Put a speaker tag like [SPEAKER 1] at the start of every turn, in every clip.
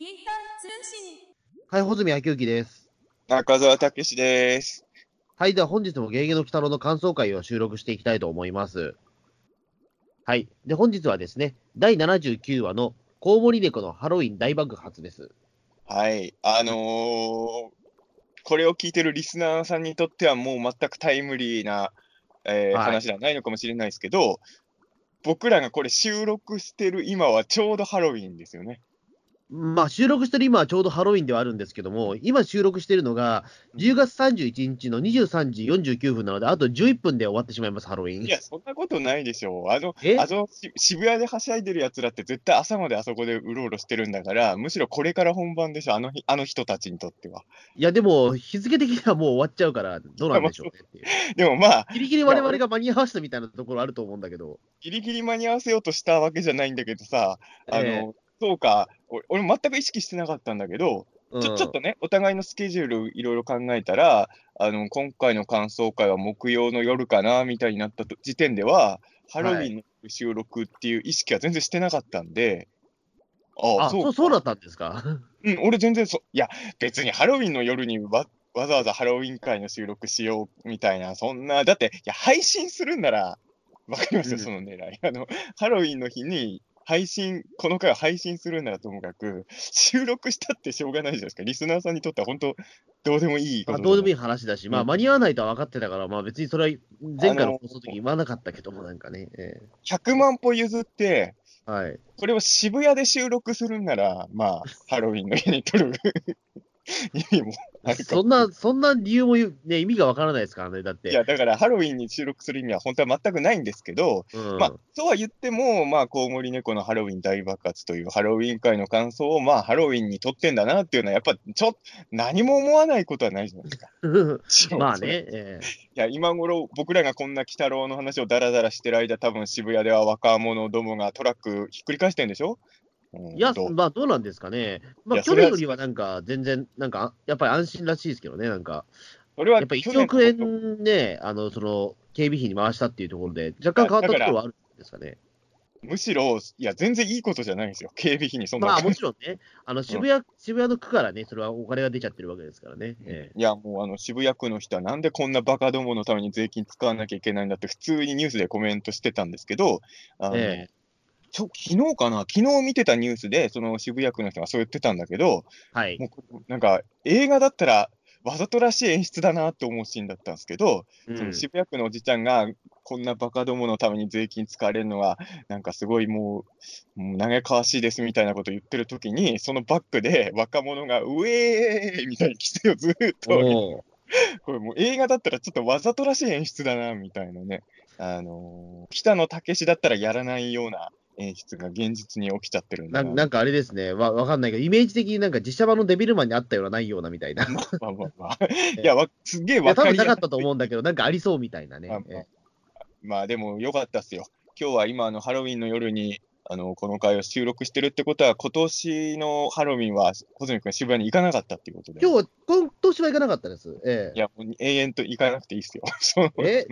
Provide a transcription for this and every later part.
[SPEAKER 1] インター通信。
[SPEAKER 2] はい、穂積昭之です。
[SPEAKER 3] 中澤武史です。
[SPEAKER 2] はい、では本日もゲゲゲの鬼太郎の感想会を収録していきたいと思います。はい。で、本日はですね、第79話のコウモリ猫のハロウィン大爆発です。
[SPEAKER 3] はい。あのーこれを聞いてるリスナーさんにとってはもう全くタイムリーな、えー
[SPEAKER 2] はい
[SPEAKER 3] 話ではないのかもしれないですけど、僕らがこれ収録してる今はちょうどハロウィンですよね。
[SPEAKER 2] まあ、収録してる今はちょうどハロウィンではあるんですけども、今収録してるのが10月31日の23時49分なので、あと11分で終わってしまいます、ハロウィン。
[SPEAKER 3] いや、そんなことないでしょう。あの、
[SPEAKER 2] え？
[SPEAKER 3] あのし渋谷ではしゃいでるやつらって絶対朝まであそこでうろうろしてるんだから、むしろこれから本番でしょ、あの日あの人たちにとっては。
[SPEAKER 2] いや、でも、日付的にはもう終わっちゃうから、どうなんでしょうねっていう。
[SPEAKER 3] でもまあ、
[SPEAKER 2] ギリギリ我々が間に合わせたみたいなところあると思うんだけど。
[SPEAKER 3] ギリギリ間に合わせようとしたわけじゃないんだけどさ、あの、
[SPEAKER 2] ええ
[SPEAKER 3] そうか、お俺全く意識してなかったんだけど、ちょちょっとね、お互いのスケジュールいろいろ考えたら、あの今回の感想会は木曜の夜かなみたいになったと時点では、ハロウィンの収録っていう意識は全然してなかったんで、あ
[SPEAKER 2] あ、そうそうだったんですか？
[SPEAKER 3] うん、俺全然そ、いや、別にハロウィンの夜にわわざわざハロウィン会の収録しようみたいな、そんな、だって、いや、配信するんなら、わかりますよ、
[SPEAKER 2] うん
[SPEAKER 3] その狙い。あの、ハロウィンの日に、配信、この回を配信するんならともかく、収録したってしょうがないじゃないですか。リスナーさんにとっては本当、どうでもいいこ
[SPEAKER 2] まあ、
[SPEAKER 3] と
[SPEAKER 2] どうでもいい
[SPEAKER 3] い。
[SPEAKER 2] 話だし、まあ、
[SPEAKER 3] うん
[SPEAKER 2] 間に合わないとは分かってたから、まあ、別にそれは前回
[SPEAKER 3] あの
[SPEAKER 2] の放送の時言わなかったけども、なんかね。え
[SPEAKER 3] 100万歩譲って、
[SPEAKER 2] えはい。
[SPEAKER 3] これを渋谷で収録するんなら、まあ、ハロウィンの日に撮る 意味も
[SPEAKER 2] そんな、そんな理由もね、意味が分からないですからね、だって。
[SPEAKER 3] いや、だからハロウィンに収録する意味は本当は全くないんですけど、
[SPEAKER 2] うん、
[SPEAKER 3] まあ、そうは言っても、まあ、コウモリ猫のハロウィン大爆発というハロウィン会の感想を、まあ、ハロウィンに撮ってんだなっていうのは、やっぱ、ちょっと、何も思わないことはないじゃないですか。
[SPEAKER 2] まあね、え。
[SPEAKER 3] いや、今頃、僕らがこんな鬼太郎の話をダラダラしてる間、多分渋谷では若者どもがトラックひっくり返してんでしょ、
[SPEAKER 2] いや、まあ、どうなんですかね。まあ、去年よりはなんか、全然、なんか、やっぱり安心らしいですけどね、なんか。
[SPEAKER 3] それは
[SPEAKER 2] やっぱり1
[SPEAKER 3] 去年の
[SPEAKER 2] 億円ね、あの、その、警備費に回したっていうところで、若干変わったところはあるんですかね。
[SPEAKER 3] むしろ、いや、全然いいことじゃないんですよ。警備費にそんな
[SPEAKER 2] まあ、もちろんね、あの渋谷、渋谷の区からね、それはお金が出ちゃってるわけですからね。ええ
[SPEAKER 3] いや、もうあの渋谷区の人はなんでこんなバカどものために税金使わなきゃいけないんだって普通にニュースでコメントしてたんですけど、あの
[SPEAKER 2] え
[SPEAKER 3] ちょ昨日かな？昨日見てたニュースで、その渋谷区の人がそう言ってたんだけど、
[SPEAKER 2] はい。
[SPEAKER 3] もうなんか映画だったらわざとらしい演出だなって思うシーンだったんですけど、
[SPEAKER 2] うん
[SPEAKER 3] その渋谷区のおじちゃんがこんなバカどものために税金使われるのは、なんかすごいもう、もう嘆かわしいですみたいなこと言ってる時に、そのバックで若者が、うえーいみたいな規制をずーっとこれもう映画だったらちょっとわざとらしい演出だな、みたいなね。あのー北野武だったらやらないような演出が現実に起きちゃってるんだな。
[SPEAKER 2] ななんかあれですね、わわかんないけど、イメージ的になんか実写版のデビルマンにあったような、ないようなみたいな。い
[SPEAKER 3] まあまあまあ。いや、わすっげえ
[SPEAKER 2] や、
[SPEAKER 3] わかりやす
[SPEAKER 2] 多分なかったと思うんだけど、なんかありそうみたいなね。
[SPEAKER 3] まあまあ
[SPEAKER 2] え
[SPEAKER 3] まあでもよかったっすよ。今日は今あのハロウィンの夜にあのこの回を収録してるってことは、今年のハロウィンは穂積君渋谷に行かなかったっていうことで。
[SPEAKER 2] 今日は、今年は行かなかったです。え
[SPEAKER 3] いや、もう永遠と行かなくていいっすよ。
[SPEAKER 2] え？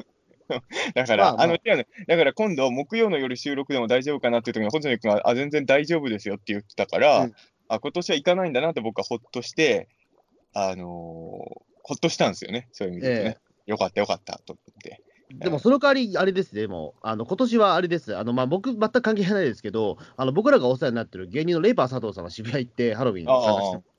[SPEAKER 2] え
[SPEAKER 3] だから、
[SPEAKER 2] まあまあ
[SPEAKER 3] あの。だから今度、木曜の夜収録でも大丈夫かなっていう時に、穂積君が、あ、全然大丈夫ですよって言ってたから、
[SPEAKER 2] うん
[SPEAKER 3] あ、今年は行かないんだなって僕はほっとして、あのーほっとしたんですよね。そういう意味で言うとね。よかったよかったと思って。
[SPEAKER 2] でもその代わり、あれですね、もう、あの今年はあれです、あのまあ、僕、全く関係ないですけど、あの僕らがお世話になってる芸人のレイパー佐藤さんが渋谷行って、ハロウィンに参加して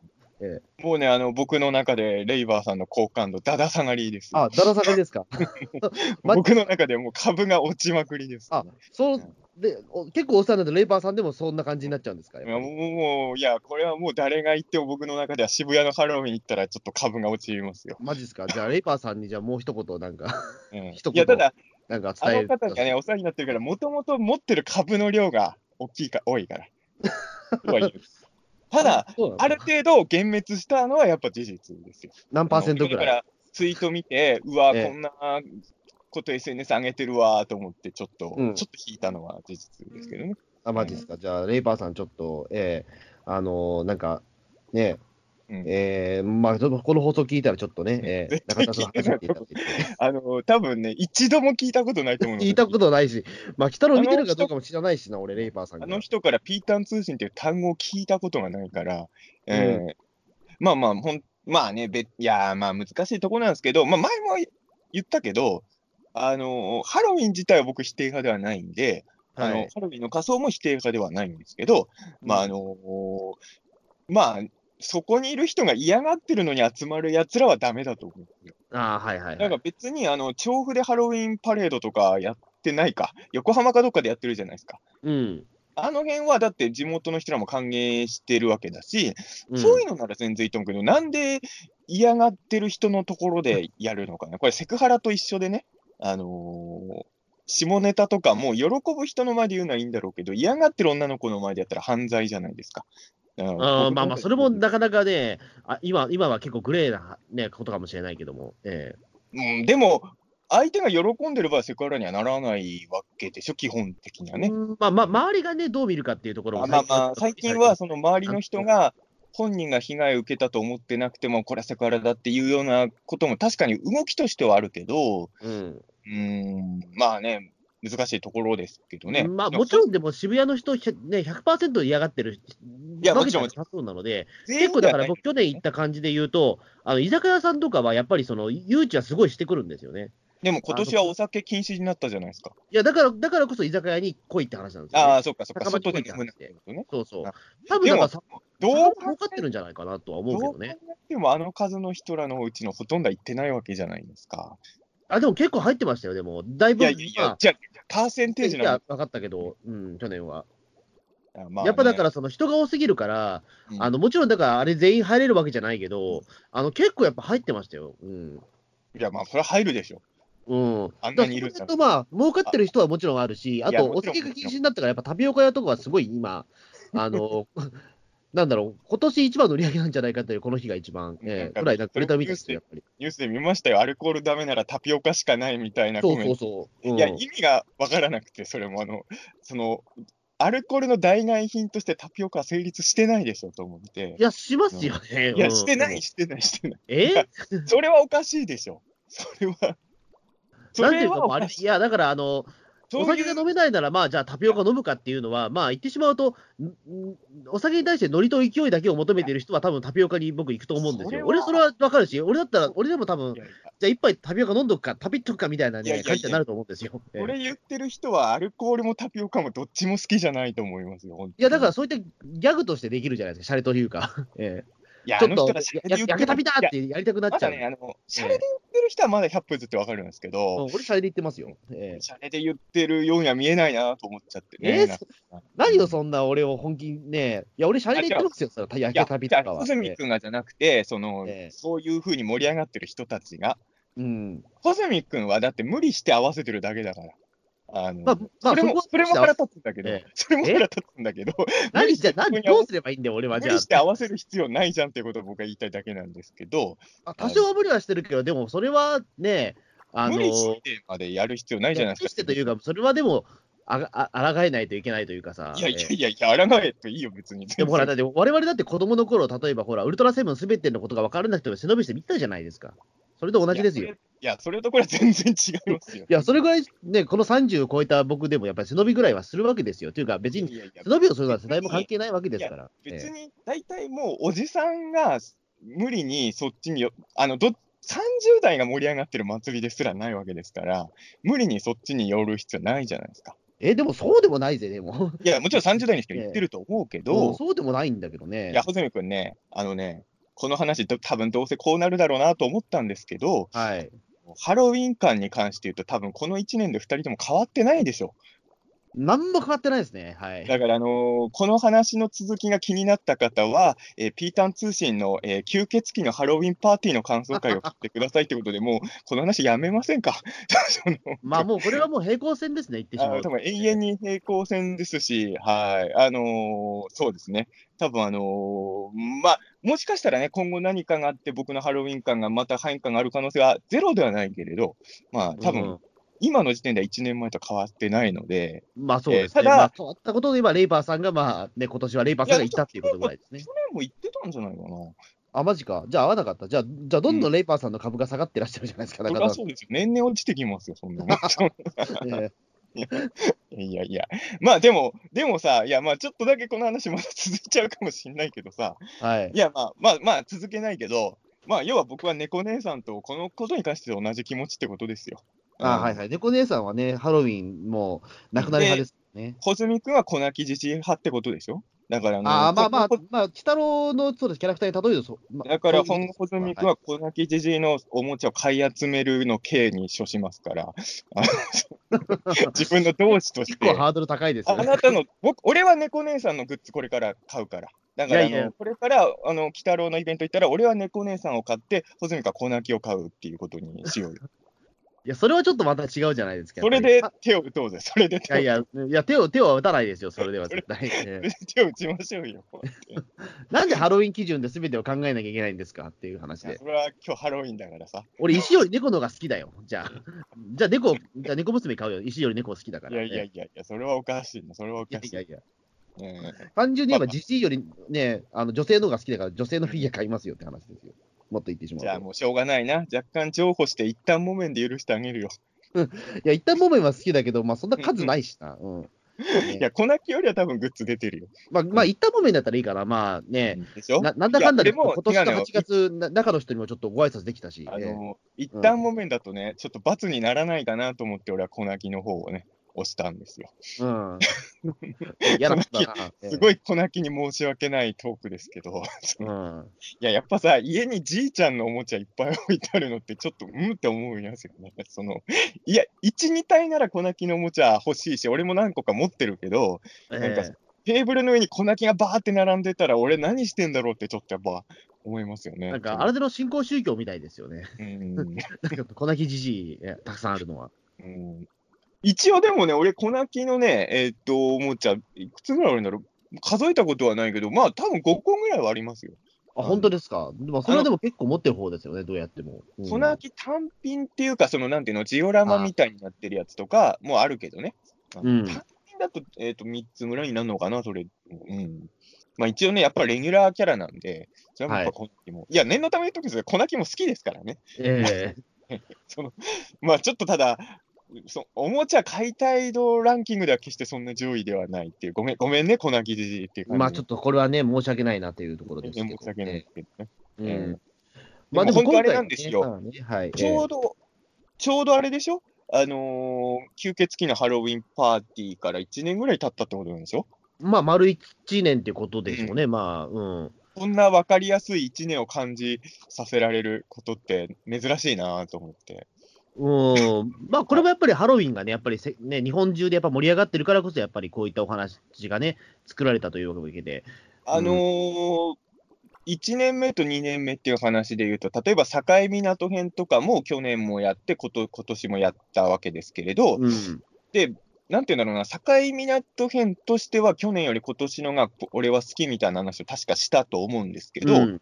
[SPEAKER 3] もうね、あの、僕の中で、レイバーさんの好感度、だだ下がりです。
[SPEAKER 2] あ、だら下がりですか？ま
[SPEAKER 3] 僕の中でもう株が落ちまくりです。
[SPEAKER 2] あそうでお結構お世話になレイパーさんでもそんな感じになっちゃうんですか？
[SPEAKER 3] いやもう、もういや、これはもう誰が言っても僕の中では渋谷のハロウィン行ったらちょっと株が落ちますよ。
[SPEAKER 2] マジですか？じゃあ、レイパーさんにじゃあもう一言、なんか、
[SPEAKER 3] うん、
[SPEAKER 2] 一言
[SPEAKER 3] いや、ただ、
[SPEAKER 2] なんか
[SPEAKER 3] あ
[SPEAKER 2] 伝える。
[SPEAKER 3] の方がね、お世話になってるから、もともと持ってる株の量が大きいか、多いから。とは言うただ、ある程度幻滅したのはやっぱ事実ですよ。
[SPEAKER 2] 何パーセントぐい？
[SPEAKER 3] だからら、ツイート見て、うわ、
[SPEAKER 2] ええ
[SPEAKER 3] こんなこと SNS 上げてるわと思って、ちょっと、
[SPEAKER 2] うん
[SPEAKER 3] ちょっと引いたのは事実ですけどね。
[SPEAKER 2] あ、マジですか。じゃあ、レイパーさん、ちょっと、ええあのーなんか、ね、
[SPEAKER 3] うん
[SPEAKER 2] えーまあ、この放送聞いたらちょっとね、えー、中田さん初めていた。
[SPEAKER 3] あの、多分ね、一度も聞いたことないと思うの
[SPEAKER 2] 聞いたことないし、まあ、北野見てるかどうかも知らないしな、俺、レイパーさんが。
[SPEAKER 3] あの人からピータン通信っていう単語を聞いたことがないから、えーまあまあ、ほんまあね、べいやー、まあ難しいところなんですけど、まあ前も言ったけど、あのハロウィン自体は僕否定派ではないんで、あの
[SPEAKER 2] はい。
[SPEAKER 3] ハロウィンの仮装も否定派ではないんですけど、まああのまあ、そこにいる人が嫌がってるのに集まるやつらはダメだと思う。
[SPEAKER 2] ああ、はいはい、はい。
[SPEAKER 3] なんか別に、あの、調布でハロウィンパレードとかやってないか、横浜かどっかでやってるじゃないですか。
[SPEAKER 2] うん。
[SPEAKER 3] あの辺はだって地元の人らも歓迎してるわけだし、
[SPEAKER 2] うん
[SPEAKER 3] そういうのなら全然いいと思うけど、なんで嫌がってる人のところでやるのかな。これセクハラと一緒でね、あのー下ネタとかも喜ぶ人の前で言うのはいいんだろうけど、嫌がってる女の子の前でやったら犯罪じゃないですか。
[SPEAKER 2] あまあまあ、それもなかなかね、あ今今は結構グレーな、ね、ことかもしれないけども、え
[SPEAKER 3] うん、でも、相手が喜んでる場合、セクハラにはならないわけでしょ、基本的にはね。
[SPEAKER 2] まあまあ、周りがね、どう見るかっていうところも
[SPEAKER 3] あまあまあ、最近はその周りの人が本人が被害を受けたと思ってなくても、これはセクハラだっていうようなことも確かに動きとしてはあるけど、
[SPEAKER 2] うん。
[SPEAKER 3] うーん、まあね、難しいところですけどね。
[SPEAKER 2] まあ、もちろんでも渋谷の人、ね、100%嫌がってる
[SPEAKER 3] いやもちろ
[SPEAKER 2] なんさそうなので、
[SPEAKER 3] 全
[SPEAKER 2] 結構だから僕、去年行った感じで言うと、あの居酒屋さんとかはやっぱりその誘致はすごいしてくるんですよね。
[SPEAKER 3] でも今年はお酒禁止になったじゃないですか。
[SPEAKER 2] いや、だから、だからこそ居酒屋に来いって話なんですよ、ね。
[SPEAKER 3] ああ、そっかそっか、外で飲むなってことね。
[SPEAKER 2] そうそう
[SPEAKER 3] あ。
[SPEAKER 2] 多分だからさ、
[SPEAKER 3] どう
[SPEAKER 2] 儲かってるんじゃないかなとは思うけ
[SPEAKER 3] ど
[SPEAKER 2] ね。
[SPEAKER 3] えてもあの数の人らのうちのほとんどは行ってないわけじゃないですか。
[SPEAKER 2] あ、でも結構入ってましたよ、でも。だいぶ、
[SPEAKER 3] いやいやいや、じゃあ、パーセンテージの
[SPEAKER 2] いや、分かったけど、うん、去年は。
[SPEAKER 3] あまあね
[SPEAKER 2] やっぱだから、その人が多すぎるから、
[SPEAKER 3] うん
[SPEAKER 2] あのもちろんだから、あれ全員入れるわけじゃないけど、あの結構やっぱ入ってましたよ。うん。
[SPEAKER 3] いや、まあ、それは入るでしょ。
[SPEAKER 2] うん、
[SPEAKER 3] あんなにいる
[SPEAKER 2] とまあ、儲かってる人はもちろんあるし、あと、お酒が禁止になったから、やっぱタピオカ屋とかはすごい今、あの、なんだろう、今年一番の売り上げなんじゃないかという、この日が一番、え
[SPEAKER 3] なんか
[SPEAKER 2] えぐらいなんか売れたみたいですよ、やっぱり。
[SPEAKER 3] ニュースで見ましたよ。アルコールダメならタピオカしかないみたいなコ
[SPEAKER 2] そう
[SPEAKER 3] メント。
[SPEAKER 2] そうそう。うん
[SPEAKER 3] いや、意味がわからなくて、それもあの、その、アルコールの代替品としてタピオカは成立してないでしょと思って
[SPEAKER 2] い。や、しますよね。
[SPEAKER 3] いや、
[SPEAKER 2] うん
[SPEAKER 3] してない、。してない、してない。
[SPEAKER 2] え？
[SPEAKER 3] それはおかしいでしょ。それは。それ、はおかしい。
[SPEAKER 2] いや、だから、あの、お酒が飲めないなら、まあ、じゃあタピオカ飲むかっていうのは、まあ、言ってしまうと、お酒に対してノリと勢いだけを求めている人は、多分タピオカに僕行くと思うんですよ。俺、それは分かるし、俺だったら、俺でも多分
[SPEAKER 3] い、やいや
[SPEAKER 2] じゃあ一杯タピオカ飲んどくか、タピっとくかみたいないね、感じになると思うんですよ。ええ
[SPEAKER 3] これ言ってる人は、アルコールもタピオカもどっちも好きじゃないと思いますよ。
[SPEAKER 2] いや、だからそういったギャグとしてできるじゃないですか、シャレというか。え
[SPEAKER 3] いや、
[SPEAKER 2] えちょっと焼けタピだってやりたくなっちゃう。
[SPEAKER 3] まだね、あの、シャレで言ってる人はまだ100歩ずってわかるんですけ
[SPEAKER 2] うん
[SPEAKER 3] ど、
[SPEAKER 2] 俺、シャレで言ってますよ。ええ
[SPEAKER 3] シャレで言ってるようには見えないなと思っちゃってね。
[SPEAKER 2] え
[SPEAKER 3] なんか
[SPEAKER 2] 何よ、そんな俺を本気にね。いや、俺、シャレで言ってますよ、それ焼け
[SPEAKER 3] いや、じゃあ、
[SPEAKER 2] タピとかは。
[SPEAKER 3] 穂積君がじゃなくて、その、
[SPEAKER 2] ええ
[SPEAKER 3] そういうふうに盛り上がってる人たちが、
[SPEAKER 2] うん。
[SPEAKER 3] 穂積君はだって無理して合わせてるだけだから。あの、
[SPEAKER 2] まあ、まあ、
[SPEAKER 3] それも、それも腹立つんだけど、
[SPEAKER 2] ええ
[SPEAKER 3] それも腹立つんだけど、
[SPEAKER 2] 何じゃ、何、どうすればいいんだよ、俺は。じゃ
[SPEAKER 3] 無理して合わせる必要ないじゃんっていうことを僕は言いたいだけなんですけど、
[SPEAKER 2] あ、あ多少は無理はしてるけど、でも、それはね、あの
[SPEAKER 3] 無理してまでやる必要ないじゃない
[SPEAKER 2] 無理
[SPEAKER 3] ですか。
[SPEAKER 2] してというか、それはでも、ああ、あらえないといけないというかさ。
[SPEAKER 3] いやいや
[SPEAKER 2] ええ
[SPEAKER 3] いやいや、抗えといいよ、別に。
[SPEAKER 2] でもほら、だって我々だって子供の頃、例えばほら、ウルトラセブンすべてのことが分からなくても背伸びして見たじゃないですか。それと同じですよ。い
[SPEAKER 3] いや、それとこれは全然違いますよ。
[SPEAKER 2] や、それぐらいね、この30を超えた僕でもやっぱり背伸びぐらいはするわけですよ。というか、別に背伸びをするのは世代も関係ないわけですから。え
[SPEAKER 3] 別に、大体もう、おじさんが無理にそっちによ、あの、ど、30代が盛り上がってる祭りですらないわけですから、無理にそっちに寄る必要ないじゃないですか。
[SPEAKER 2] ええでもそうでもないぜ、でも。
[SPEAKER 3] いや、もちろん30代の人言ってると思うけ
[SPEAKER 2] うん
[SPEAKER 3] ど、
[SPEAKER 2] そうでもないんだけどね。
[SPEAKER 3] いや、穂積君ね、あのね、この話、ど多分どうせこうなるだろうなと思ったんですけど、
[SPEAKER 2] はい。
[SPEAKER 3] ハロウィン感に関して言うと、多分この1年で2人とも変わってないでしょ。
[SPEAKER 2] 何も変わってないですね。はい。
[SPEAKER 3] だから、あのーこの話の続きが気になった方は、えーピータン通信の、えー吸血鬼のハロウィンパーティーの感想会を聞いてくださいってことで、もう、この話やめませんか？
[SPEAKER 2] まあもうこれはもう平行線ですね、言ってしまうと。
[SPEAKER 3] あの多分永遠に平行線ですし、はい、あのーそうですね、多分あのーまあ、もしかしたらね、今後何かがあって、僕のハロウィン感がまた変化がある可能性はゼロではないけれど、まあ、多分、
[SPEAKER 2] うん
[SPEAKER 3] 今の時点では1年前と変わってないので、
[SPEAKER 2] まあそうですね。
[SPEAKER 3] えーただ
[SPEAKER 2] まあ、変わったことで言えば、レイパーさんが、まあね、今年はレイパーさんが言ったっていうことぐらいですね
[SPEAKER 3] 去。年も言ってたんじゃないかな。
[SPEAKER 2] あ、マジか。じゃあ合わなかった。じゃあ、じゃあどんどんレイパーさんの株が下がってらっしゃるじゃないですか。
[SPEAKER 3] そ
[SPEAKER 2] だから
[SPEAKER 3] そうですよ。年々落ちてきますよ、そんなもん。
[SPEAKER 2] え
[SPEAKER 3] いやいや。まあでも、でもさ、いやまあちょっとだけこの話まだ続いちゃうかもしんないけどさ、
[SPEAKER 2] ーはい
[SPEAKER 3] い。やまあまあまあ続けないけど、まあ要は僕は猫姉さんとこのことに関して同じ気持ちってことですよ。
[SPEAKER 2] あはいはい。猫姉さんはね、ハロウィンもうなくなり派ですね。
[SPEAKER 3] コズミ君は粉木自治派ってことでしょ？だからね、
[SPEAKER 2] ああ、まあまあ
[SPEAKER 3] こ、
[SPEAKER 2] まあ、鬼太郎のそうですキャラクターに例えるとそう、まあ
[SPEAKER 3] だから本コズミ君は粉木じじいのおもちゃを買い集めるの刑に処しますから、自分の同志として。
[SPEAKER 2] 結構ハードル高いですよね。
[SPEAKER 3] あなたの、僕、俺は猫姉さんのグッズこれから買うから。だから、
[SPEAKER 2] いやいや
[SPEAKER 3] これから、あの、鬼太郎のイベント行ったら、俺は猫姉さんを買って、穂積か粉木を買うっていうことにしようよ。
[SPEAKER 2] いや、それはちょっとまた違うじゃないですか。
[SPEAKER 3] それで手を打とうぜ。それで
[SPEAKER 2] い
[SPEAKER 3] 手を
[SPEAKER 2] やいや、いや手を、手は打たないですよ、それでは絶対。ええ
[SPEAKER 3] 手を打ちましょうよ。
[SPEAKER 2] なんでハロウィン基準で全てを考えなきゃいけないんですかっていう話で。
[SPEAKER 3] それは今日ハロウィンだからさ。
[SPEAKER 2] 俺、石より猫の方が好きだよ。じゃあ。じゃあ、猫、じゃあ猫娘買うよ。石より猫好きだから。
[SPEAKER 3] いやいやいやいや、それはおかしいな。それはお
[SPEAKER 2] いや
[SPEAKER 3] かしい。
[SPEAKER 2] いやいや。
[SPEAKER 3] うん
[SPEAKER 2] 単純に言えば、じじいよりね、あの女性の方が好きだから、女性のフィギュア買いますよって話ですよ。もっと言ってしまうと。
[SPEAKER 3] じゃあもうしょうがないな。若干譲歩して、一旦木綿で許してあげるよ。
[SPEAKER 2] いや、一旦モメンは好きだけど、まあ、そんな数ないしな。うん。
[SPEAKER 3] いや、粉木よりは多分グッズ出てるよ。
[SPEAKER 2] まあ、まあ、一旦モメンだったらいいから、まあね、
[SPEAKER 3] でしょ？
[SPEAKER 2] ななんだかんだで、今年の
[SPEAKER 3] 違うのよ
[SPEAKER 2] 8月、な中の人にもちょっとご挨拶できたし、ええ
[SPEAKER 3] あの、一旦木綿だとね、ちょっと罰にならないかなと思って、俺は粉木の方をね、押したんですよ。
[SPEAKER 2] うん。嫌な。
[SPEAKER 3] すごい粉木に申し訳ないトークですけど、
[SPEAKER 2] ええ。うん。
[SPEAKER 3] いや、やっぱさ、家にじいちゃんのおもちゃいっぱい置いてあるのって、ちょっと、うんって思うんですよね。その、いや、1、2体なら粉木のおもちゃ欲しいし、俺も何個か持ってるけど、なんか
[SPEAKER 2] え
[SPEAKER 3] テーブルの上に粉木がバーって並んでたら、俺何してんだろうってちょっとやっぱ思いますよね。
[SPEAKER 2] えなんか、あれでの新興宗教みたいですよね。
[SPEAKER 3] うん、
[SPEAKER 2] なんか、粉木じじい、えたくさんあるのは。
[SPEAKER 3] うん一応でもね、俺、粉木のね、えーっと、おもちゃ、いくつぐらいあるんだろう数えたことはないけど、まあ、多分5個ぐらいはありますよ。
[SPEAKER 2] あ、
[SPEAKER 3] うん
[SPEAKER 2] 本当ですか？でも、それはでも結構持ってる方ですよね、どうやっても。うん
[SPEAKER 3] 粉木単品っていうか、その、なんていうの、ジオラマみたいになってるやつとかもあるけどね。
[SPEAKER 2] うん
[SPEAKER 3] 単品だと、えーっと、3つぐらいになるのかな、それ。うん。まあ、一応ね、やっぱレギュラーキャラなんで、それはやっぱ粉木も。い、や、念のために言っとくんですけど、粉木も好きですからね。
[SPEAKER 2] え
[SPEAKER 3] その、まあちょっとただ、そおもちゃ解体度ランキングでは決してそんな上位ではないっていう、ごめん、ごめんね、粉木じっていう感じ。
[SPEAKER 2] まあ、ちょっとこれはね、申し訳ないなというところですけど、
[SPEAKER 3] 申し訳ないですけどね。
[SPEAKER 2] うん。
[SPEAKER 3] うん。
[SPEAKER 2] まあ、
[SPEAKER 3] でも本当あれなんですよ。
[SPEAKER 2] まあねはい。
[SPEAKER 3] ちょうど、ちょうどあれでしょ？あのー吸血鬼のハロウィンパーティーから1年ぐらい経ったってことなんでしょ？
[SPEAKER 2] まあ、丸1年ってことでしょうね、まあ、うん。
[SPEAKER 3] こんな分かりやすい1年を感じさせられることって珍しいなと思って。
[SPEAKER 2] うん、まあ、これもやっぱりハロウィンがね、やっぱりせ、ね、日本中でやっぱ盛り上がってるからこそ、やっぱりこういったお話がね、作られたというわけで、
[SPEAKER 3] あのー1年目と2年目っていう話で言うと、例えば境港編とかも去年もやってこと、今年もやったわけですけれど、
[SPEAKER 2] うん、
[SPEAKER 3] で、なんていうんだろうな、境港編としては去年より今年のが俺は好きみたいな話を確かしたと思うんですけど、
[SPEAKER 2] うん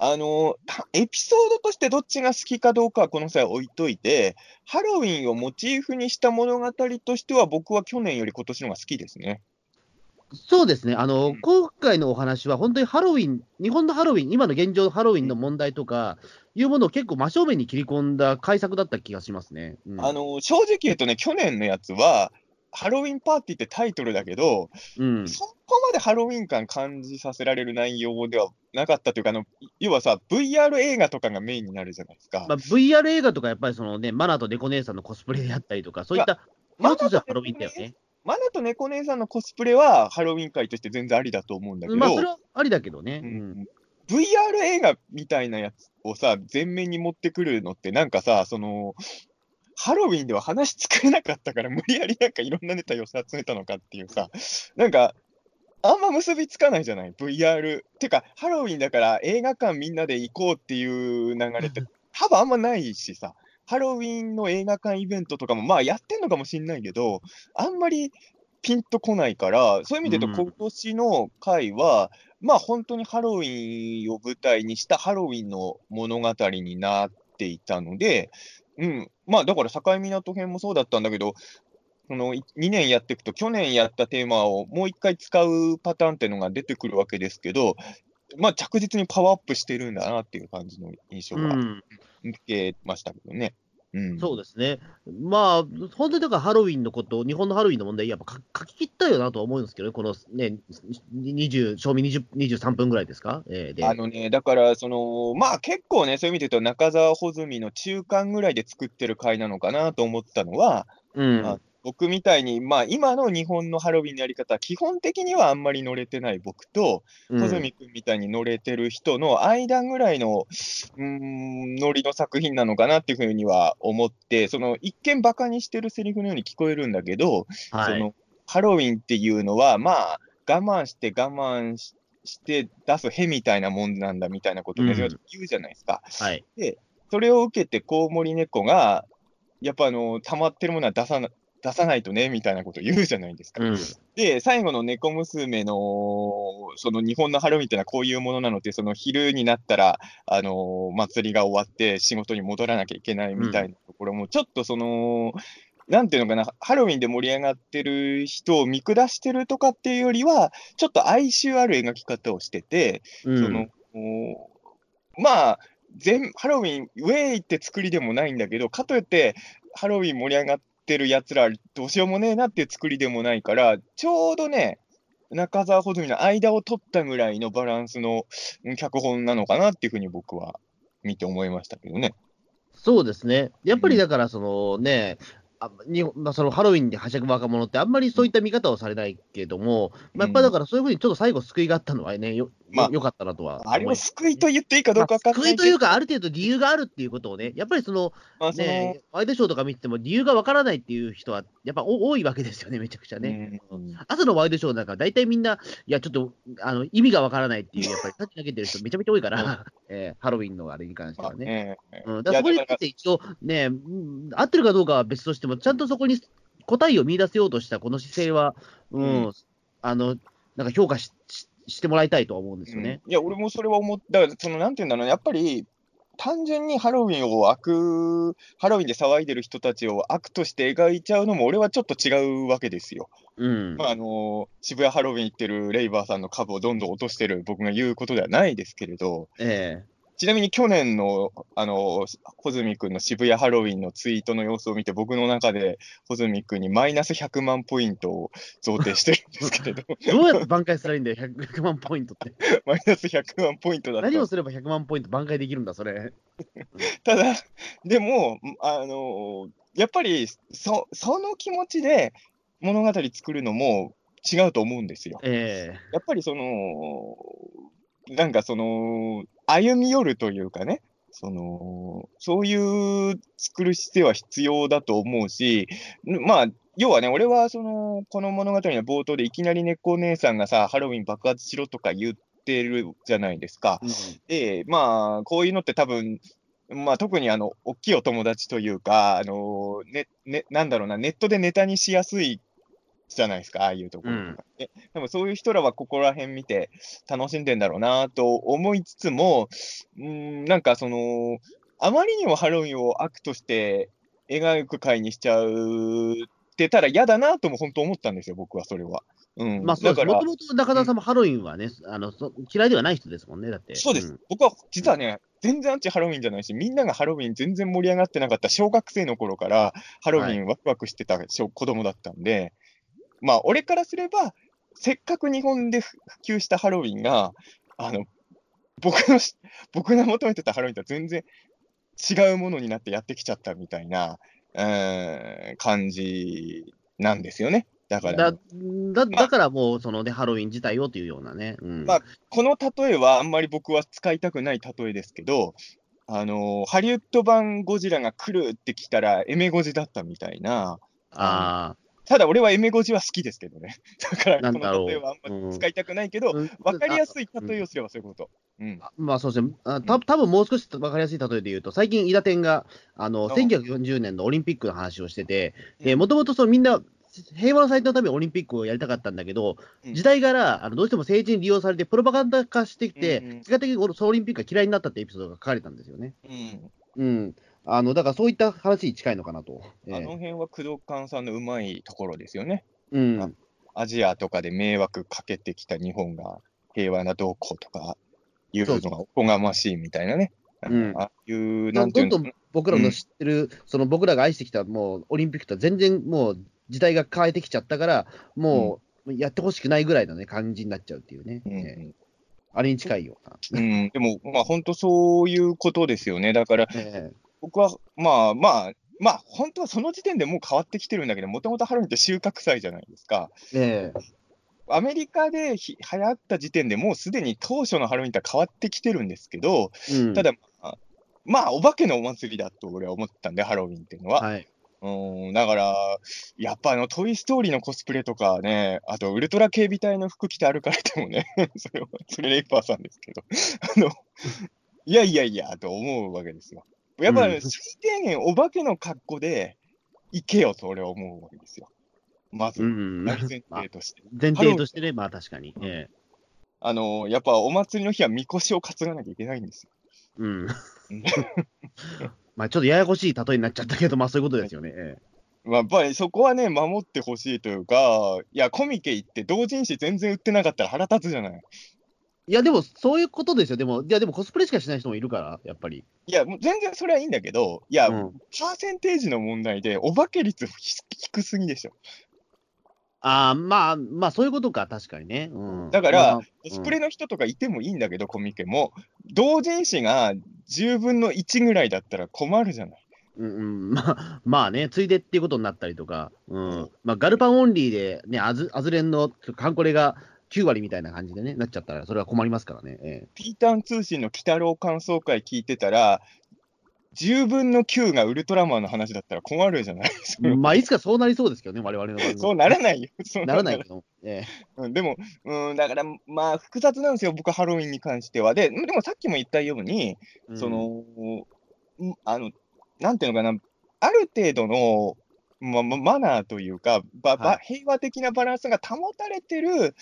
[SPEAKER 3] あのたエピソードとしてどっちが好きかどうかはこの際置いといて、ハロウィンをモチーフにした物語としては、僕は去年より今年のが好きですね。
[SPEAKER 2] そうですね、あの、
[SPEAKER 3] うん
[SPEAKER 2] 今回のお話は、本当にハロウィン、日本のハロウィン、今の現状のハロウィンの問題とかいうものを結構真正面に切り込んだ改作だった気がしますね。うん
[SPEAKER 3] あの正直言うとね、去年のやつは、ハロウィンパーティーってタイトルだけど、
[SPEAKER 2] うん、
[SPEAKER 3] そこまでハロウィン感感じさせられる内容ではなかったというか、あの要はさ、VR 映画とかがメインになるじゃないですか。
[SPEAKER 2] まあ、VR 映画とか、やっぱりそのね、マナと猫姉さんのコスプレであったりとか、そういった、
[SPEAKER 3] まあ
[SPEAKER 2] 一つはハロウィンだよね。
[SPEAKER 3] マナと猫姉さんのコスプレはハロウィン会として全然ありだと思うんだけど、
[SPEAKER 2] まあ、それはありだけどね。
[SPEAKER 3] う
[SPEAKER 2] うんん
[SPEAKER 3] VR 映画みたいなやつをさ、前面に持ってくるのって、なんかさ、その、ハロウィンでは話作れなかったから、無理やりなんかいろんなネタ寄せ集めたのかっていうさ、なんか、あんま結びつかないじゃない ?VR。てか、ハロウィンだから映画館みんなで行こうっていう流れって、多分あんまないしさ、ハロウィンの映画館イベントとかも、まあやってんのかもしんないけど、あんまりピンとこないから、そういう意味で言うと、
[SPEAKER 2] うん
[SPEAKER 3] 今年の回は、まあ本当にハロウィンを舞台にしたハロウィンの物語になっていたので、うん、まあだから境港編もそうだったんだけど、その2年やっていくと、去年やったテーマをもう一回使うパターンっていうのが出てくるわけですけど、まあ、着実にパワーアップしてるんだなっていう感じの印象が受けましたけどね。
[SPEAKER 2] うん、そうですね。まあ、本当にだからハロウィンのこと、日本のハロウィンの問題、やっぱ書き切ったよなとは思うんですけどね、このね、20、賞味20 23分ぐらいですか、
[SPEAKER 3] えー、あのね、だから、その、まあ結構ね、そういう意味で言うと、中澤穂積の中間ぐらいで作ってる回なのかなと思ったのは、うん、僕みたいに、まあ、今の日本のハロウィンのやり方、基本的にはあんまり乗れてない僕と、小泉君みたいに乗れてる人の間ぐらいの、うん、ノリの作品なのかなっていうふうには思って、その一見バカにしてるセリフのように聞こえるんだけど、はい、そのハロウィンっていうのは、まあ、我慢して我慢しして出すへみたいなもんなんだみたいなことを言うじゃないですか。
[SPEAKER 2] うんはい、
[SPEAKER 3] で、それを受けてコウモリ猫が、やっぱあの、溜まってるものは出さな出さないとね、みたいなこと言うじゃないですか。うん、で、最後の猫娘の、その日本のハロウィンってのはこういうものなので、その昼になったら、あのー、祭りが終わって仕事に戻らなきゃいけないみたいなところも、ちょっとその、なんていうのかな、ハロウィンで盛り上がってる人を見下してるとかっていうよりは、ちょっと哀愁ある描き方をしてて、うん、その、まあ、全ハロウィン、ウェイって作りでもないんだけど、かといって、ハロウィン盛り上がっってるやつら、どうしようもねえなっていう作りでもないから、ちょうどね、中澤穂積の間を取ったぐらいのバランスの脚本なのかなっていうふうに僕は見て思いましたけどね。
[SPEAKER 2] そうですね。やっぱりだからそのね、あにまあ、そのハロウィンではしゃぐ若者ってあんまりそういった見方をされないけども、まあ、やっぱだからそういうふうにちょっと最後救いがあったのはね、よ,、まあ、よかったなとは
[SPEAKER 3] あれも救いと言っていいかどうか分かん
[SPEAKER 2] ない、まあ、救いというか、ある程度理由があるっていうことをね、やっぱりその、まあ、そのね、ワイドショーとか見てても理由が分からないっていう人は、やっぱ多いわけですよね、めちゃくちゃね。うん、朝のワイドショーなんか大体みんな、いや、ちょっとあの意味が分からないっていう、やっぱり、さっき投げてる人めちゃめちゃ多いから、えー、ハロウィンのあれに関してはね。うん、だからそこについて一応ね、合ってるかどうかは別としても、ちゃんとそこに答えを見出せようとしたこの姿勢は、うん、うん、あの、なんか評価ししてもらいたいとは思うんですよね。
[SPEAKER 3] うん、いや、俺もそれは思った、その、なんていうんだろう、やっぱり、単純にハロウィンを悪、ハロウィンで騒いでる人たちを悪として描いちゃうのも、俺はちょっと違うわけですよ。
[SPEAKER 2] うん。
[SPEAKER 3] まあ、あの渋谷ハロウィン行ってるレイバーさんの株をどんどん落としてる僕が言うことではないですけれど、
[SPEAKER 2] ええ
[SPEAKER 3] ちなみに去年の、あの、穂積君の渋谷ハロウィンのツイートの様子を見て、僕の中で穂積君にマイナス100万ポイントを贈呈してるんですけれど。
[SPEAKER 2] どうやって挽回すらいいんだよ、100, 万ポイントって。
[SPEAKER 3] マイナス100万ポイントだ。
[SPEAKER 2] 何をすれば100万ポイント挽回できるんだ、それ。
[SPEAKER 3] ただ、でも、あの、やっぱり、そ、その気持ちで物語作るのも違うと思うんですよ。
[SPEAKER 2] え
[SPEAKER 3] ー、やっぱりその、なんかその、歩み寄るというかね、その、そういう作る姿勢は必要だと思うし、まあ、要はね、俺はその、この物語の冒頭でいきなり猫姉さんがさ、ハロウィン爆発しろとか言ってるじゃないですか。うん、で、まあ、こういうのって多分、まあ、特にあの、大きいお友達というか、あの、ね、ね、なんだろうな、ネットでネタにしやすいじゃないですか、ああいうところとか、うん、でもそういう人らはここら辺見て楽しんでんだろうなと思いつつも、うんなんかその、あまりにもハロウィンを悪として描く回にしちゃうってたら嫌だなとも本当思ったんですよ、僕はそれは。うん、
[SPEAKER 2] まあそうです。もともと中田さんもハロウィンはね、あの嫌いではない人ですもんね、だって。
[SPEAKER 3] そうです。うん、僕は実はね、全然アンチハロウィンじゃないし、みんながハロウィン全然盛り上がってなかった小学生の頃からハロウィンワクワクしてた、はい、子供だったんで、まあ、俺からすれば、せっかく日本で普及したハロウィンが、あの、僕の、僕が求めてたハロウィンとは全然違うものになってやってきちゃったみたいな、うん、感じなんですよね。だから。
[SPEAKER 2] だだだからもう、そのね、ハロウィン自体をというようなね。
[SPEAKER 3] うん、まあ、この例えはあんまり僕は使いたくない例えですけど、あのハリウッド版ゴジラが来るって来たら、エメゴジだったみたいな。
[SPEAKER 2] ああ。
[SPEAKER 3] ただ俺はエメゴジは好きですけどね。だからこの例えはあんまり使いたくないけど、わ、うん、かりやすい例えをすればそういうこと。
[SPEAKER 2] うん、まあそうですね。あた多分もう少しわかりやすい例えで言うと、最近、伊田天が、あの、1940年のオリンピックの話をしてて、もともとみんな、平和の祭典のためにオリンピックをやりたかったんだけど、うん、時代柄、あのどうしても政治に利用されて、プロパガンダ化してきて、結果的にそのオリンピックが嫌いになったってエピソードが書かれたんですよね。うん、うんあのだからそういった話に近いのかなと。
[SPEAKER 3] あの辺は工藤勘さんのうまいところですよね。
[SPEAKER 2] うん、
[SPEAKER 3] アジアとかで迷惑かけてきた日本が平和な動向とか、いうのがおこがましいみたいなね。
[SPEAKER 2] うん、
[SPEAKER 3] ああいう、
[SPEAKER 2] なんていうどんどん僕らの知ってる、うん、その僕らが愛してきたもうオリンピックとは全然もう時代が変えてきちゃったから、もうやってほしくないぐらいの、ね、感じになっちゃうっていうね。うん、あれに近いよ
[SPEAKER 3] うな。うん、でも、まあ本当そういうことですよね。だから、えー、僕はまあまあ、まあ本当はその時点でもう変わってきてるんだけど、もともとハロウィンって収穫祭じゃないですか。
[SPEAKER 2] えー
[SPEAKER 3] アメリカでひ流行った時点でもうすでに当初のハロウィンとは変わってきてるんですけど、うん、ただ、まあ、まあ、お化けのお祭りだと俺は思ったんで、ハロウィンっていうのは。
[SPEAKER 2] はい、
[SPEAKER 3] うんだから、やっぱあの、トイ・ストーリーのコスプレとかね、あと、ウルトラ警備隊の服着て歩かれてもね、それは、それレイパーさんですけど、あの、いやいやいや、と思うわけですよ。やっぱ、最低限お化けの格好で行けよと俺は思うわけですよ。まず、前提として。
[SPEAKER 2] 前提としてね、まあ確かに。ええ、
[SPEAKER 3] あの、やっぱお祭りの日はみこしを担がなきゃいけないんですよ。
[SPEAKER 2] うん。まあちょっとややこしい例えになっちゃったけど、まあそういうことですよね。ええ
[SPEAKER 3] まあ、やっぱりそこはね、守ってほしいというか、いや、コミケ行って同人誌全然売ってなかったら腹立つじゃない。
[SPEAKER 2] いや、でも、そういうことですよ。でも、いや、でもコスプレしかしない人もいるから、やっぱり。
[SPEAKER 3] いや、もう全然それはいいんだけど、いや、うん、パーセンテージの問題で、お化け率低すぎでしょ。
[SPEAKER 2] ああ、まあ、まあ、そういうことか、確かにね。う
[SPEAKER 3] ん、だから、まあ、コスプレの人とかいてもいいんだけど、コミケも、同人誌が10分の1ぐらいだったら困るじゃない。
[SPEAKER 2] うん、うん、まあ、まあね、ついでっていうことになったりとか、うん、まあ、ガルパンオンリーで、ね、あず、あずれんのカンコレが9割みたいな感じでね、なっちゃったら、それは困りますからね。え
[SPEAKER 3] ー、ピータン通信の鬼太郎感想会聞いてたら、10分の9がウルトラマンの話だったら困るじゃない？ですか。
[SPEAKER 2] まあ、いつかそうなりそうですけどね、我々の
[SPEAKER 3] そうならないよ。
[SPEAKER 2] ならないけど。
[SPEAKER 3] ええうん、でも、うん、だから、まあ、複雑なんですよ、僕、ハロウィンに関しては。で、でもさっきも言ったように、うん、その、あの、なんていうのかな、ある程度の、ま、マナーというか、ばば、はい、平和的なバランスが保たれてる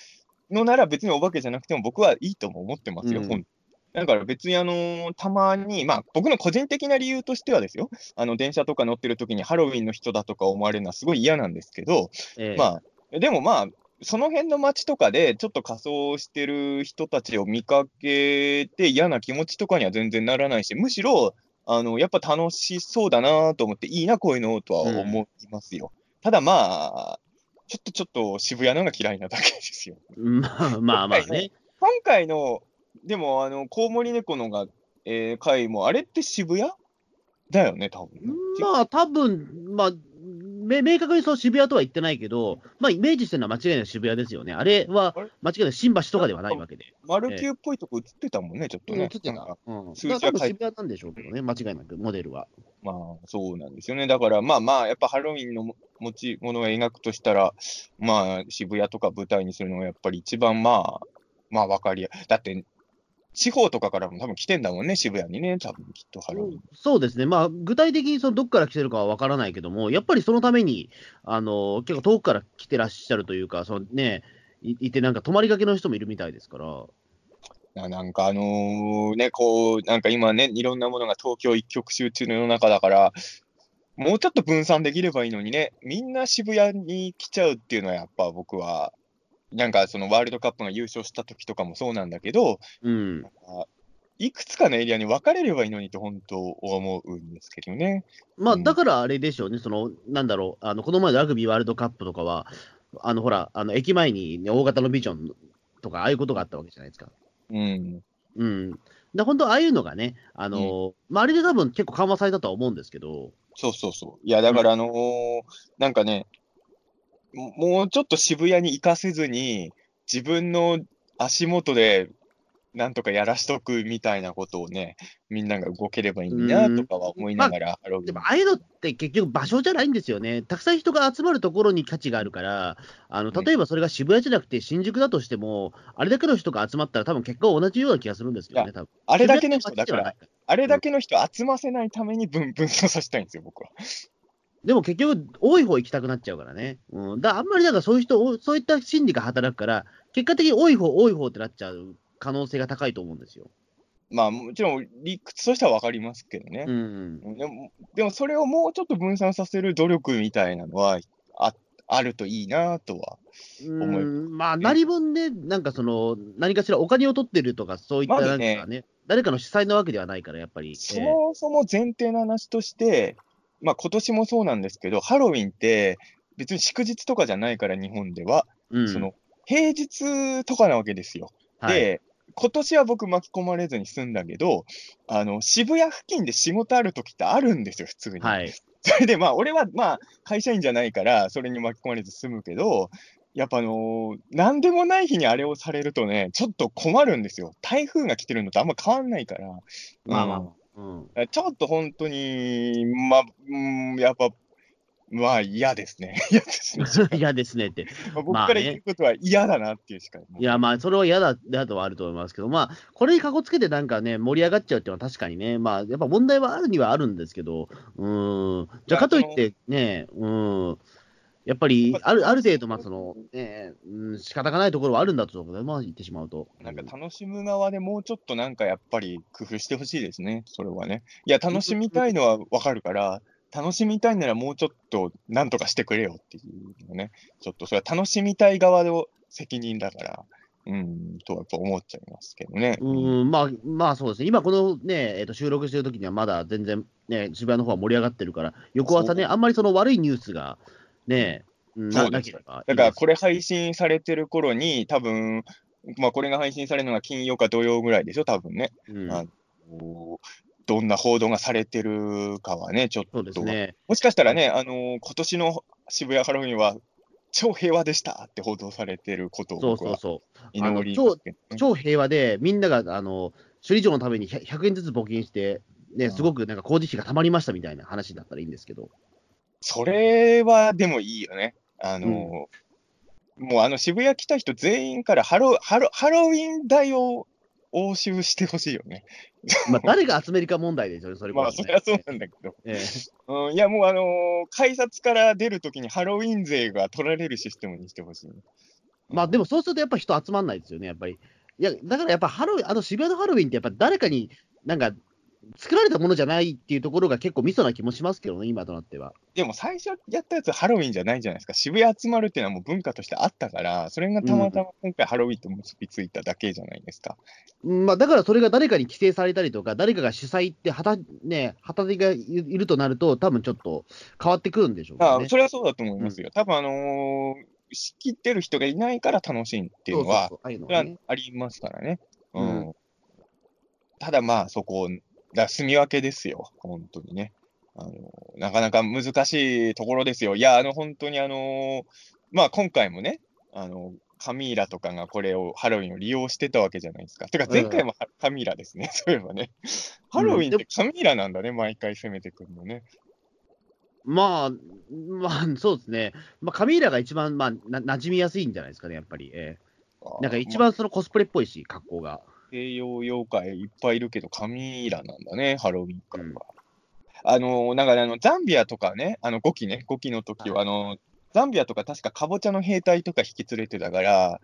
[SPEAKER 3] のなら別にお化けじゃなくても僕はいいとも思ってますよ、うん、だから別にあのー、たまに、まあ僕の個人的な理由としてはですよ、あの電車とか乗ってる時にハロウィンの人だとか思われるのはすごい嫌なんですけど、えー、まあ、でもまあ、その辺の街とかでちょっと仮装してる人たちを見かけて嫌な気持ちとかには全然ならないし、むしろ、あの、やっぱ楽しそうだなと思って、いいな、こういうのとは思いますよ。うん、ただまあ、ちょっとちょっと渋谷のが嫌いなだけですよ。
[SPEAKER 2] まあまあまあね。
[SPEAKER 3] 今回の、でも、あの、コウモリ猫のが、えー、回も、あれって渋谷？だよね、多分。
[SPEAKER 2] まあ、多分まあ、明確にそう渋谷とは言ってないけど、まあ、イメージしてるのは間違いない渋谷ですよね。あれは間違いない新橋とかではないわけで。
[SPEAKER 3] 丸九っぽいとこ映ってたもんね、ちょっとね。
[SPEAKER 2] 映ってた。うん。数字は渋谷なんでしょうけどね、間違いなく、モデルは。
[SPEAKER 3] まあ、そうなんですよね。だから、まあまあ、やっぱハロウィンの持ち物を描くとしたら、まあ、渋谷とか舞台にするのがやっぱり一番まあ、まあ分かりや、だって地方とかからも多分来てんだもんね、渋谷にね、多分きっと。
[SPEAKER 2] そうですね、まあ、具体的にそのどこから来てるかは分からないけども、やっぱりそのために、あの結構遠くから来てらっしゃるというか、そのね、いいて、なんか泊まりがけの人もいるみたいですから。
[SPEAKER 3] なんかあのー、ね、こう、なんか今ね、いろんなものが東京一極集中の世の中だから、もうちょっと分散できればいいのにね、みんな渋谷に来ちゃうっていうのはやっぱ僕はなんかそのワールドカップが優勝した時とかもそうなんだけど、
[SPEAKER 2] うん、
[SPEAKER 3] いくつかのエリアに分かれればいいのにと本当思うんですけどね。
[SPEAKER 2] まあ、だからあれでしょうね、そのなんだろう、あのこの前のラグビーワールドカップとかは、あのほら、あの駅前に、ね、大型のビジョンとか、ああいうことがあったわけじゃないですか。
[SPEAKER 3] うん。
[SPEAKER 2] うん。で、本当、ああいうのがね、あの、うん、まあ、あれで多分結構緩和されたとは思うんですけど。
[SPEAKER 3] そうそうそう。いや、だからあのー、なんかね、もうちょっと渋谷に行かせずに、自分の足元でなんとかやらしとくみたいなことをね、みんなが動ければいいなとかは思いながら、ま
[SPEAKER 2] あ、でも、ああいうのって結局場所じゃないんですよね。たくさん人が集まるところに価値があるから、あの例えばそれが渋谷じゃなくて新宿だとしても、あれだけの人が集まったら多分結果は同じような気がするんですけどね、多分。
[SPEAKER 3] あれだけの人、だから、あれだけの人集ませないために分分散させたいんですよ、僕は。
[SPEAKER 2] でも結局、多い方行きたくなっちゃうからね。うん、だあんまりなんかそういう人、そういった心理が働くから、結果的に多い方、多い方ってなっちゃう可能性が高いと思うんですよ。
[SPEAKER 3] まあもちろん理屈としては分かりますけどね。
[SPEAKER 2] うん、
[SPEAKER 3] でも、でもそれをもうちょっと分散させる努力みたいなのはああるといいなとは思い
[SPEAKER 2] まあ、何分ね、なんかその、何かしらお金を取ってるとか、そういったなんかね、ね誰かの主催なわけではないから、やっぱり。
[SPEAKER 3] そもそも前提の話として、まあ今年もそうなんですけど、ハロウィンって別に祝日とかじゃないから、日本では。うん、その平日とかなわけですよ。はい、で、今年は僕巻き込まれずに済んだけど、あの、渋谷付近で仕事ある時ってあるんですよ、普通に。はい。それでまあ、俺はまあ、会社員じゃないから、それに巻き込まれず済むけど、やっぱあのー、なんでもない日にあれをされるとね、ちょっと困るんですよ。台風が来てるのとあんま変わんないから。まあまあ、うん、ちょっと本当に、まあ、うん、やっぱ、まあ嫌ですね。嫌ですね。
[SPEAKER 2] 嫌ですねって。
[SPEAKER 3] まあ、僕から言うことは嫌だなっていうしか、ね、
[SPEAKER 2] いや、まあ、それは嫌だ、だとはあると思いますけど、まあ、これにかこつけてなんかね、盛り上がっちゃうっていうのは確かにね、まあ、やっぱ問題はあるにはあるんですけど、うん、じゃあかといってね、うん、やっぱり、あるある程度、まあそのね、うん、仕方がないところはあるんだとまあ、言ってしまうと。
[SPEAKER 3] なんか楽しむ側でもうちょっとなんかやっぱり工夫してほしいですね、それはね。いや、楽しみたいのはわかるから、楽しみたいならもうちょっとなんとかしてくれよっていうのね、ちょっとそれは楽しみたい側の責任だから。うん、とやっぱ思っちゃいますけどね。
[SPEAKER 2] うん、まあ、まあそうですね。今このね、えー、と収録してる時にはまだ全然ね、渋谷の方は盛り上がってるから、翌朝ね、あんまりその悪いニュースがね、
[SPEAKER 3] そう。だからこれ配信されてる頃に、多分まあこれが配信されるのが金曜か土曜ぐらいでしょ、多分ね。うん、あのどんな報道がされてるかはね、ちょっと、ね、もしかしたらね、あの今年の渋谷ハロウィンは超平和でしたって報道されてることを僕は
[SPEAKER 2] 祈り超超平和で、みんながあの首里城のために 100, 円ずつ募金して、ね、すごくなんか工事費がたまりましたみたいな話だったらいいんですけど。
[SPEAKER 3] それはでもいいよね。あの、うん、もうあの渋谷来た人全員からハロハロハロウィン代を押収してほしいよね。
[SPEAKER 2] まあ誰が集めるか問題でしょ、それ
[SPEAKER 3] は、ね、まあそれはそうなんだけど。ええうん、いやもうあのー、改札から出るときにハロウィン税が取られるシステムにしてほしい、ね。
[SPEAKER 2] まあでもそうするとやっぱ人集まんないですよね、やっぱり。いや、だからやっぱハロウィン、あの渋谷のハロウィンってやっぱ誰かになんか作られたものじゃないっていうところが結構ミソな気もしますけどね、今となっては。
[SPEAKER 3] でも最初やったやつハロウィンじゃないじゃないですか。渋谷集まるっていうのはもう文化としてあったから、それがたまたま今回ハロウィンと結びついただけじゃないですか。
[SPEAKER 2] うん、まあ、だからそれが誰かに規制されたりとか、誰かが主催ってはた、ね、旗手がいるとなると、多分ちょっと変わってくるんでしょうね。
[SPEAKER 3] あそれはそうだと思いますよ。うん、多分あのー、仕切ってる人がいないから楽しいっていうのはありますからね。うん、ただまあ、そこをだ住み分けですよ、本当にね。あのなかなか難しいところですよ。いや、あの本当にあのまあ今回もね、あのカミーラとかがこれを、ハロウィンを利用してたわけじゃないですか。てか、前回もカミーラですね、そういえばね。ハロウィンってカミーラなんだね、毎回攻めてくるのね。
[SPEAKER 2] まあ、まあ、そうですね。まあ、カミーラが一番、まあ、な馴染みやすいんじゃないですかね、やっぱり。えー、なんか一番そのコスプレっぽいし、格好が。
[SPEAKER 3] 西洋妖怪いっぱいいるけど、カミイラなんだね、ハロウィン感は。うん、あの、なんかね、あの、ザンビアとかね、あの、5期ね、5期の時は、あの、ザンビアとか確かカボチャの兵隊とか引き連れてたから、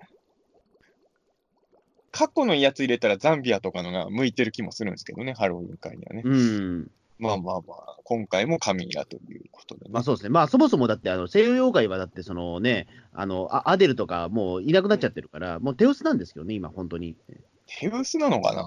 [SPEAKER 3] 過去のやつ入れたらザンビアとかのが向いてる気もするんですけどね、ハロウィン会にはね。うん。まあまあまあ、今回もカミイラということで、ね、
[SPEAKER 2] まあそうですね。まあそもそもだって、あの、西洋妖怪はだってそのね、あの、アデルとかもういなくなっちゃってるから、もう手薄なんですけどね、今、本当に。
[SPEAKER 3] 手薄なのかな？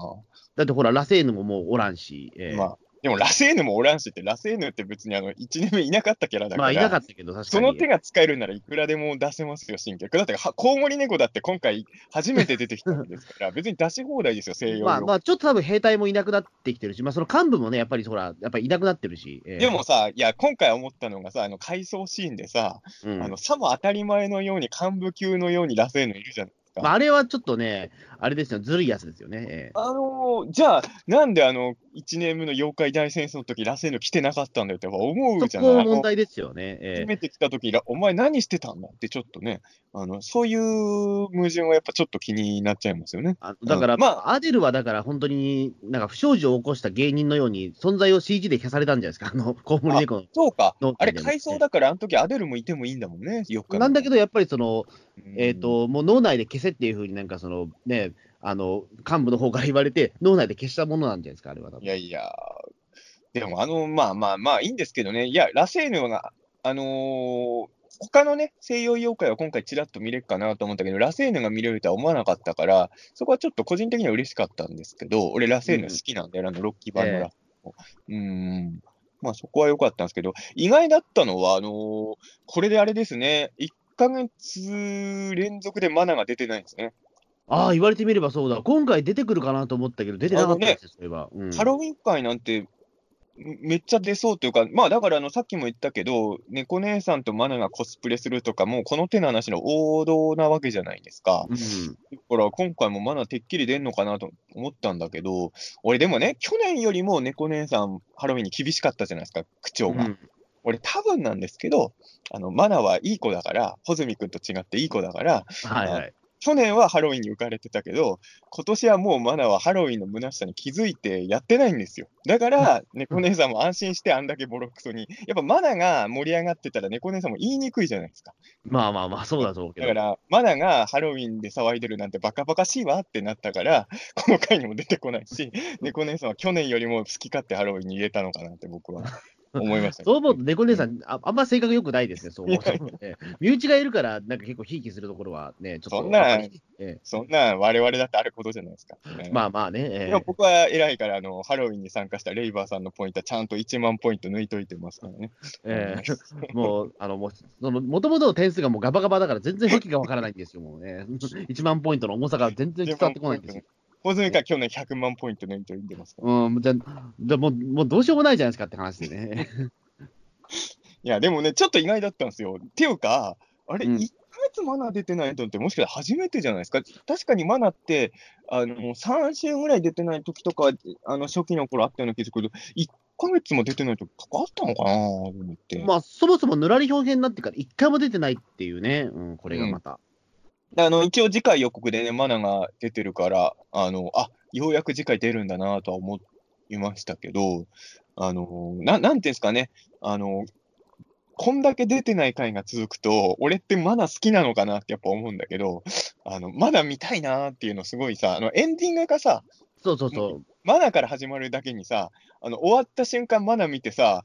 [SPEAKER 2] だってほら、ラセーヌももうおらんし。え
[SPEAKER 3] ー、まあ、でもラセーヌもおらんしって、ラセーヌって別にあの1年目いなかったキャラだから、まあ、いなかったけど、確かに。その手が使えるならいくらでも出せますよ、新脚。だって、コウモリ猫だって今回初めて出てきたんですから、別に出し放題ですよ、西洋
[SPEAKER 2] まあ、まあ、ちょっと多分兵隊もいなくなってきてるし、まあ、その幹部もね、やっぱりほら、やっぱりいなくなってるし。
[SPEAKER 3] えー、でもさ、いや、今回思ったのがさ、あの回想シーンでさ、うん、あのさも当たり前のように幹部級のようにラセーヌいるじゃん。
[SPEAKER 2] まあ、あれはちょっとね、あれですよ、ずるいやつですよね。
[SPEAKER 3] えー、あのー、じゃあ、なんであの、1年目の妖怪大戦争の時ラセーヌ来てなかったんだよって思うじゃない？
[SPEAKER 2] そこ問題ですよね。
[SPEAKER 3] えー、初めて来た時お前何してたんだってちょっとね、あの、そういう矛盾はやっぱちょっと気になっちゃいますよね。
[SPEAKER 2] あだから、うん、まあ、アデルはだから本当に、なんか不祥事を起こした芸人のように、存在を CG で消されたんじゃないですか、あの、コウモリ猫の。
[SPEAKER 3] そうか。あれ、回想だから、あの時アデルもいてもいいんだもんね、よく。
[SPEAKER 2] なんだけど、やっぱりその、えっ、ー、と、もう脳内で消せっていうふうになんかその、ね、あの、幹部の方から言われて、脳内で消したものなんじゃないですか、あれは。
[SPEAKER 3] いやいや、でも、あの、まあまあまあ、いいんですけどね、いや、ラセーヌが、あのー、他のね、西洋妖怪は今回ちらっと見れるかなと思ったけど、ラセーヌが見れるとは思わなかったから、そこはちょっと個人的には嬉しかったんですけど、俺ラセーヌ好きなんだよ、うん、あのロッキー版のラ。えー、うん。まあそこは良かったんですけど、意外だったのは、あのー、これであれですね、1ヶ月連続でマナが出てないんですね。
[SPEAKER 2] ああ、言われてみればそうだ。今回出てくるかなと思ったけど、出てなかったですよ、それは。
[SPEAKER 3] うん、ハロウィン会なんて、めっちゃ出そうというか、まあだからあのさっきも言ったけど、猫姉さんとマナがコスプレするとか、もうこの手の話の王道なわけじゃないですか。うん、だから今回もマナてっきり出んのかなと思ったんだけど、俺でもね、去年よりも猫姉さん、ハロウィンに厳しかったじゃないですか、口調が。うん、俺多分なんですけど、あのマナはいい子だから、穂積君と違っていい子だから、
[SPEAKER 2] はいはい、
[SPEAKER 3] 去年はハロウィンに浮かれてたけど、今年はもうマナはハロウィンの虚しさに気づいてやってないんですよ。だから、猫姉さんも安心してあんだけボロクソに。やっぱマナが盛り上がってたら猫姉さんも言いにくいじゃないですか。
[SPEAKER 2] まあまあまあ、そうだと思うけ
[SPEAKER 3] ど。だから、マナがハロウィンで騒いでるなんてバカバカしいわってなったから、この回にも出てこないし、猫姉さんは去年よりも好き勝手ハロウィンに入れたのかなって僕は思いました、
[SPEAKER 2] そう思うと、猫姉さんあ、あんま性格良くないですね、そう思うと、ね。身内がいるから、なんか結構ひいきするところはね、ちょっと。
[SPEAKER 3] そんな、ええ、そんな我々だってあることじゃないですか。
[SPEAKER 2] まあまあね。
[SPEAKER 3] ええ、僕は偉いから、あの、ハロウィンに参加したレイバーさんのポイントはちゃんと1万ポイント抜いといてますからね。
[SPEAKER 2] ええもう、あの、もともとの点数がもうガバガバだから、全然わけがわからないんですよ、もうね。1万ポイントの重さが全然伝わってこないんですよ。
[SPEAKER 3] 小泉か去年100万ポイント抜いてますか
[SPEAKER 2] ら。うん、じゃじゃもう、もうどうしようもないじゃないですかって話でね。
[SPEAKER 3] いや、でもね、ちょっと意外だったんですよ。っていうか、あれ、うん、1ヶ月マナー出てないとって、もしかしたら初めてじゃないですか？確かにマナーって、あの、3週ぐらい出てない時とか、あの、初期の頃あったような気がするけど、1ヶ月も出てないと関わったのかな？と思って。
[SPEAKER 2] まあ、そもそもぬらり表現になってから1回も出てないっていうね、うん、これがまた。
[SPEAKER 3] うん、あの、一応次回予告でね、マナが出てるから、あの、あ、ようやく次回出るんだなとは思いましたけど、あの、ななんていうんですかね、あの、こんだけ出てない回が続くと、俺ってまだ好きなのかなってやっぱ思うんだけど、あの、まだ見たいなっていうのすごいさ、あの、エンディングがさ、
[SPEAKER 2] そうそうそう。
[SPEAKER 3] マナから始まるだけにさ、あの、終わった瞬間マナ見てさ、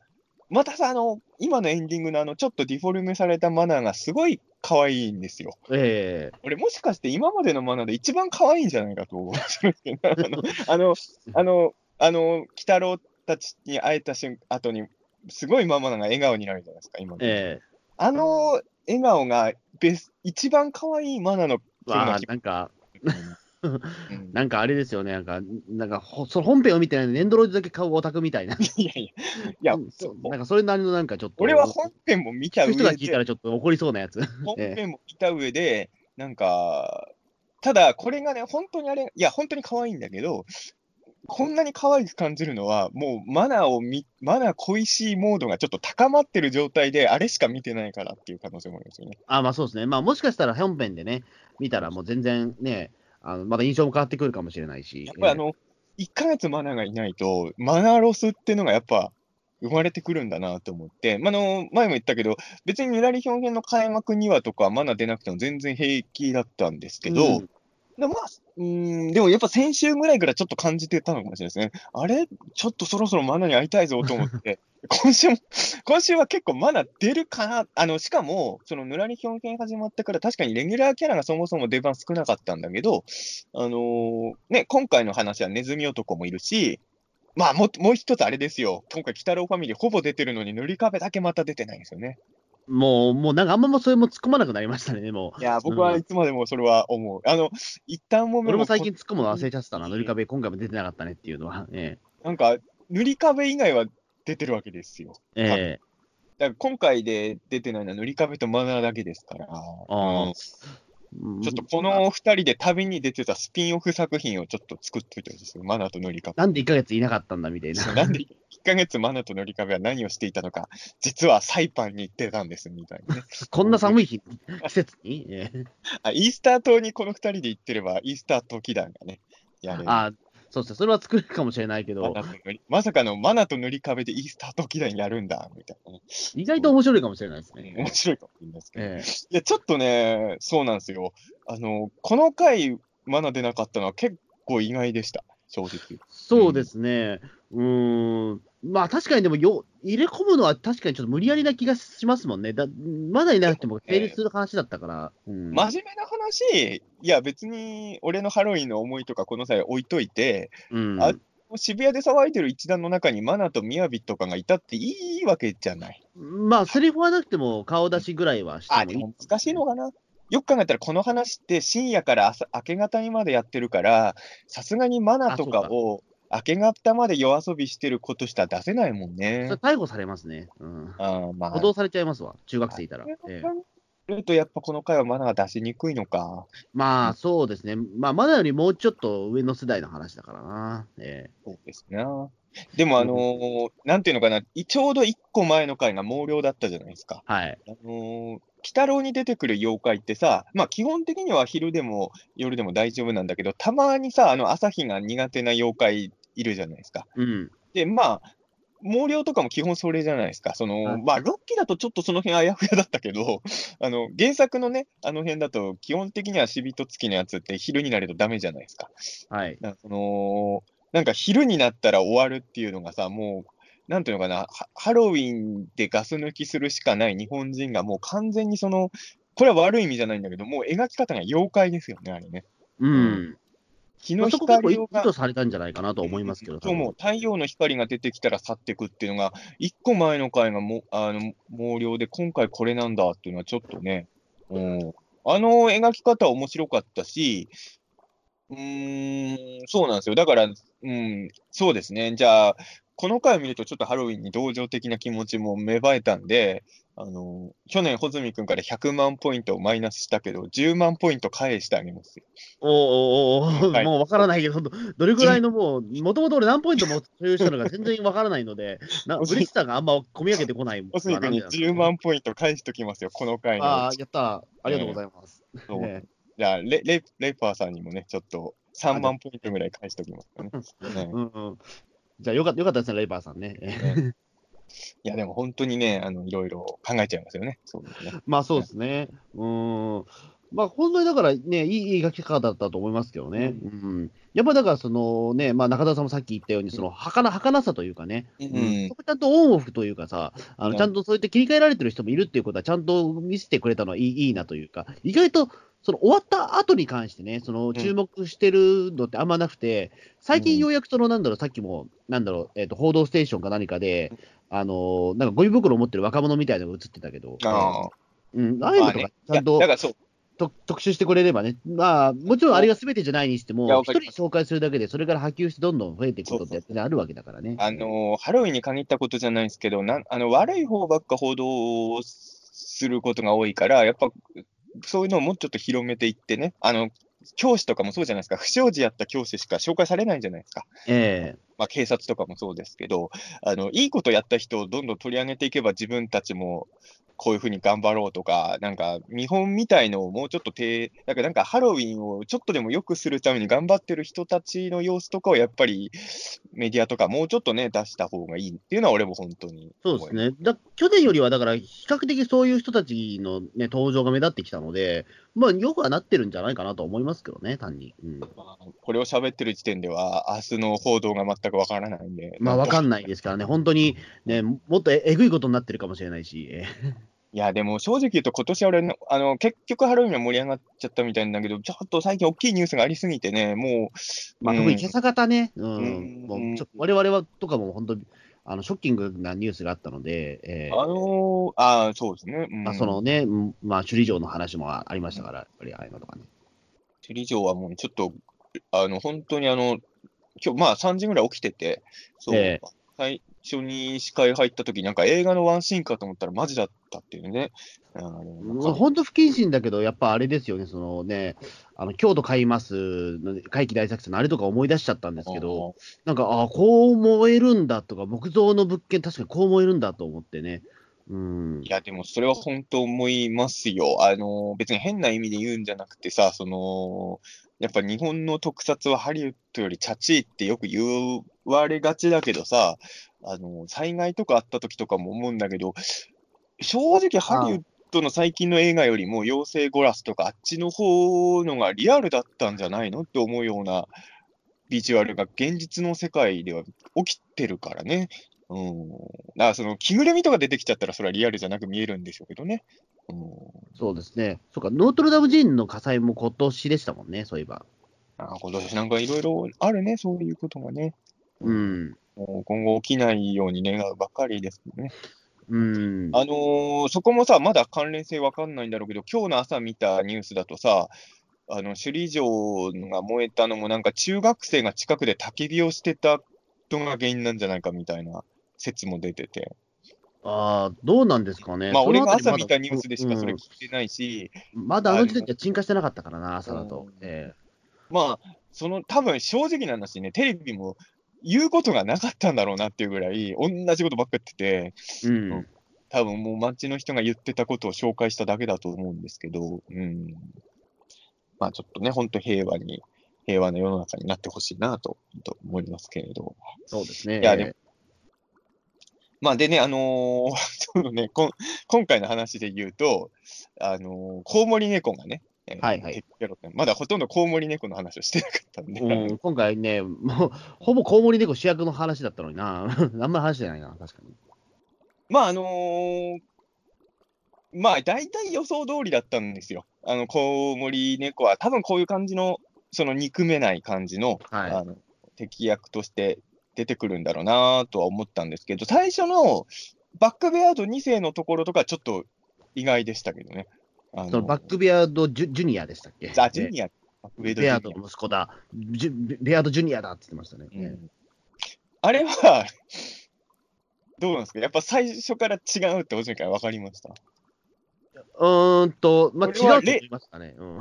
[SPEAKER 3] またさ、あの、今のエンディングのあの、ちょっとディフォルメされたマナーがすごい可愛いんですよ。
[SPEAKER 2] ええー、
[SPEAKER 3] 俺もしかして今までのマナーで一番可愛いんじゃないかと思うんですけど、あの、あの、あの、あの、鬼太郎たちに会えた瞬後に、すごいママが笑顔になるじゃないですか、今。
[SPEAKER 2] ええ
[SPEAKER 3] あの笑顔がベス一番可愛いマナの
[SPEAKER 2] わあ、なんか、なんかあれですよね、なんか、なんかその本編を見てないのに、エンドロイドだけ買うオタクみたいな。
[SPEAKER 3] いやいや、いや、
[SPEAKER 2] なんかそれなりのなんかちょっと。
[SPEAKER 3] 俺は本編も見た上で。
[SPEAKER 2] 人が聞いたらちょっと怒りそうなやつ。
[SPEAKER 3] 本編も見た上で、なんか、ただ、これがね、本当にあれ、いや、本当に可愛いんだけど、こんなに可愛く感じるのは、もうマナーをみ、マナー恋しいモードがちょっと高まってる状態で、あれしか見てないからっていう可能性もありますよね。
[SPEAKER 2] あまあそうですね。まあもしかしたら本編でね、見たらもう全然ね、あのまだ印象も変わってくるかもしれないし。
[SPEAKER 3] やっぱりあの、1ヶ月マナーがいないと、マナーロスっていうのがやっぱ生まれてくるんだなと思って、まあの前も言ったけど、別にぬらり表現の開幕にはとか、マナー出なくても全然平気だったんですけど、うんでまあ、うん、でもやっぱ先週ぐらいからちょっと感じてたのかもしれないですね。あれ？ちょっとそろそろマナに会いたいぞと思って、今週も、今週は結構マナ出るかな。あの、しかも、そのぬらり表現始まってから確かにレギュラーキャラがそもそも出番少なかったんだけど、あのー、ね、今回の話はネズミ男もいるし、まあも、もう一つあれですよ。今回、鬼太郎ファミリーほぼ出てるのに塗り壁だけまた出てないんですよね。
[SPEAKER 2] もう、もうなんかあんまもそれも突っ込まなくなりましたね、も
[SPEAKER 3] う。いや、僕はいつまでもそれは思う。あの、一旦も
[SPEAKER 2] 俺も最近突っ込むの忘れちゃってたな、塗り壁、今回も出てなかったねっていうのは。え
[SPEAKER 3] え、なんか、塗り壁以外は出てるわけですよ。
[SPEAKER 2] ええ
[SPEAKER 3] だから今回で出てないのは塗り壁とマナーだけですから。あちょっとこの二人で旅に出てたスピンオフ作品をちょっと作っといてほしいですよ。マナと塗り壁。
[SPEAKER 2] なんで1ヶ月いなかったんだみたいな。
[SPEAKER 3] なんで1ヶ月マナと塗り壁は何をしていたのか、実はサイパンに行ってたんですみたいなね。
[SPEAKER 2] こんな寒い日、季節に？
[SPEAKER 3] あイースター島にこの二人で行ってれば、イースター島祈団がね、やれる。
[SPEAKER 2] あそうですね、それは作れるかもしれないけど。
[SPEAKER 3] まさかのマナと塗り壁でイースター時代やるんだ、みたいなね。
[SPEAKER 2] 意外と面白いかもしれないですね。
[SPEAKER 3] 面白いかもしれないですけど。えー、いや、ちょっとね、そうなんですよ。あの、この回、マナ出なかったのは結構意外でした、正直。
[SPEAKER 2] そうですね。うん、んまあ確かにでもよ、入れ込むのは確かにちょっと無理やりな気がしますもんね。だまだいなくても成立する話だったから。
[SPEAKER 3] うん、真面目な話、いや別に俺のハロウィンの思いとかこの際置いといて、うん、あ渋谷で騒いでる一団の中にマナとミヤビとかがいたっていいわけじゃない。
[SPEAKER 2] まあ、セリフはなくても顔出しぐらいはしてもいい。あ、でも
[SPEAKER 3] 難しいのかな。よく考えたら、この話って深夜から朝明け方にまでやってるから、さすがにマナとかを明け方まで夜遊びしてることしたら出せないもんね。
[SPEAKER 2] それ逮捕されますね。うん。あまあ。補導されちゃいますわ、中学生いたら。え
[SPEAKER 3] え、ると、やっぱこの回はマナが出しにくいのか。
[SPEAKER 2] まあ、そうですね。まあ、マナよりもうちょっと上の世代の話だからな。え
[SPEAKER 3] え、そうですね。でも、あのー、なんていうのかな、ちょうど1個前の回が毛量だったじゃないですか。
[SPEAKER 2] はい。
[SPEAKER 3] あのー、鬼太郎に出てくる妖怪ってさ、まあ基本的には昼でも夜でも大丈夫なんだけど、たまにさ、あの朝日が苦手な妖怪いるじゃないですか。
[SPEAKER 2] うん、
[SPEAKER 3] で、まあ、毛量とかも基本それじゃないですか。その、はい、まあ、ロッキーだとちょっとその辺あやふやだったけど、あの、原作のね、あの辺だと、基本的には死人付きのやつって昼になるとダメじゃないですか。
[SPEAKER 2] はい。
[SPEAKER 3] その、なんか昼になったら終わるっていうのがさ、もう、なんていうのかな、ハロウィンでガス抜きするしかない日本人がもう完全にその、これは悪い意味じゃないんだけど、もう描き方が妖怪ですよね、あれね。
[SPEAKER 2] うん。日の光が。意図されたんじゃないかなと思いますけど。
[SPEAKER 3] そうも太陽の光が出てきたら去っていくっていうのが、一個前の回がもあの毛量で、今回これなんだっていうのはちょっとね、うん、あの描き方面白かったし、うーん、そうなんですよ。だから、うん、そうですね。じゃあ、この回を見ると、ちょっとハロウィンに同情的な気持ちも芽生えたんで、あの去年、穂積君から100万ポイントをマイナスしたけど、10万ポイント返してあげますよ。
[SPEAKER 2] おおお、はい、もう分からないけど、どれぐらいのもう、もともと俺何ポイントも所有したのか全然分からないので、な嬉しさがあんま込み上げてこない。
[SPEAKER 3] 穂積君に10万ポイント返しときますよ、この回の。
[SPEAKER 2] ああ、やった。ありがとうございます。
[SPEAKER 3] えー、ね、じゃあレレ、レイパーさんにもね、ちょっと3万ポイントぐらい返しときますかね。
[SPEAKER 2] ね うんうんじゃあよかよかったですね、レイバーさんね。ね
[SPEAKER 3] いや、でも本当にね、あのいろいろ考えちゃいますよね。そうですね
[SPEAKER 2] まあそうですね。うん。まあ本当にだからね、いい描き方だったと思いますけどね。うん、うん、やっぱだからそのね、まあ中田さんもさっき言ったように、その儚儚さというかね、うん、そこちゃんとオンオフというかさ、あのちゃんとそうやって切り替えられてる人もいるっていうことは、ちゃんと見せてくれたのはいいいいなというか、意外とその終わった後に関してね、その注目してるのってあんまなくて、最近ようやくその、なんだろう、さっきも、なんだろう、えっ、ー、と、報道ステーションか何かで、あの、なんかゴミ袋を持ってる若者みたいなのが映ってたけど、
[SPEAKER 3] あ
[SPEAKER 2] うん、ああいうのとか、ちゃんと、だからそう。特集してくれればね、まあ、もちろんあれがすべてじゃないにしても、一人紹介するだけで、それから波及してどんどん増えていくことってあるわけだからね。
[SPEAKER 3] あのハロウィンに限ったことじゃないんですけど、なあの悪い方ばっか報道することが多いから、やっぱそういうのをもうちょっと広めていってね、あの、教師とかもそうじゃないですか、不祥事やった教師しか紹介されないんじゃないですか。
[SPEAKER 2] え
[SPEAKER 3] え。ー、まあ、警察とかもそうですけど、あの、いいことやった人をどんどん取り上げていけば、自分たちもこういうふうに頑張ろうとか、なんか見本みたいのをもうちょっと手、だからなんかハロウィンをちょっとでも良くするために頑張ってる人たちの様子とかをやっぱりメディアとかもうちょっとね、出した方がいいっていうのは俺も本当に。
[SPEAKER 2] そうですね。だ去年よりはだから比較的そういう人たちのね、登場が目立ってきたので、まあよくはなってるんじゃないかなと思いますけどね、単に。うん、
[SPEAKER 3] これを喋ってる時点では、明日の報道が全くわからないんで。
[SPEAKER 2] まあわかんないですからね、本当にね、もっとえぐいことになってるかもしれないし。
[SPEAKER 3] いや、でも正直言うと、今年俺の、あの、結局ハロウィンは盛り上がっちゃったみたいなんだけど、ちょっと最近大きいニュースがありすぎてね、も
[SPEAKER 2] う。まあ、特に今朝方ね、うん、うん、もうちょ我々はとかも本当に、あの、ショッキングなニュースがあったので、
[SPEAKER 3] えー、あのー、あそうですね。
[SPEAKER 2] うん、まあ、そのね、まあ、首里城の話もありましたから、やっぱりああいうのとかね。
[SPEAKER 3] 首里城はもうちょっと、あの、本当にあの、今日、まあ3時ぐらい起きてて、そう、えー、最初に司会入った時なんか映画のワンシーンかと思ったらマジだったっていうね。
[SPEAKER 2] 本当不謹慎だけど、やっぱあれですよね、そのね、あの京都買います、怪奇大作戦のあれとか思い出しちゃったんですけど、なんか、ああ、こう燃えるんだとか、木造の物件、確かにこう燃えるんだと思ってね。うん、
[SPEAKER 3] いや、でもそれは本当思いますよ。あの、別に変な意味で言うんじゃなくてさ、その、やっぱ日本の特撮はハリウッドよりチャチーってよく言われがちだけどさ、あの、災害とかあった時とかも思うんだけど、正直ハリウッドの最近の映画よりも、妖精ゴラスとかあっちの方のがリアルだったんじゃないのって思うようなビジュアルが現実の世界では起きてるからね。うん。だからその着ぐるみとか出てきちゃったら、それはリアルじゃなく見えるんでしょうけどね。
[SPEAKER 2] うん、そうですね。そうか、ノートルダム寺院の火災も今年でしたもんね、そういえば。
[SPEAKER 3] あ今年なんかいろいろあるね、そういうことがね。
[SPEAKER 2] うん。
[SPEAKER 3] もう今後起きないように願うばっかりですね。
[SPEAKER 2] うん。
[SPEAKER 3] あのー、そこもさ、まだ関連性わかんないんだろうけど、今日の朝見たニュースだとさ、あの首里城が燃えたのも、なんか中学生が近くで焚き火をしてた人が原因なんじゃないかみたいな説も出てて。
[SPEAKER 2] ああ、どうなんですかね。
[SPEAKER 3] まあ、俺が朝見たニュースでしかそれ聞いてないし。
[SPEAKER 2] うん、まだあの時点では鎮火してなかったからな、朝だと。え
[SPEAKER 3] ー、まあ、その、多分正直な話ね、テレビも言うことがなかったんだろうなっていうぐらい、同じことばっか言ってて、
[SPEAKER 2] うん、
[SPEAKER 3] 多分もう街の人が言ってたことを紹介しただけだと思うんですけど、うん。まあちょっとね、本当平和に、平和な世の中になってほしいなとと思いますけれど。
[SPEAKER 2] そうですね。
[SPEAKER 3] いや、でも、まあでね、あのー、ちょうどねこ、今回の話で言うと、あのー、コウモリ猫がね、
[SPEAKER 2] はいはい、
[SPEAKER 3] まだほとんどコウモリ猫の話をしてなかったんで、
[SPEAKER 2] うん、今回ね、もうほぼコウモリ猫主役の話だったのにな、あんまり話してないな、確かに。
[SPEAKER 3] まあ、あのー、まあ、大体予想通りだったんですよ。あの、コウモリ猫は、多分こういう感じの、その憎めない感じの、はい、あの敵役として出てくるんだろうなとは思ったんですけど、最初のバックベアード2世のところとか、ちょっと意外でしたけどね。
[SPEAKER 2] あのバックベアードジュジュニアでしたっけ？
[SPEAKER 3] あ、ジュニア。
[SPEAKER 2] ベアードの息子だ。ベアードジュニアだって言ってましたね。
[SPEAKER 3] うん、あれはどうなんですか？やっぱ最初から違うっておじいから分かりました？
[SPEAKER 2] うーんと、まあ、違うと思いましたね。うん、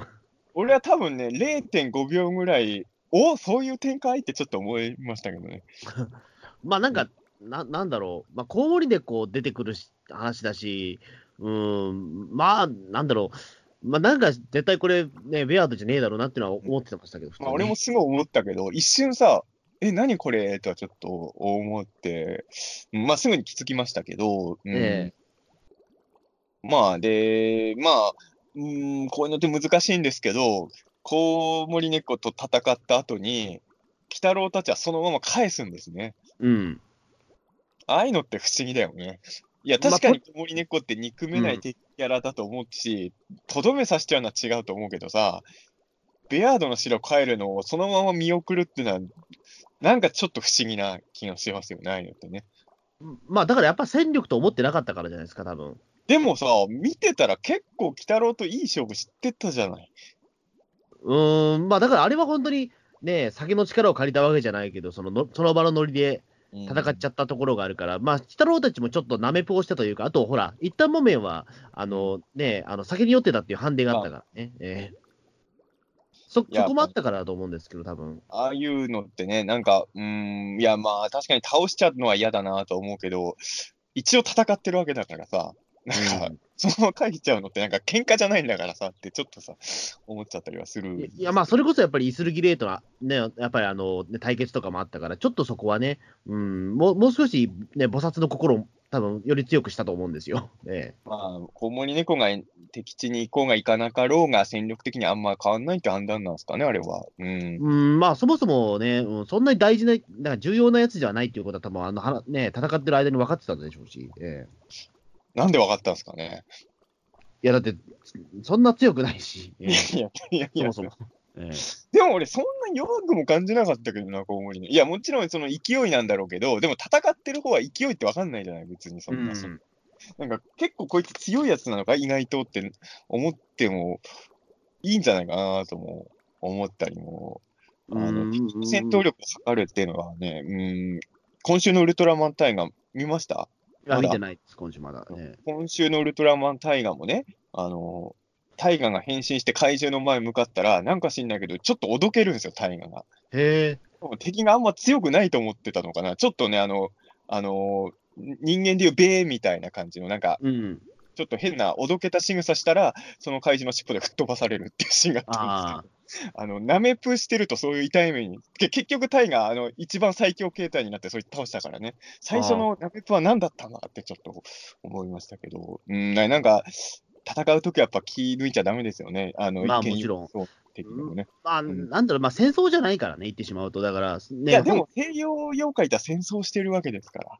[SPEAKER 3] 俺は多分ね、0.5秒ぐらい、おそういう展開？ってちょっと思いましたけどね。
[SPEAKER 2] まあなんか、ななんだろう、まあ、コウモリでこう出てくる話だし、うん、まあ、なんだろう、まあなんか絶対これ、ね、ベアードじゃねえだろうなっていうのは思ってましたけど、
[SPEAKER 3] まあ、俺もすごい思ったけど、一瞬さ、え、何これ？とはちょっと思って、まあ、すぐに気づきましたけど、うん、え。まあ、で、まあ、うん、こういうのって難しいんですけど、コウモリ猫と戦った後に、鬼太郎たちはそのまま返すんですね。
[SPEAKER 2] うん。
[SPEAKER 3] ああいうのって不思議だよね。いや、確かにコウモリ猫って憎めない敵キャラだと思うし、とど、めさせちゃうのは違うと思うけどさ、ベアードの城帰るのをそのまま見送るっていうのは、なんかちょっと不思議な気がしますよね、ああいうのってね。
[SPEAKER 2] まあだからやっぱ戦力と思ってなかったからじゃないですか、多分
[SPEAKER 3] でもさ、見てたら結構、鬼太郎といい勝負知ってたじゃない。
[SPEAKER 2] うーん、まあだからあれは本当にね、酒の力を借りたわけじゃないけど、そののその場のノリで戦っちゃったところがあるから、うん、まあ、鬼太郎たちもちょっとなめぽをしたというか、あとほら、一旦もめんは、あのね、あの酒に酔ってたっていう判定があったからね。えーそ、そこもあったからだと思うんですけど、多分。
[SPEAKER 3] ああいうのってね、なんか、うん、いや、まあ、確かに倒しちゃうのは嫌だなと思うけど、一応戦ってるわけだからさ、なんか、うん、そのまま返しちゃうのって、なんか喧嘩じゃないんだからさって、ちょっとさ、思っちゃったりはする。
[SPEAKER 2] いや、まあ、それこそやっぱりイスルギレートは、ね、やっぱりあの、ね、対決とかもあったから、ちょっとそこはね、うん、もうもう少し、ね、菩薩の心多分より強くしたと思うんですよ。え え、
[SPEAKER 3] まあ、コウモリ猫が敵地に行こうが行かなかろうが、戦力的にあんま変わんないって判断なんですかね、あれは。うん、
[SPEAKER 2] うんまあ、そもそもね、うん、そんなに大事な、なんか重要なやつではないっていうことは、多分あのはね、戦ってる間に分かってたでしょうし。ええ、
[SPEAKER 3] なんで分かったんですかね？
[SPEAKER 2] いや、だって、そんな強くないし。
[SPEAKER 3] いやいやいや
[SPEAKER 2] そもそも。え
[SPEAKER 3] でも俺、そんな弱くも感じなかったけどな、コウモリいや、もちろんその勢いなんだろうけど、でも戦ってる方は勢いって分かんないじゃない、別にそんな。うん、な。んか結構こいつ強いやつなのか、意外とって思ってもいいんじゃないかなとも思ったりも、あの戦闘力を測るっていうのはね、うん、今週のウルトラマンタイガー見ました？
[SPEAKER 2] あ見てないです、今週まだ、ね。
[SPEAKER 3] 今週のウルトラマンタイガーもね、あの、タイガが変身して怪獣の前向かったら、なんか知んないけど、ちょっとおどけるんですよ、タイガが。
[SPEAKER 2] へ
[SPEAKER 3] え。敵があんま強くないと思ってたのかな。ちょっとね、あの、あの、人間でいうベーみたいな感じの、なんか、
[SPEAKER 2] うん、
[SPEAKER 3] ちょっと変なおどけた仕草したら、その怪獣の尻尾で吹っ飛ばされるっていうシーンがあったんですけど、あの、なめぷしてるとそういう痛い目に、結局タイガあの、一番最強形態になってそれ倒したからね、最初のなめぷは何だったんだってちょっと思いましたけど、うん、なんか、戦うときはやっぱ気抜いちゃだめですよね。あの、
[SPEAKER 2] まあもちろん。まあ、なんだろう、まあ戦争じゃないからね、言ってしまうと。だから、
[SPEAKER 3] ね、いや、でも西洋妖怪とは戦争してるわけですから。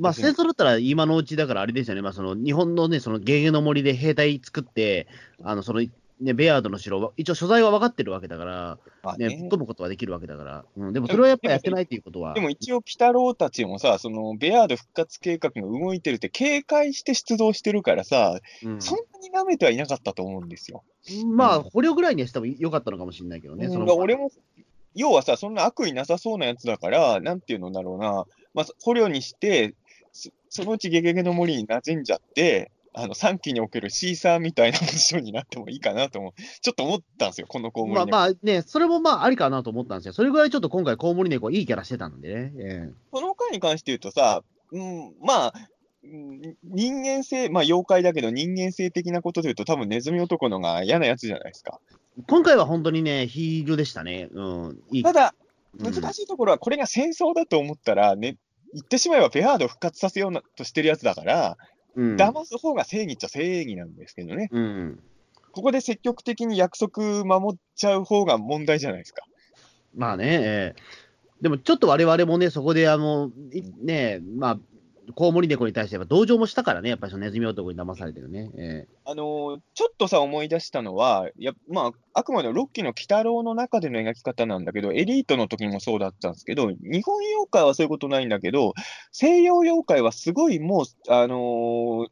[SPEAKER 2] まあ、戦争だったら今のうちだからあれですよね、まあ、その日本のね、そのゲゲの森で兵隊作って、あのそのね、ベアードの城、一応所在は分かってるわけだから、ね、ねぶっ飛ぶことはできるわけだから、うん、でもそれはやっぱりやってないっていうことは。
[SPEAKER 3] でも一応、鬼太郎たちもさ、そのベアード復活計画が動いてるって警戒して出動してるからさ、うん、そんなに舐めてはいなかったと思うんですよ。
[SPEAKER 2] まあ、捕虜ぐらいにはしてもよかったのかもしれないけどね。
[SPEAKER 3] その俺も、要はさ、そんな悪意なさそうなやつだから、なんていうのだろうな、まあ、捕虜にして、そのうちゲゲゲの森に馴染んじゃって、あの、3期におけるシーサーみたいなポジションになってもいいかなと思う。ちょっと思ったんですよ、このコウモリ
[SPEAKER 2] 猫。まあまあね、それもまあありかなと思ったんですよ。それぐらいちょっと今回コウモリ猫いいキャラしてたんでね。えー、
[SPEAKER 3] この回に関して言うとさ、うん、まあ、人間性、まあ妖怪だけど人間性的なことで言うと多分ネズミ男のが嫌なやつじゃないですか。
[SPEAKER 2] 今回は本当にね、ヒールでしたね。うん。い
[SPEAKER 3] いただ、難しいところはこれが戦争だと思ったら、ね、言ってしまえばベアード復活させようとしてるやつだから、うん、騙す方が正義っちゃ正義なんですけどね。うん、ここで積極的に約束守っちゃう方が問題じゃないですか。
[SPEAKER 2] まあね、えー、でもちょっと我々もね、そこであの、ね、まあ、コウモリ猫に対しては同情もしたからね、やっぱりそのネズミ男に騙されてるね。え
[SPEAKER 3] ー、あのー、ちょっとさ、思い出したのは、やまあ、あくまでロッキーの鬼太郎の中での描き方なんだけど、エリートの時もそうだったんですけど、日本妖怪はそういうことないんだけど、西洋妖怪はすごいもう、あのー、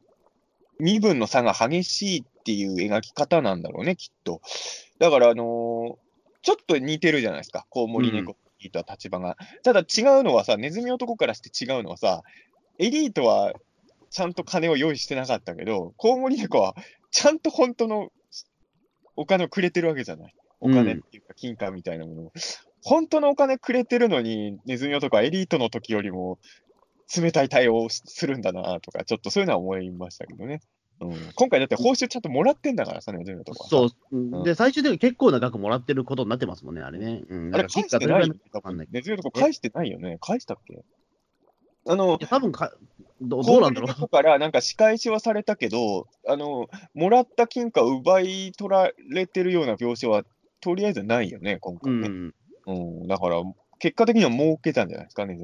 [SPEAKER 3] 身分の差が激しいっていう描き方なんだろうね、きっと。だから、あのちょっと似てるじゃないですか、コウモリ猫。とは立場が。ただ違うのはさ、ネズミ男からして違うのはさ、エリートはちゃんと金を用意してなかったけど、コウモリ猫はちゃんと本当のお金をくれてるわけじゃない。お金っていうか、金貨みたいなものを。うん、本当のお金くれてるのに、ネズミ男はエリートの時よりも冷たい対応をするんだなとか、ちょっとそういうのは思いましたけどね。うん、今回だって報酬ちゃんともらってんだからさ、ネズミ男は。
[SPEAKER 2] そう、うん、で、最終的に結構な額もらってることになってますもんね、あれね。
[SPEAKER 3] うん、あれ、返してないネズミ男返してないよね。返したっけ？あの、
[SPEAKER 2] 多分かどどうなんだろ
[SPEAKER 3] う。からなんか仕返しはされたけど、あの、もらった金貨を奪い取られてるような描写は、とりあえずないよね、今回ね。うん、うん、だから、結果的には儲けたんじゃないですかね、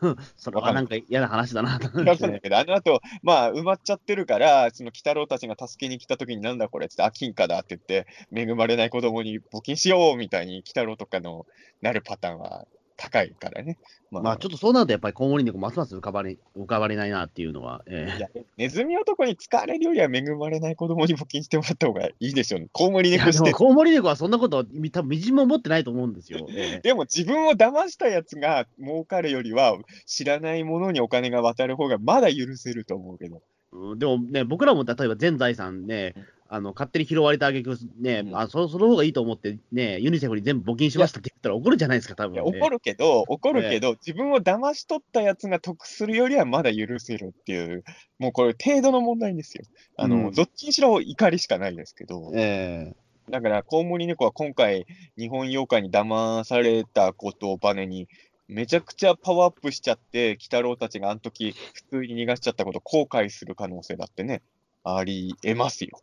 [SPEAKER 2] それはなんか嫌な話だなと思
[SPEAKER 3] って。だけど、あの後、まあ、埋まっちゃってるから、その鬼太郎たちが助けに来た時になんだこれって、あ、金貨だって言って、恵まれない子供に募金しようみたいに、鬼太郎とかのなるパターンは高いからね。
[SPEAKER 2] まあ、まあ、ちょっとそうなると、やっぱりコウモリ猫、ますます浮かばれ浮かばれないなっていうのは。えー、
[SPEAKER 3] ネズミ男に使われるよりは恵まれない子供に募金してもらった方がいいでしょうね。コウモリ猫して。
[SPEAKER 2] コウモリ猫はそんなこと、多分みじんも思ってないと思うんですよ。
[SPEAKER 3] えー、でも自分を騙したやつが儲かるよりは、知らないものにお金が渡る方がまだ許せると思うけど。
[SPEAKER 2] うん、でもね、僕らも例えば全財産ね、あの勝手に拾われたあげく、ね、うん、あそその方がいいと思って、ね、ユニセフに全部募金しましたって言ったら怒るじゃないですか、多分、ね、
[SPEAKER 3] 怒るけど、怒るけど、自分を騙し取ったやつが得するよりはまだ許せるっていう、もうこれ、程度の問題ですよ。あの、うん、どっちにしろ怒りしかないですけど。えーだから、コウモリ猫は今回、日本妖怪に騙されたことをバネに、めちゃくちゃパワーアップしちゃって、鬼太郎たちがあの時普通に逃がしちゃったこと後悔する可能性だってね、ありえますよ。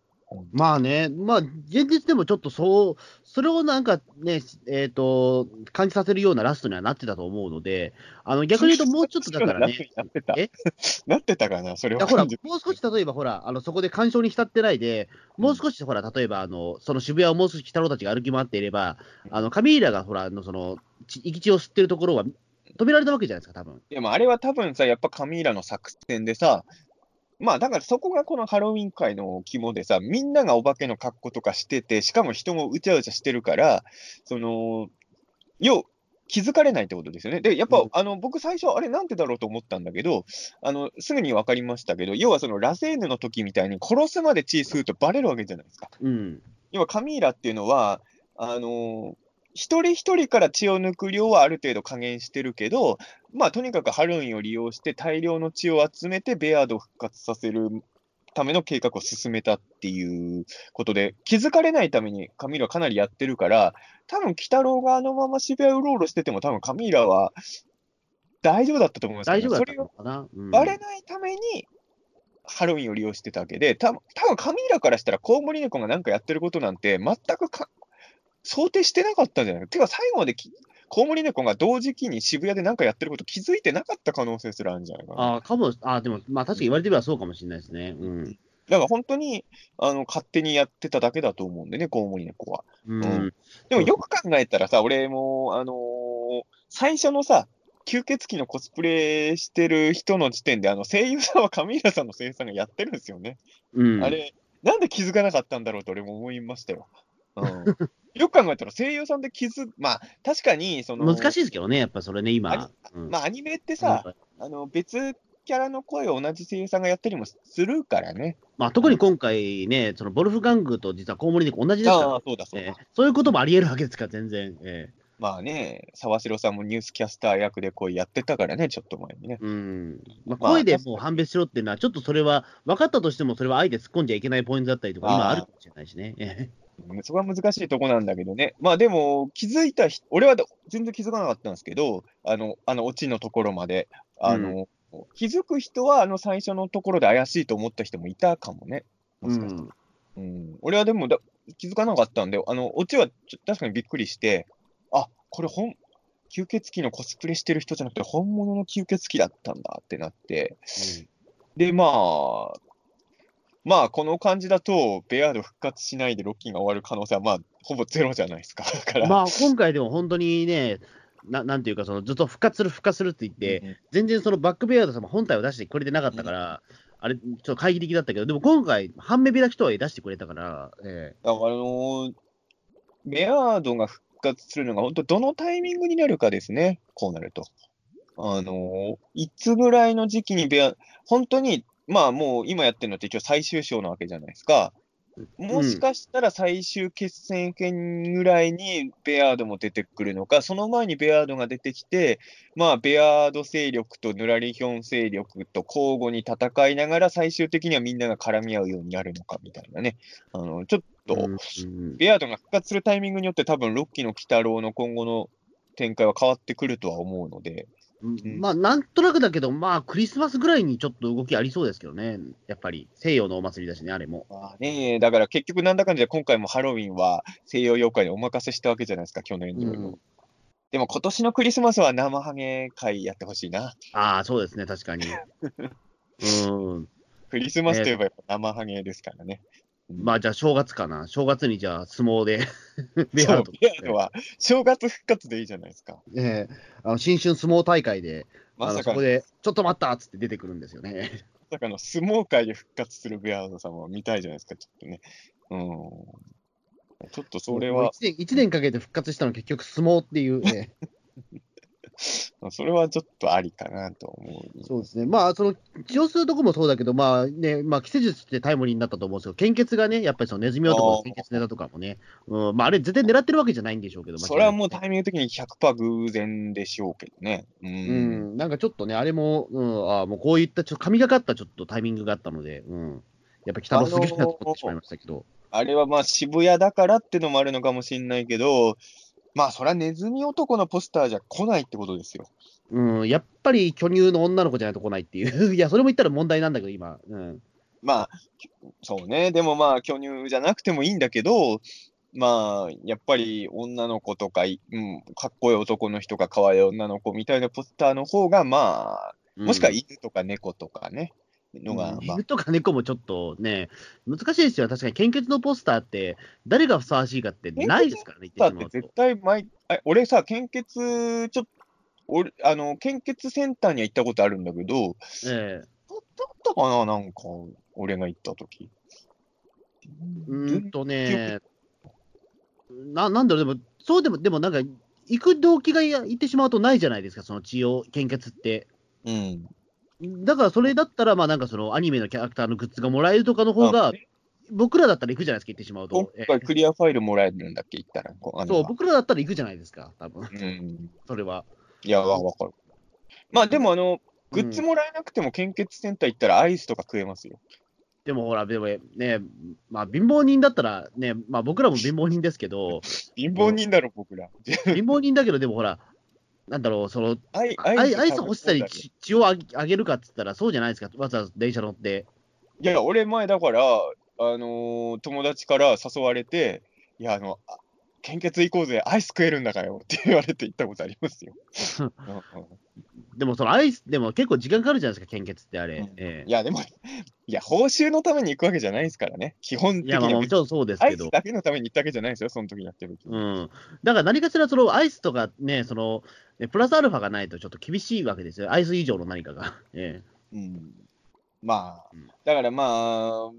[SPEAKER 2] まあね、まあ、現実でもちょっとそう、それをなんかね、えっ、ー、と、感じさせるようなラストにはなってたと思うので、あの逆に言うと、もうちょっとだからね。
[SPEAKER 3] なってた。え？なってたかな、それは。
[SPEAKER 2] ほら、もう少し例えば、ほら、あのそこで干渉に浸ってないで、もう少し、ほら、例えば、あのその渋谷をもう少し鬼太郎たちが歩き回っていれば、あのカミーラが、ほら、あのその、行き地を吸ってるところは、止められたわけじゃないですか、多分。
[SPEAKER 3] いや、あれは多分さ、やっぱカミーラの作戦でさ、まあだからそこがこのハロウィン界の肝でさ、みんながお化けの格好とかしてて、しかも人もうちゃうちゃしてるから、その、要、気づかれないってことですよね。で、やっぱ、うん、あの、僕最初、あれなんてだろうと思ったんだけど、あの、すぐに分かりましたけど、要はそのラセーヌの時みたいに殺すまで血吸うとバレるわけじゃないですか。うん。要はカミーラっていうのは、あの一人一人から血を抜く量はある程度加減してるけど、まあ、とにかくハロウィンを利用して大量の血を集めてベアードを復活させるための計画を進めたっていうことで、気づかれないためにカミーラはかなりやってるから、多分、鬼太郎があのまま渋谷うろうろしてても、多分カミーラは大丈夫だったと思います、
[SPEAKER 2] ね、大丈夫だったのかな、
[SPEAKER 3] うん、バレないために、ハロウィンを利用してたわけで、多分多分カミーラからしたら、コウモリ猫が何かやってることなんて、全くか想定してなかったんじゃない？か。てか、最後までコウモリ猫が同時期に渋谷で何かやってること気づいてなかった可能性すらあるんじゃないかな。
[SPEAKER 2] ああ、かも、ああ、でも、まあ確かに言われてみればそうかもしれないですね。うん。
[SPEAKER 3] だから本当に、あの、勝手にやってただけだと思うんでね、コウモリ猫は。うん。うん、でもよく考えたらさ、俺も、あのー、最初のさ、吸血鬼のコスプレしてる人の時点で、あの、声優さんはカミーラさんの声優さんがやってるんですよね。うん。あれ、なんで気づかなかったんだろうと俺も思いましたよ。うん。よく考えたら声優さんで気づまあ、確かに、その。
[SPEAKER 2] 難しいですけどね、やっぱそれね、今。
[SPEAKER 3] うん、まあ、アニメってさ、あの、別キャラの声を同じ声優さんがやったりもするからね。
[SPEAKER 2] まあ、特に今回ね、そのボルフガングと実はコウモリ猫同じですから、
[SPEAKER 3] あそうだそうだ、
[SPEAKER 2] そういうこともありえるわけですから、全然。えー、
[SPEAKER 3] まあね、沢城さんもニュースキャスター役で声やってたからね、ちょっと前にね。
[SPEAKER 2] うん。まあ、声でもう判別しろっていうのは、ちょっとそれは、分かったとしても、それはあえて突っ込んじゃいけないポイントだったりとか、今あるかもしれないしね。
[SPEAKER 3] そこは難しいとこなんだけどね。まあでも、気づいた人、俺は全然気づかなかったんですけど、あの、あの、オチのところまで。あの、うん気づく人は、あの最初のところで怪しいと思った人もいたかもね。もしかしたら。うん、うん、俺はでもだ気づかなかったんで、あの、オチは確かにびっくりして、あ、これ本、吸血鬼のコスプレしてる人じゃなくて、本物の吸血鬼だったんだってなって、うん、で、まあ、まあ、この感じだと、ベアード復活しないでロッキーが終わる可能性は、まあ、ほぼゼロじゃないですか。
[SPEAKER 2] だからまあ、今回でも本当にね、ななんていうか、そのずっと復活する、復活するって言って、うん、全然そのバックベアード様本体を出してくれてなかったから、うん、あれ、ちょっと懐疑的だったけど、でも今回、半目開きとはいえ出してくれたから、え
[SPEAKER 3] ー、あのー、ベアードが復活するのが、本当、どのタイミングになるかですね、こうなると。あのー、いつぐらいの時期にベア、本当に、まあもう今やってるのって一応最終章なわけじゃないですか。もしかしたら最終決戦圏ぐらいにベアードも出てくるのか、その前にベアードが出てきて、まあ、ベアード勢力とヌラリヒョン勢力と交互に戦いながら、最終的にはみんなが絡み合うようになるのかみたいなね、あのちょっと、ベアードが復活するタイミングによって、多分ロッキーの鬼太郎の今後の展開は変わってくるとは思うので。
[SPEAKER 2] まあ、なんとなくだけど、まあ、クリスマスぐらいにちょっと動きありそうですけどね、やっぱり、西洋のお祭りだしね、あれも。
[SPEAKER 3] まあね、だから結局、なんだかんだで今回もハロウィンは西洋妖怪にお任せしたわけじゃないですか、去年中の。うん、でも今年のクリスマスは生ハゲ会やってほしいな。
[SPEAKER 2] ああ、そうですね、確かに。
[SPEAKER 3] うん。クリスマスといえばやっぱ生ハゲですからね。
[SPEAKER 2] まあじゃあ正月かな。正月にじゃあ相撲で
[SPEAKER 3] ベアード。ベアードは正月復活でいいじゃないですか。
[SPEAKER 2] ええあの新春相撲大会で、まさかそこで、ちょっと待ったっつって出てくるんですよね。
[SPEAKER 3] まさかの相撲界で復活するベアードさんは見たいじゃないですか、ちょっとね。うん。ちょっとそれは。
[SPEAKER 2] 1年 ,1 年かけて復活したの結局相撲っていうね。
[SPEAKER 3] それはちょっとありかなと思
[SPEAKER 2] う。そうですね。まあ、その、治療するとこもそうだけど、まあね、まあ、季節術ってタイムリーになったと思うんですけど、献血がね、やっぱりそのネズミ男の献血ネタとかもね、うん、まあ、あれ絶対狙ってるわけじゃないんでしょうけど、
[SPEAKER 3] それはもうタイミング的に100%偶然でしょうけどね。
[SPEAKER 2] うん、うん、なんかちょっとね、あれも、うん、あもうこういったちょっと神がかったちょっとタイミングがあったので、うん、やっぱ北野すげえなと思ってしまいましたけど。
[SPEAKER 3] あれはまあ渋谷だからってのもあるのかもしれないけど、まあそれはネズミ男のポスターじゃ来ないってことですよ。
[SPEAKER 2] うん、やっぱり巨乳の女の子じゃないと来ないっていう、いや、それも言ったら問題なんだけど、今。うん、
[SPEAKER 3] まあ、そうね、でもまあ、巨乳じゃなくてもいいんだけど、まあ、やっぱり女の子とか、うん、かっこいい男の人が可愛い女の子みたいなポスターの方が、まあ、もしくは犬とか猫とかね、
[SPEAKER 2] のが、まあ、犬とか猫もちょっとね、難しいですよ、確かに献血のポスターって、誰がふさわしいかってないですからね、
[SPEAKER 3] 言って。絶対毎俺さ、献血、ちょっ俺、あの、献血センターには行ったことあるんだけど、ええだったかな、なんか、俺が行った時
[SPEAKER 2] うんとね、ななんだろう、でも、そうでも、でもなんか、行く動機が行ってしまうとないじゃないですか、その治療、献血って。うん。だからそれだったら、まあなんかそのアニメのキャラクターのグッズがもらえるとかの方が、僕らだったら行くじゃないですか、行ってしまうと。
[SPEAKER 3] 今回クリアファイルもらえるんだっけ、行ったら。
[SPEAKER 2] そう、僕らだったら行くじゃないですか、多分。うん。それは。
[SPEAKER 3] いや、わかる。まあでも、あの、グッズもらえなくても献血センター行ったらアイスとか食えますよ。
[SPEAKER 2] でもほら、でもね、まあ貧乏人だったらね、まあ僕らも貧乏人ですけど、
[SPEAKER 3] 貧乏人だろ、僕ら。
[SPEAKER 2] 貧乏人だけど、でもほら、なんだろう、その、アイアイス欲したり血をあげるかっつったらそうじゃないですか、わざわざ電車乗って。
[SPEAKER 3] いや、俺前だから、あのー、友達から誘われて、いや、あの、献血行こうぜ、アイス食えるんだかよって言われて行ったことありますよ。
[SPEAKER 2] でも、そのアイス、でも結構時間かかるじゃないですか、献血ってあれ。うん
[SPEAKER 3] えー、いや、でも、いや、報酬のために行くわけじゃないですからね、基本的には。いや、
[SPEAKER 2] もちろんそうですけど。アイ
[SPEAKER 3] スだけのために行ったわけじゃないですよ、その時やってる
[SPEAKER 2] うん。だから何かしら、そのアイスとかね、その、プラスアルファがないとちょっと厳しいわけですよ、アイス以上の何かが。え
[SPEAKER 3] ー、うん。まあ、だからまあ、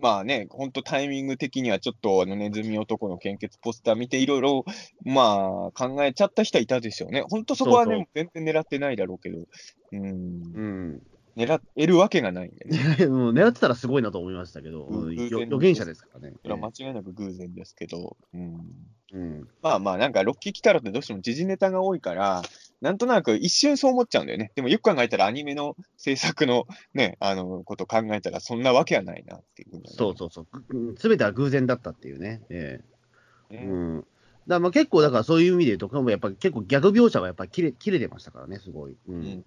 [SPEAKER 3] まあね、本当タイミング的にはちょっとあのネズミ男の献血ポスター見ていろいろまあ考えちゃった人はいたでしょうね。本当そこはね、全然狙ってないだろうけど、うん、うん。狙えるわけがないんでね。
[SPEAKER 2] 狙ってたらすごいなと思いましたけど、うん、予言者ですからね。
[SPEAKER 3] それは間違いなく偶然ですけど、うん、うん、まあまあ、なんかロッキー・キタロってどうしても時事ネタが多いから、なんとなく一瞬そう思っちゃうんだよね。でもよく考えたらアニメの制作のね、あの、こと考えたらそんなわけはないなっていう、ね、
[SPEAKER 2] そうそうそう。すべては偶然だったっていうね。えー、ね、うん。だまあ結構、だからそういう意味で言うと、やっぱ結構逆描写はやっぱり切れ切れてましたからね、すごい。うん。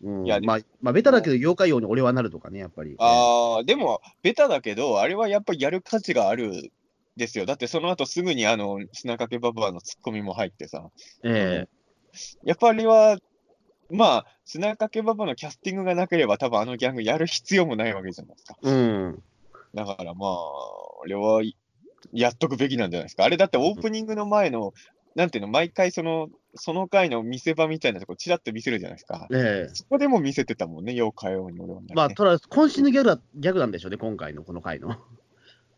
[SPEAKER 2] うん、いや、まあ、まあ、ベタだけど、妖怪王に俺はなるとかね、やっぱり。
[SPEAKER 3] ああ、でも、ベタだけど、あれはやっぱりやる価値があるですよ。だってその後すぐにあの、砂かけババアのツッコミも入ってさ。ええやっぱりは、まあ、砂かけババのキャスティングがなければ、多分あのギャングやる必要もないわけじゃないですか。うん。だからまあ、あれはやっとくべきなんじゃないですか。あれだってオープニングの前の、なんていうの、毎回その、その回の見せ場みたいなとこちらっと見せるじゃないですか。ええそこでも見せてたもんね、妖怪王に俺は、ね。
[SPEAKER 2] まあ、ただ、渾身のギャグギャグなんでしょうね、今回の、この回の。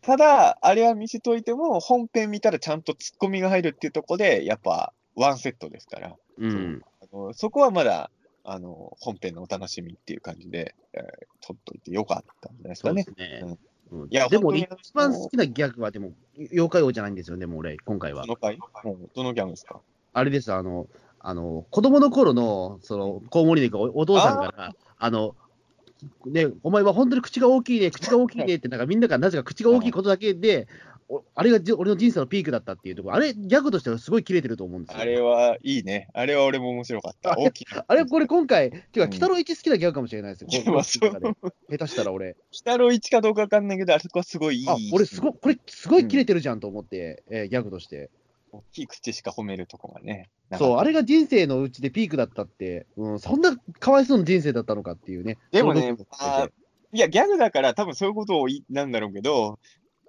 [SPEAKER 3] ただ、あれは見せといても、本編見たらちゃんとツッコミが入るっていうところで、やっぱ、ワンセットですから、う。ん、あのそこはまだあの本編のお楽しみっていう感じで、えー、撮っといてよかったんじゃないですかね。ね。
[SPEAKER 2] うん、いやでも、一番好きなギャグは、でも、妖怪王じゃないんですよ、でも俺、今回は。
[SPEAKER 3] どの回？どのギャグですか？
[SPEAKER 2] あれです、あの、あの子供の頃の、その、コウモリ猫、お父さんから、あの、ね、お前は本当に口が大きいね、口が大きいねって、なんかみんながなぜか口が大きいことだけで、あれが俺の人生のピークだったっていうところ、あれ、ギャグとしてはすごい切れてると思うんですよ。
[SPEAKER 3] あれはいいね。あれは俺も面白かった。大き
[SPEAKER 2] あれ、これ今回、ていうか、北郎一好きなギャグかもしれないですよ。うん、下手したら俺。
[SPEAKER 3] 北郎一かどうかわかんないけど、あそこはすごいいい。あ、
[SPEAKER 2] 俺すご、これすごい切れてるじゃんと思って、うん、えー、ギャグとして。
[SPEAKER 3] 大きい口しか褒めるとこがね。
[SPEAKER 2] そう、あれが人生のうちでピークだったって、うん、そんなかわいそうな人生だったのかっていうね。
[SPEAKER 3] でもね、いや、ギャグだから多分そういうことをなんだろうけど、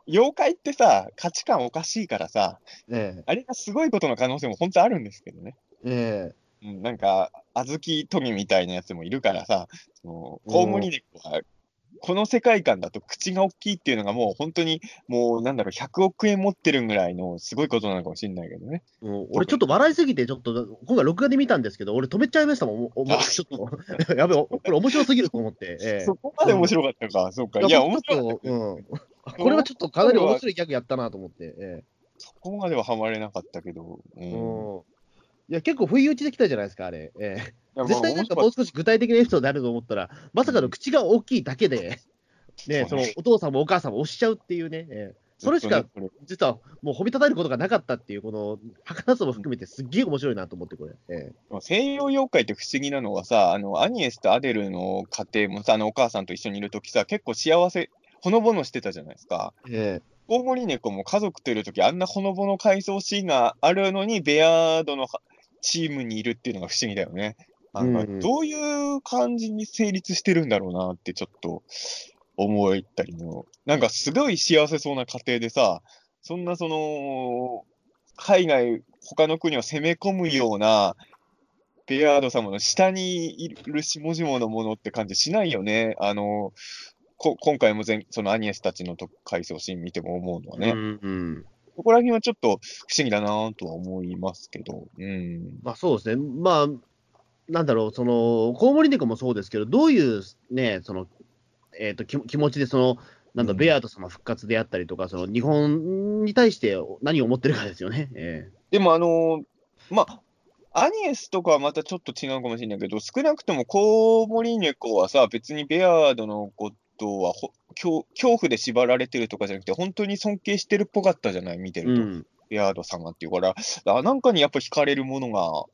[SPEAKER 3] 妖怪ってさ、価値観おかしいからさ、ええ、あれがすごいことの可能性も本当あるんですけどね。ええ、うん、なんか、小豆トミみたいなやつもいるからさ、そのコウモリ猫は、この世界観だと口が大きいっていうのがもう本当に、もうなんだろう、100億円持ってるぐらいのすごいことなのかもしれないけどね。
[SPEAKER 2] 俺ちょっと笑いすぎて、ちょっと、今回録画で見たんですけど、俺止めちゃいましたもん。おちょっと、やべ、これ面白すぎると思って。
[SPEAKER 3] ええ、そこまで面白かったか、うん、そうか。いや、面白かった。う
[SPEAKER 2] んこれはちょっとかなり面白いギャグやったなと思って。え
[SPEAKER 3] そこまではハマれなかったけど。
[SPEAKER 2] うん、いや、結構不意打ちできたじゃないですか、あれ。えー、絶対なんかもう少し具体的なエピソードあると思ったら、まさかの口が大きいだけで、ね、そのお父さんもお母さんも押しちゃうっていうね。えーそれしか、実はもう褒めたたえることがなかったっていう、この、儚さも含めて、すっげえ面白いなと思って、これ。え
[SPEAKER 3] え、西洋妖怪って不思議なのはさ、あの、アニエスとアデルの家庭もさ、あの、お母さんと一緒にいるときさ、結構幸せほのぼのしてたじゃないですか。ええコウモリ猫も家族といるとき、あんなほのぼの回想シーンがあるのに、ベアードのチームにいるっていうのが不思議だよね。なんかどういう感じに成立してるんだろうなってちょっと思ったりも。なんかすごい幸せそうな家庭でさ、そんなその、海外、他の国を攻め込むような、ベアード様の下にいる下々のものって感じしないよね。あの、こ今回も全そのアニエスたちのと回想シーン見ても思うのはね、うんうん、ここら辺はちょっと不思議だなとは思いますけど、うん、
[SPEAKER 2] まあそうですね、まあ、なんだろう、そのコウモリ猫もそうですけど、どういうね、そのえーと、気気持ちでその、なんだ、ベアート様復活であったりとか、その日本に対して何を思ってるかですよね。え
[SPEAKER 3] ー、でも、あのー、まあ、アニエスとかはまたちょっと違うかもしれないけど、少なくともコウモリ猫はさ、別にベアードのことはほ恐恐怖で縛られてるとかじゃなくて、本当に尊敬してるっぽかったじゃない、見てると。うん、ード様っていうから、あなんかにやっぱ惹かれるものが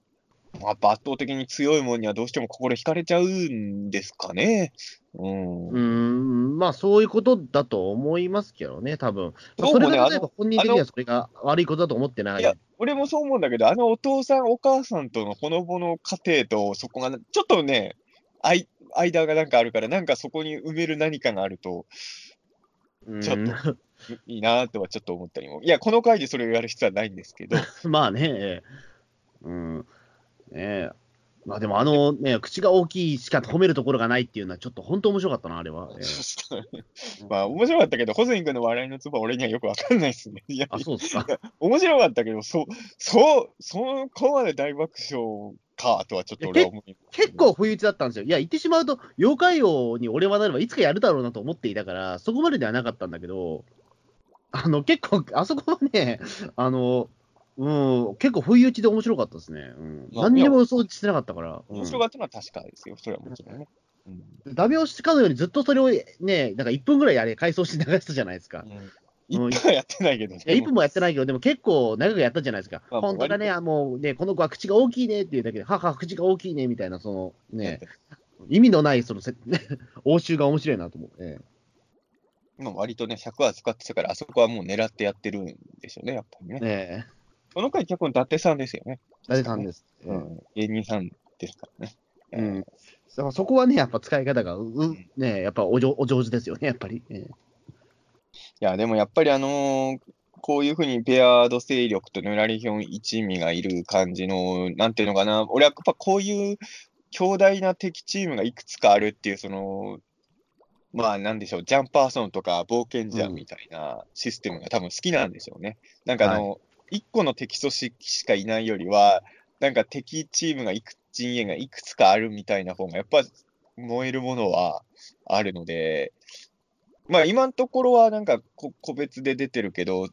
[SPEAKER 3] やっぱ圧倒的に強いもんにはどうしても心惹かれちゃうんですかね。うん。
[SPEAKER 2] うん、まあそういうことだと思いますけどね、多分。まあ、それが例えば本人的にはそれが悪いことだと思ってない。いや、
[SPEAKER 3] 俺もそう思うんだけど、あのお父さん、お母さんとのほのぼの家庭と、そこが、ちょっとね、間がなんかあるから、なんかそこに埋める何かがあると、ちょっと いいなとはちょっと思ったりも。いや、この回でそれをやる必要はないんですけど。
[SPEAKER 2] まあね、うん。ねまあでもあのね、口が大きいしか褒めるところがないっていうのは、ちょっと本当面白かったな、あれは。え
[SPEAKER 3] ー、まあ面白かったけど、ホズミ君の笑いのツボは俺にはよくわかんないですね。いや、
[SPEAKER 2] あ、そうですか。
[SPEAKER 3] 面白かったけど、そう、そう、そこまで大爆笑かとはちょっと俺は思
[SPEAKER 2] う。結構不意打ちだったんですよ。いや、言ってしまうと、妖怪王に俺はなればいつかやるだろうなと思っていたから、そこまでではなかったんだけど、あの、結構、あそこはね、あの、うん、結構不意打ちで面白かったですね。うん、何にも嘘してなかったから。
[SPEAKER 3] 面白かったのは確かですよ、それはもちろんね。
[SPEAKER 2] うん、ダメ押しかのようにずっとそれをね、なんか1分ぐらいあれ、回想して流したじゃないですか。
[SPEAKER 3] うん、1分はやってないけどね。
[SPEAKER 2] 1分もやってないけど、でも結構長くやったじゃないですか。まあ、本当だね、もうね、この子は口が大きいねっていうだけで、はは、口が大きいねみたいな、そのね、意味のないそのせ 応酬が面白いなと思って。
[SPEAKER 3] まあ、割とね、100話使ってたから、あそこはもう狙ってやってるんでしょうね、やっぱりね。ねその回、脚本、伊達さんですよね。
[SPEAKER 2] 伊達さんです。
[SPEAKER 3] うん。芸人さんですからね。
[SPEAKER 2] うん。そそこはね、やっぱ使い方が、う、うん、ね、やっぱお上お上手ですよね、やっぱり。い
[SPEAKER 3] や、でもやっぱりあのー、こういうふうにペアード勢力とヌラリヒョン一味がいる感じの、なんていうのかな、俺はやっぱこういう強大な敵チームがいくつかあるっていう、その、まあなんでしょう、ジャンパーソンとか冒険者みたいなシステムが多分好きなんでしょうね。なんかあの、はい。1個の敵組織しかいないよりは、なんか敵チームがいく陣営がいくつかあるみたいな方が、やっぱ燃えるものはあるので、まあ今のところはなんか個別で出てるけど、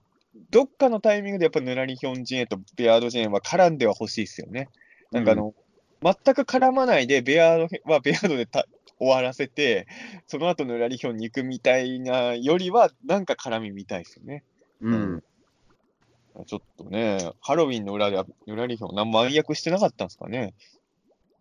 [SPEAKER 3] どっかのタイミングでやっぱヌラリヒョン陣営とベアード陣営は絡んでは欲しいですよね。なんかあの、うん、全く絡まないで、ベアードはベアードで終わらせて、その後ヌラリヒョンに行くみたいなよりは、なんか絡みみたいですよね。
[SPEAKER 2] うん、うん
[SPEAKER 3] ちょっとね、ハロウィンの裏では、裏リヒョン、何も暗躍してなかったんですかね。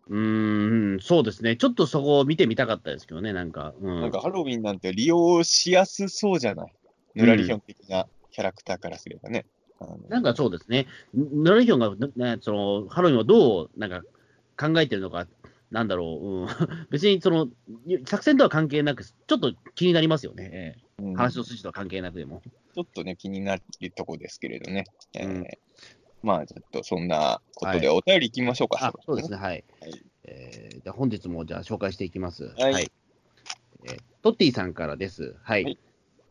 [SPEAKER 2] うーん、そうですね。ちょっとそこを見てみたかったですけどね、なんか。
[SPEAKER 3] うん、なんかハロウィンなんて利用しやすそうじゃない？ヌラリヒョン的なキャラクターからすればね。
[SPEAKER 2] うん、なんかそうですね。ヌラリヒョンが、ね、そのハロウィンをどうなんか考えてるのか、なんだろう、うん、別にその作戦とは関係なく、ちょっと気になりますよね。うん、話の筋とは関係なくでも。
[SPEAKER 3] ちょっとね、気になるとこですけれどね。えー、まあ、ちょっとそんなことでお便りいきましょうか。
[SPEAKER 2] はい、そうですね、はい。はい、えー、じゃ本日もじゃあ紹介していきます。
[SPEAKER 3] はい。はい、
[SPEAKER 2] えー、トッティさんからです。はい。はい、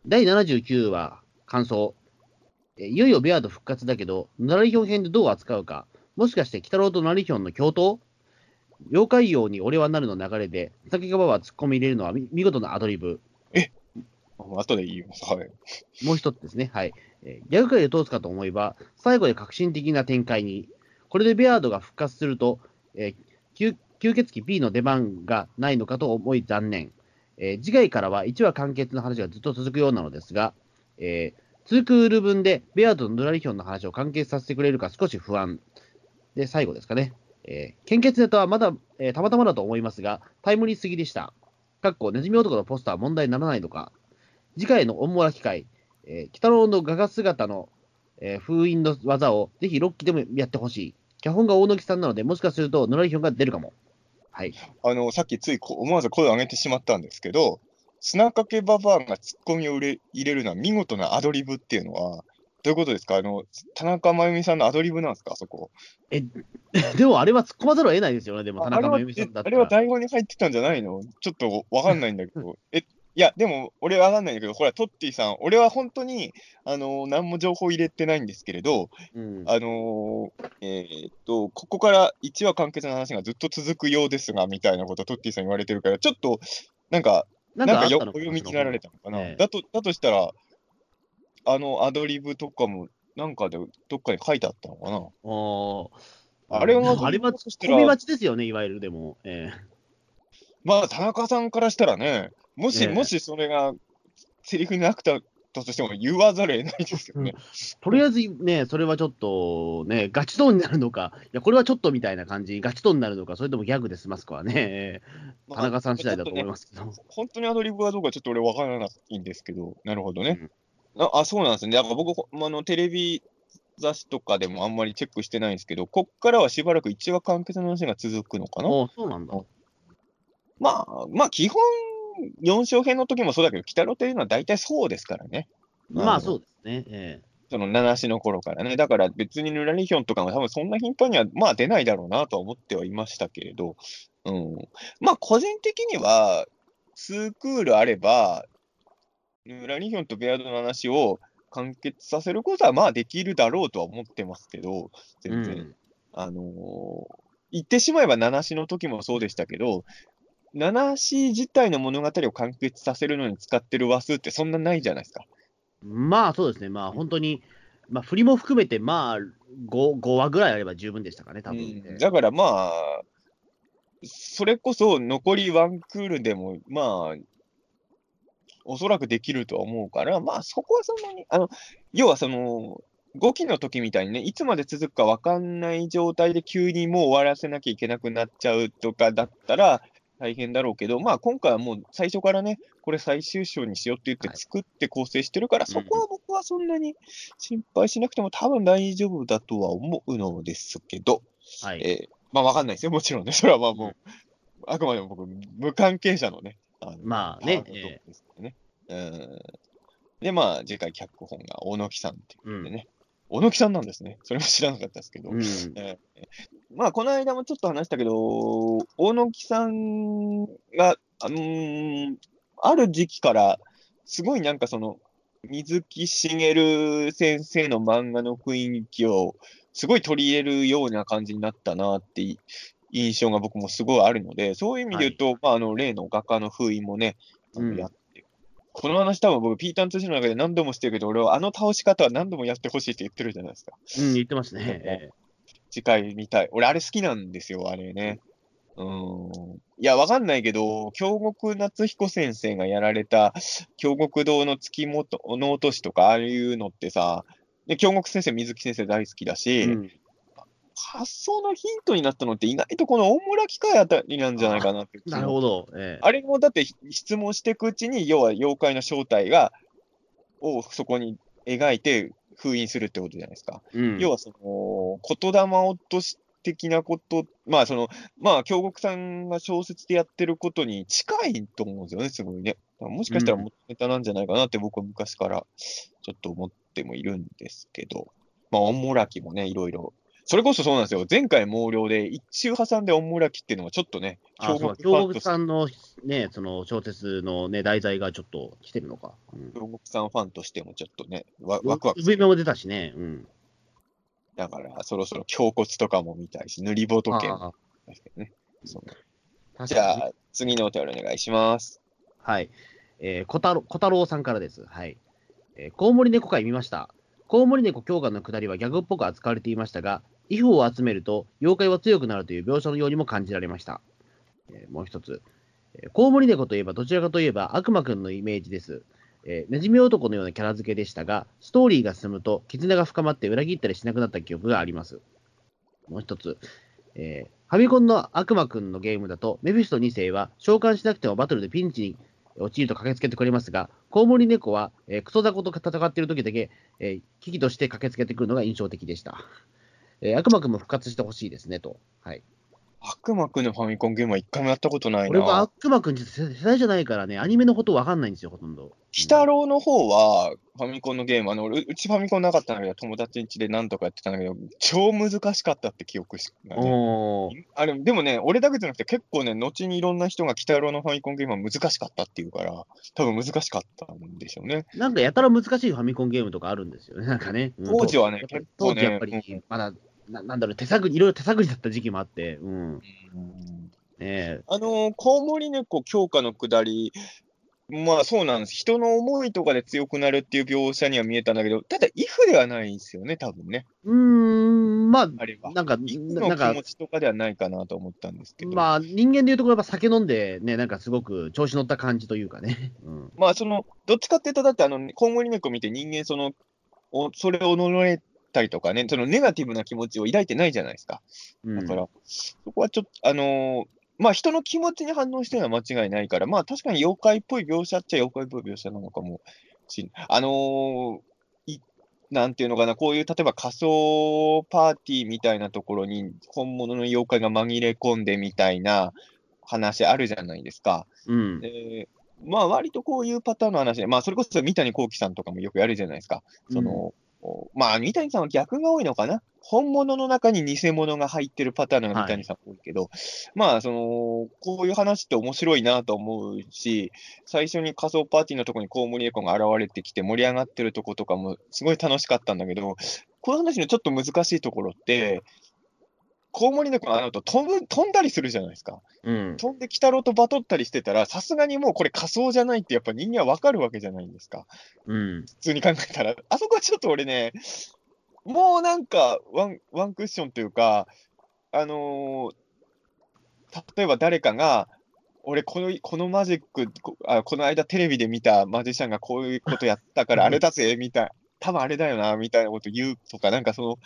[SPEAKER 2] 第79話、感想。いよいよベアード復活だけど、ナラリヒョン編でどう扱うか。もしかして、鬼太郎とナラリヒョンの共闘？妖怪王に俺はなるの流れで、竹川は突っ込み入れるのは見事なアドリブ。
[SPEAKER 3] 後で言います。はい。
[SPEAKER 2] もう一つですね。はい。えー、ギャグ界で通すかと思えば、最後で革新的な展開に。これでベアードが復活すると、えー、吸血鬼 B の出番がないのかと思い残念。えー、次回からは1話完結の話がずっと続くようなのですが、えー、2クール分でベアードのヌラリヒョンの話を完結させてくれるか少し不安。で、最後ですかね。えー、献血ネタはまだ、えー、たまたまだと思いますが、タイムリーすぎでした。かっこ、ネズミ男のポスター問題にならないのか。次回のオンモラ機会、えー、鬼太郎のガガ姿の、えー、封印の技をぜひ6期でもやってほしい。脚本が大野木さんなので、もしかすると、ノラリヒョンが出るかも。はい。
[SPEAKER 3] あの、さっきつい思わず声を上げてしまったんですけど、砂かけババアがツッコミを入れるのは見事なアドリブっていうのは、どういうことですか？あの、田中真由美さんのアドリブなんですか？あそこ。
[SPEAKER 2] え、でもあれは突っ込まざるを得ないですよね、でも田中真由美さんだった
[SPEAKER 3] ら。あれは台本に入ってたんじゃないの？ちょっとわかんないんだけど。え、いや、でも、俺わかんないんだけど、ほら、トッティさん、俺は本当に、あのー、何も情報入れてないんですけれど、うん、あのー、えー、っと、ここから1話完結の話がずっと続くようですが、みたいなことトッティさん言われてるから、ちょっと、なんか、なんかよお読みになられたのかな、えだと。だとしたら、あの、アドリブとかも、なんかで、どっかに書いてあったのかなああれは、
[SPEAKER 2] あれは、込み待ちですよね、いわゆる、でも。え
[SPEAKER 3] ー、まあ、田中さんからしたらね、もし、もしそれがセリフになくたとしても言わざるを得ないですよね。うん、
[SPEAKER 2] とりあえずね、それはちょっとね、ガチトーンになるのか、いや、これはちょっとみたいな感じ、ガチトーンになるのか、それともギャグで済ますかはね、田中さん次第だと思いますけど、
[SPEAKER 3] ね、本当にアドリブはどうかちょっと俺分からないんですけど、なるほどね。うん、ああ、そうなんですね。だから僕、あのテレビ雑誌とかでもあんまりチェックしてないんですけど、こっからはしばらく一話完結の話が続くのかな。
[SPEAKER 2] あそうなんだ。
[SPEAKER 3] まあ、まあ、基本、4勝編の時もそうだけど、北野というのは大体そうですからね。
[SPEAKER 2] まあ、そうですね。ええ
[SPEAKER 3] その七しの頃からね。だから別にヌラリヒョンとかも多分そんな頻繁にはまあ出ないだろうなとは思ってはいましたけれど、うん。まあ個人的には、2クールあれば、ヌラリヒョンとベアドの話を完結させることはまあできるだろうとは思ってますけど、全然。うん、あのー、言ってしまえば七しの時もそうでしたけど、七し自体の物語を完結させるのに使ってる話数ってそんなないじゃないですか。
[SPEAKER 2] まあそうですね、まあ本当に、まあ振りも含めて、まあ 5, 5話ぐらいあれば十分でしたかね、多分、
[SPEAKER 3] うん、だからまあ、それこそ残りワンクールでも、まあ、おそらくできるとは思うから、まあそこはそんなに、あの、要はその、5期の時みたいにね、いつまで続くか分かんない状態で急にもう終わらせなきゃいけなくなっちゃうとかだったら、大変だろうけど、まあ今回はもう最初からね、これ最終章にしようって言って作って構成してるから、はい、そこは僕はそんなに心配しなくても多分大丈夫だとは思うのですけど、はい。えー、まあわかんないですよ、もちろんね。それはまあもう、あくまでも僕、無関係者のね、
[SPEAKER 2] あのまあね。
[SPEAKER 3] ねえー、うんで、まあ次回脚本が大野木さんっていうことでね、小野木さんなんですね。それも知らなかったですけど。うん、えー、まあ、この間もちょっと話したけど、大野木さんが、あのー、ある時期から、すごいなんかその、水木しげる先生の漫画の雰囲気を、すごい取り入れるような感じになったなって印象が僕もすごいあるので、そういう意味で言うと、はい、まあ、あの、例の画家の封印もね、あのやっこの話多分僕、ピーターン通信の中で何度もしてるけど、俺はあの倒し方は何度もやってほしいって言ってるじゃないですか。
[SPEAKER 2] うん、言ってますね。
[SPEAKER 3] 次回見たい。俺、あれ好きなんですよ、あれね。うん。いや、わかんないけど、京極夏彦先生がやられた、京極堂の月本の落としとか、ああいうのってさ、で京極先生、水木先生大好きだし、うん、発想のヒントになったのって意外とこの大村機械あたりなんじゃないかなって。
[SPEAKER 2] なるほど。え
[SPEAKER 3] え、あれもだって質問していくうちに、要は妖怪の正体が、をそこに描いて封印するってことじゃないですか。うん、要はその、言霊落とし的なこと、まあその、まあ京極さんが小説でやってることに近いと思うんですよね、すごいね。もしかしたら元ネタなんじゃないかなって僕は昔からちょっと思ってもいるんですけど、まあ、おもらきもね、いろいろそれこそそうなんですよ。前回毛量で一周挟んでオムラキっていうのはちょっとね、
[SPEAKER 2] 京極京極さんのね、その小説のね、題材がちょっと来てるのか。
[SPEAKER 3] 京極さんファンとしてもちょっとね、わワクワク
[SPEAKER 2] する。も出たしね。うん。
[SPEAKER 3] だから、そろそろ胸骨とかも見たいし、塗りボト系も。ね、じゃあ、次のお便りお願いします。
[SPEAKER 2] はい。えー、小太郎小太郎さんからです。はい。えー、コウモリ猫会見ました。コウモリ猫強化のくだりはギャグっぽく扱われていましたが、イフを集めると妖怪は強くなるという描写のようにも感じられました。えー、もう一つえ。コウモリ猫といえばどちらかといえば悪魔くんのイメージです。えー、ネズミ男のようなキャラ付けでしたが、ストーリーが進むと絆が深まって裏切ったりしなくなった記憶があります。もう一つ。えー、ファミコンの悪魔くんのゲームだと、メフィスト2世は召喚しなくてもバトルでピンチに陥ると駆けつけてくれますが、コウモリ猫は、えー、クソダコと戦っている時だけ、えー、危機として駆けつけてくるのが印象的でした。えー、悪魔くんも復活してほしいですねと。はい。
[SPEAKER 3] 悪魔くんのファミコンゲームは一回もやったことないな。
[SPEAKER 2] 俺は悪魔くん世代じゃないからね、アニメのことわかんないんですよ、ほとんど。鬼
[SPEAKER 3] 太郎の方は、ファミコンのゲーム、あの、うちファミコンなかったんだけど、友達ん家で何とかやってたんだけど、超難しかったって記憶しかね。あれ、でもね、俺だけじゃなくて結構ね、後にいろんな人が鬼太郎のファミコンゲームは難しかったっていうから、多分難しかったんでしょうね。
[SPEAKER 2] なんかやたら難しいファミコンゲームとかあるんですよね、なんかね。
[SPEAKER 3] 当時はね、
[SPEAKER 2] 結構ね。当時やっぱり、まだ、ななんだろう、手探り、いろいろ手探りだった時期もあって、うん。
[SPEAKER 3] ねあのー、コウモリ猫強化のくだり、まあそうなんです。人の思いとかで強くなるっていう描写には見えたんだけど、ただ、イフではないですよね、多分ね。
[SPEAKER 2] うーん、まあ、
[SPEAKER 3] あれば。
[SPEAKER 2] なんか、
[SPEAKER 3] の
[SPEAKER 2] なんか
[SPEAKER 3] 気持、ちとかではないかなと思ったんですけど。
[SPEAKER 2] まあ、人間でいうところやっぱ酒飲んで、ね、なんかすごく調子乗った感じというかね。うん。
[SPEAKER 3] まあ、その、どっちかっていうと、だって、あの、コウモリ猫見て人間、その、おそれを呪えたりとかね、そのネガティブな気持ちを抱いてないじゃないですか。
[SPEAKER 2] うん
[SPEAKER 3] だから、そこはちょっと、あのーまあ、人の気持ちに反応してるのは間違いないから、まあ、確かに妖怪っぽい描写っちゃ妖怪っぽい描写なのかもしれない。あのーいなんていうのかな、こういう、例えば仮想パーティーみたいなところに、本物の妖怪が紛れ込んでみたいな話あるじゃないですか。
[SPEAKER 2] うん。
[SPEAKER 3] でまあ、割とこういうパターンの話で、まあ、それこそ三谷幸喜さんとかもよくやるじゃないですか。その、まあ、三谷さんは逆が多いのかな？本物の中に偽物が入ってるパターンのが三谷さん多いけど、まあ、その、こういう話って面白いなと思うし、最初に仮想パーティーのとこにコウモリエコが現れてきて盛り上がってるとことかもすごい楽しかったんだけど、この話のちょっと難しいところって、コウモリ猫があの後飛ぶ飛んだりするじゃないですか。
[SPEAKER 2] うん。
[SPEAKER 3] 飛んで鬼太郎とバトったりしてたら、さすがにもうこれ仮想じゃないってやっぱ人間はわかるわけじゃないんですか。
[SPEAKER 2] うん。
[SPEAKER 3] 普通に考えたら。あそこはちょっと俺ね、もうなんかワンワンクッションというか、あのー例えば誰かが、俺この、このマジックこあ、この間テレビで見たマジシャンがこういうことやったからあれだぜ、みたい多分あれだよな、みたいなこと言うとか、なんかその、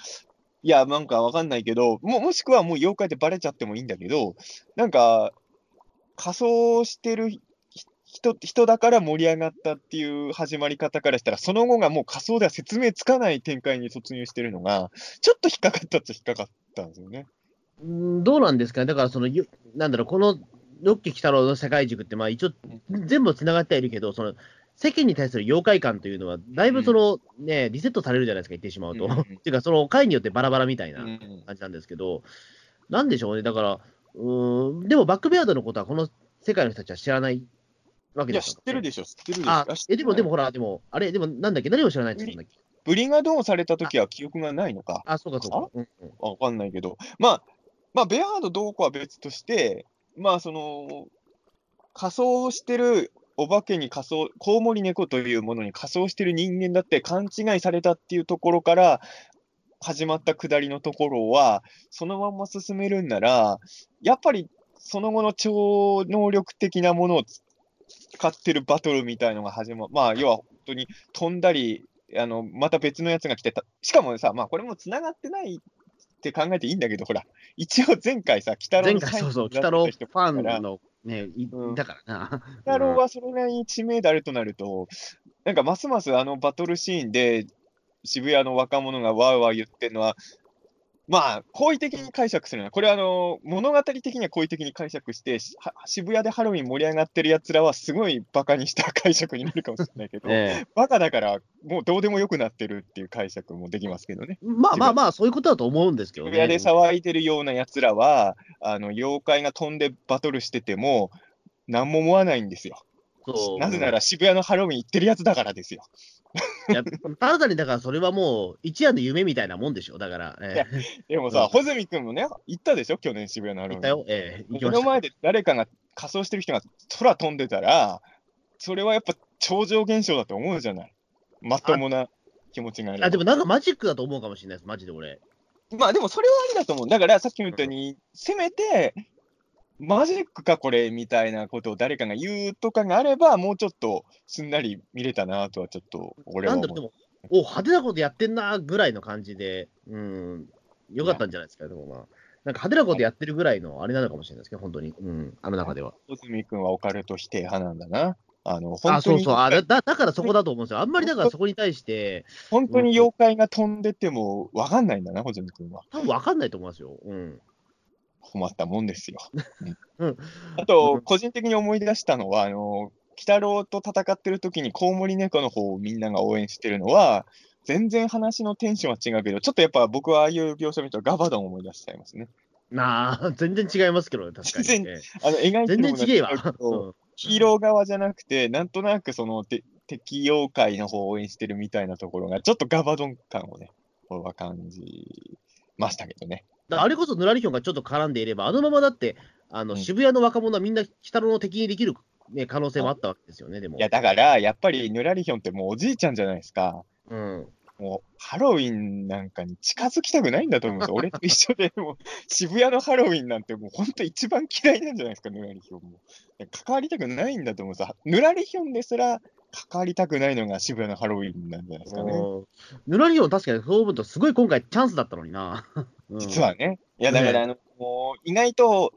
[SPEAKER 3] いや、なんかわかんないけど、ももしくはもう妖怪でバレちゃってもいいんだけど、なんか、仮装してるひ人人だから盛り上がったっていう始まり方からしたら、その後がもう仮想では説明つかない展開に突入してるのが、ちょっと引っかかったっちゃ引っかかったんですよね。
[SPEAKER 2] うんどうなんですかね、だからその、よなんだろう、このロッキー鬼太郎の世界軸って、まあ一応、全部つながってはいるけど、その世間に対する妖怪感というのは、だいぶその、ね、リセットされるじゃないですか、言ってしまうと。っ ていうか、その回によってバラバラみたいな
[SPEAKER 3] うん
[SPEAKER 2] 感じなんですけど、なんでしょうね、だから、うーん、でもバックベアードのことは、この世界の人たちは知らないわけ
[SPEAKER 3] いや、
[SPEAKER 2] です
[SPEAKER 3] 知ってるでしょ、知ってるでしょ。
[SPEAKER 2] あえでも、でもほら、でも、あれ、でもなんだっけ、何を知らないって言うんだっけ？
[SPEAKER 3] ブリガドーンされた時は記憶がないのか。
[SPEAKER 2] あ、そうか、そうか。うんうん
[SPEAKER 3] わかんないけど、まあ、まあ、ベアードどうこうは別として、まあ、その、仮装してるお化けに仮装、コウモリ猫というものに仮装してる人間だって勘違いされたっていうところから始まった下りのところは、そのまんま進めるんなら、やっぱりその後の超能力的なものを使ってるバトルみたいのが始まる。まあ、要は本当に飛んだり、あの、また別のやつが来てた。しかもさ、まあ、これも繋がってないって考えていいんだけど、ほら、一応前回さ、北郎
[SPEAKER 2] 前
[SPEAKER 3] の
[SPEAKER 2] 回そうそう、
[SPEAKER 3] サイン
[SPEAKER 2] 北郎ファンのね、い
[SPEAKER 3] うん
[SPEAKER 2] だからな。
[SPEAKER 3] 北郎はそれなりに知名度あるとなると、なんかますますあのバトルシーンで渋谷の若者がわーわー言ってるのは、まあ、好意的に解釈するのは、これはあの物語的には好意的に解釈して、渋谷でハロウィン盛り上がってるやつらはすごいバカにした解釈になるかもしれないけど、
[SPEAKER 2] ええ
[SPEAKER 3] バカだからもうどうでもよくなってるっていう解釈もできますけどね。
[SPEAKER 2] まあまあまあ、そういうことだと思うんですけどね。
[SPEAKER 3] 渋谷で騒いでるようなやつらは、あの妖怪が飛んでバトルしてても、何も思わないんですよ。なぜなら渋谷のハロウィン行ってるやつだからですよ。
[SPEAKER 2] いやただにだからそれはもう、一夜の夢みたいなもんでしょ、だから。ええ
[SPEAKER 3] でもさ、
[SPEAKER 2] うん
[SPEAKER 3] 穂積君もね、行ったでしょ、去年渋谷のハロウィン。
[SPEAKER 2] 言ったよ、ええ行きました。
[SPEAKER 3] 目の前で誰かが仮装してる人が空飛んでたら、それはやっぱ超常現象だと思うじゃない。まともな気持ちがある。
[SPEAKER 2] あでもなんかマジックだと思うかもしれないです、マジで俺。
[SPEAKER 3] まあでもそれはありだと思う。だからさっきも言ったように、せめて、マジックかこれみたいなことを誰かが言うとかがあれば、もうちょっとすんなり見れたなとはちょっと俺は思う。
[SPEAKER 2] なんでも、お派手なことやってんなぐらいの感じで、うん、よかったんじゃないですか、でもまあ。なんか派手なことやってるぐらいのあれなのかもしれないですけど、本当に。うん、あの中では。
[SPEAKER 3] 穂積君はオカルト否定派なんだな。あの、本
[SPEAKER 2] あ、
[SPEAKER 3] 当に
[SPEAKER 2] そうそう。あだだだからそこだと思うんですよ。あんまりだからそこに対して、
[SPEAKER 3] 本当に妖怪が飛んでても分かんないんだな、穂積君は。
[SPEAKER 2] 多分わかんないと思いますよ。うん。
[SPEAKER 3] 困ったもんですよ。
[SPEAKER 2] うん
[SPEAKER 3] あと、個人的に思い出したのは、あの、鬼太郎と戦ってる時にコウモリ猫の方をみんなが応援してるのは、全然話のテンションは違うけど、ちょっとやっぱ僕はああいう描写見るとガバドンを思い出しちゃいますね。
[SPEAKER 2] なあ、全然違いますけどね、確かに。
[SPEAKER 3] 全
[SPEAKER 2] え
[SPEAKER 3] あの描いてるもの
[SPEAKER 2] 然違えわ。
[SPEAKER 3] ヒーロー側じゃなくて、なんとなくそのて敵妖怪の方を応援してるみたいなところが、ちょっとガバドン感をね、これは感じましたけどね。
[SPEAKER 2] あれこそヌラリヒョンがちょっと絡んでいれば、あのままだって、あの
[SPEAKER 3] うん
[SPEAKER 2] 渋谷の若者はみんな鬼太郎の敵にできる、ね、可能性もあったわけですよね、でも。
[SPEAKER 3] いや、だから、やっぱりヌラリヒョンってもうおじいちゃんじゃないですか。
[SPEAKER 2] うん。
[SPEAKER 3] もう、ハロウィンなんかに近づきたくないんだと思うんですよ。俺と一緒で、もう、渋谷のハロウィンなんてもう、本当一番嫌いなんじゃないですか、ぬらりひょんも。関わりたくないんだと思うんですよ。ぬらりひょんですら、関わりたくないのが渋谷のハロウィンなんじゃないですかね。
[SPEAKER 2] ぬらりひょん確かにそう思うと、すごい今回チャンスだったのにな。
[SPEAKER 3] うん、実はね。いや、だから、あの、もう、意外と、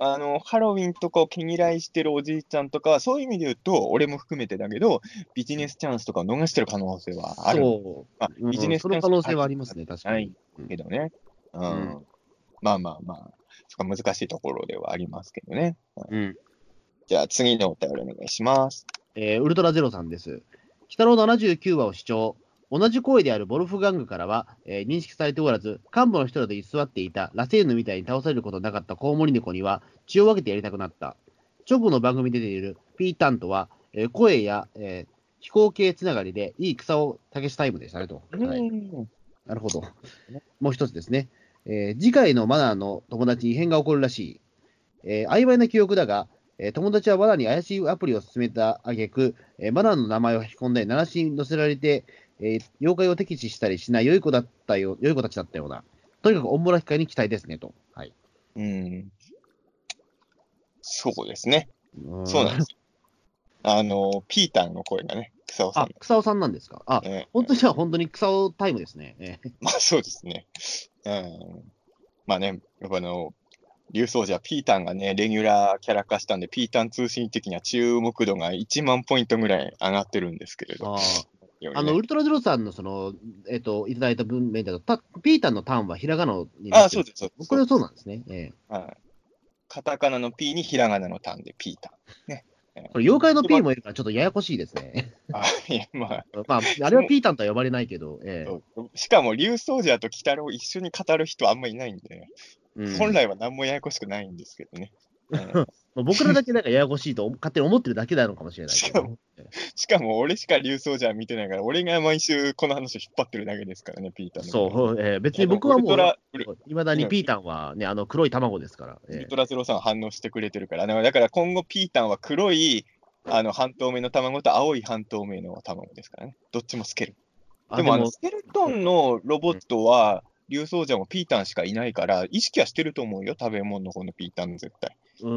[SPEAKER 3] あの、ハロウィンとかを毛嫌いしてるおじいちゃんとかは、そういう意味で言うと、俺も含めてだけど、ビジネスチャンスとかを逃してる可能性はある。
[SPEAKER 2] そう。まあ、ビジネスチャンス、うん、その可能性はありますね、確かに。ない
[SPEAKER 3] けどね。うん。うん、まあまあまあ、そこは難しいところではありますけどね。うん。じゃあ次のお便りお願いします。
[SPEAKER 2] えー、ウルトラゼロさんです。北郎79話を視聴。同じ声であるボルフガングからは、えー、認識されておらず、幹部の人らで居座っていたラセーヌみたいに倒されることなかったコウモリ猫には血を分けてやりたくなった。直後の番組に出ているピータンとは、えー、声や、えー、飛行系つながりでいい草を竹しタイムでしたねと。はい、なるほど。もう一つですね。えー、次回のマナーの友達に異変が起こるらしい。えー、曖昧な記憶だが、えー、友達はマナーに怪しいアプリを進めた挙句、えー、マナーの名前を引き込んで、鳴らしに乗せられて、えー、妖怪を敵視したりしない良い子だったよ、良い子たちだったような。とにかく、おんぼら機会に期待ですね、と。はい。
[SPEAKER 3] うん。そうですね。そうなんです。あの、ピータンの声がね、草尾さん。あ、
[SPEAKER 2] 草尾さんなんですか？あ、えー、本当には本当に草尾タイムですね。え
[SPEAKER 3] ー、まあそうですね。うん。まあね、やっぱあの、竜奏者、ピータンがね、レギュラーキャラ化したんで、ピータン通信的には注目度が1万ポイントぐらい上がってるんですけれど。あ
[SPEAKER 2] ね、あの、ウルトラゼロさんの、その、えっ、ー、と、いただいた文面だと、ピータンのターンはひらがなに
[SPEAKER 3] ああ、そう。です、そう。です。
[SPEAKER 2] これはそう。なんですね。え
[SPEAKER 3] えー、はい。カタカナの P にひらがなのターンでピータン。ね。
[SPEAKER 2] これ、妖怪の P もいるから、ちょっとややこしいですね。
[SPEAKER 3] あ、いや、まあ。
[SPEAKER 2] まあ、あれはピータンとは呼ばれないけど、え
[SPEAKER 3] えしかも、竜奏者と鬼太郎一緒に語る人あんまりいないんで、うん、本来は何もややこしくないんですけどね。
[SPEAKER 2] 僕らだけなんかややこしいと勝手に思ってるだけなのかもしれない
[SPEAKER 3] しかも、しかも俺しか竜奏者見てないから、俺が毎週この話を引っ張ってるだけですからね、ピーター
[SPEAKER 2] そう、えー、別に僕はもう、いまだにピータンはね、あの黒い卵ですから。
[SPEAKER 3] ウルトラゼロさん反応してくれてるから、だから今後ピータンは黒いあの半透明の卵と青い半透明の卵ですからね。どっちもスケル。でもあのスケルトンのロボットは、竜奏者もピータンしかいないから、意識はしてると思うよ、食べ物の方のピータン絶対。
[SPEAKER 2] う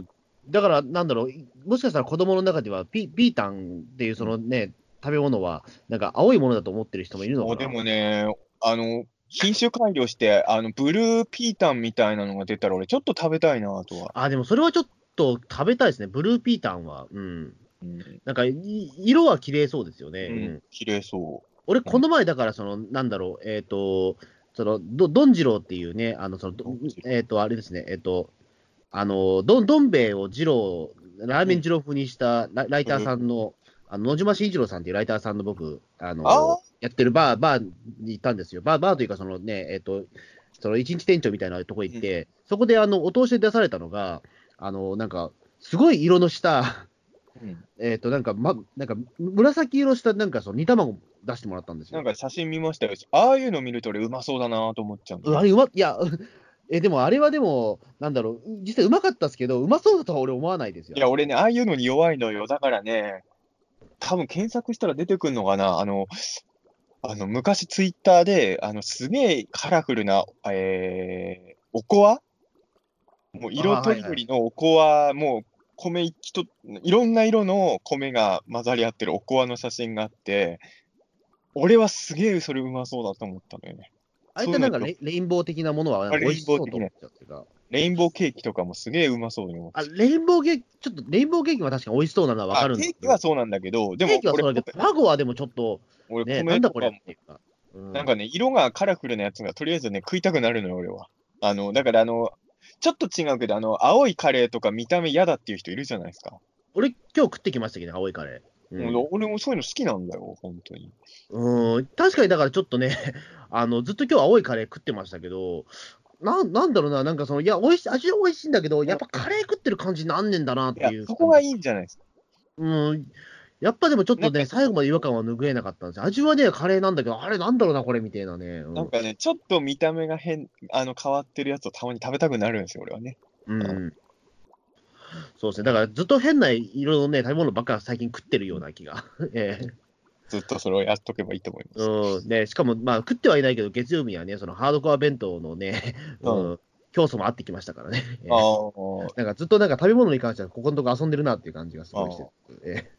[SPEAKER 2] ん、だから、なんだろう、もしかしたら子供の中ではピ、ピータンっていうそのね、食べ物は、なんか青いものだと思ってる人もいるのかな。
[SPEAKER 3] でもね、あの、品種改良して、あの、ブルーピータンみたいなのが出たら、俺ちょっと食べたいなとは。
[SPEAKER 2] あ、でもそれはちょっと食べたいですね、ブルーピータンは。うん。うん、なんか、色は綺麗そうですよね。うん、
[SPEAKER 3] 綺麗そう。
[SPEAKER 2] 俺、この前、だから、その、なんだろう、えっ、ー、と、その、ど、どんじろうっていうね、あの、その、えっ、ー、と、あれですね、えっ、ー、と、あの、どん、どん兵衛を二郎、ラーメン二郎風にしたラライターさんの、あの、野島慎一郎さんっていうライターさんの僕、あの、あやってるバー、バーに行ったんですよ。バー、バーというか、そのね、えっ、ー、と、その一日店長みたいなとこ行って、うん、そこであの、お通しで出されたのが、あの、なんか、すごい色のしたうん、えっと、なんか、ま、なんか、紫色した、なんか、その煮卵出してもらったんですよ。
[SPEAKER 3] なんか写真見ましたよ。ああいうの見ると俺うまそうだなと思っちゃう。
[SPEAKER 2] あれうま、いや、え、でもあれはでも、なんだろう、実際うまかったですけど、うまそうだとは俺思わないですよ。
[SPEAKER 3] いや、俺ね、ああいうのに弱いのよ。だからね、多分検索したら出てくるのかな。あの、あの、昔ツイッターで、あの、すげえカラフルな、えー、おこわ？もう色とりどりのおこわ、もう米一と、いろんな色の米が混ざり合ってるおこわの写真があって、俺はすげえそれうまそうだと思ったのよね。
[SPEAKER 2] あれってなんかレレインボー的なものは美味しそうと思っちゃって
[SPEAKER 3] か。レインボーケーキとかもすげえうまそうに思って。
[SPEAKER 2] あ、レインボーケーキ、ちょっとレインボーケーキは確かに美味しそうなのはわかるん
[SPEAKER 3] ですケーキはそうなんだけど、
[SPEAKER 2] でも、ケーキはそうだけど、卵はでもちょっと、俺、ね、なんだこれっていうか。
[SPEAKER 3] うん、なんかね、色がカラフルなやつがとりあえずね、食いたくなるのよ、俺は。あの、だからあの、ちょっと違うけど、あの、青いカレーとか見た目嫌だっていう人いるじゃないですか。
[SPEAKER 2] 俺、今日食ってきましたけど、青いカレー。
[SPEAKER 3] うん、俺もそういうの好きなんだよ、本当に。
[SPEAKER 2] うん、確かにだからちょっとね、あの、ずっと今日青いカレー食ってましたけど、ななんだろうな、なんかその、いや、美味しい、味は美味しいんだけど、やっぱカレー食ってる感じなんねんだなっていう。
[SPEAKER 3] そこがいいんじゃないですか。
[SPEAKER 2] うん、やっぱでもちょっとね、最後まで違和感は拭えなかったんですよ。味はね、カレーなんだけど、あれなんだろうな、これみたいなね。
[SPEAKER 3] うん、なんかね、ちょっと見た目が変、あの、変わってるやつをたまに食べたくなるんですよ、俺はね。
[SPEAKER 2] うん。そうですね。だからずっと変な色のね、食べ物ばっか最近食ってるような気が。ええ
[SPEAKER 3] ずっとそれをやっとけばいいと思います。
[SPEAKER 2] うん。で、しかも、まあ、食ってはいないけど、月曜日はね、そのハードコア弁当のね、うん、競争もあってきましたからね。あなんかずっとなんか食べ物に関しては、ここのとこ遊んでるなっていう感じがすごいして
[SPEAKER 3] え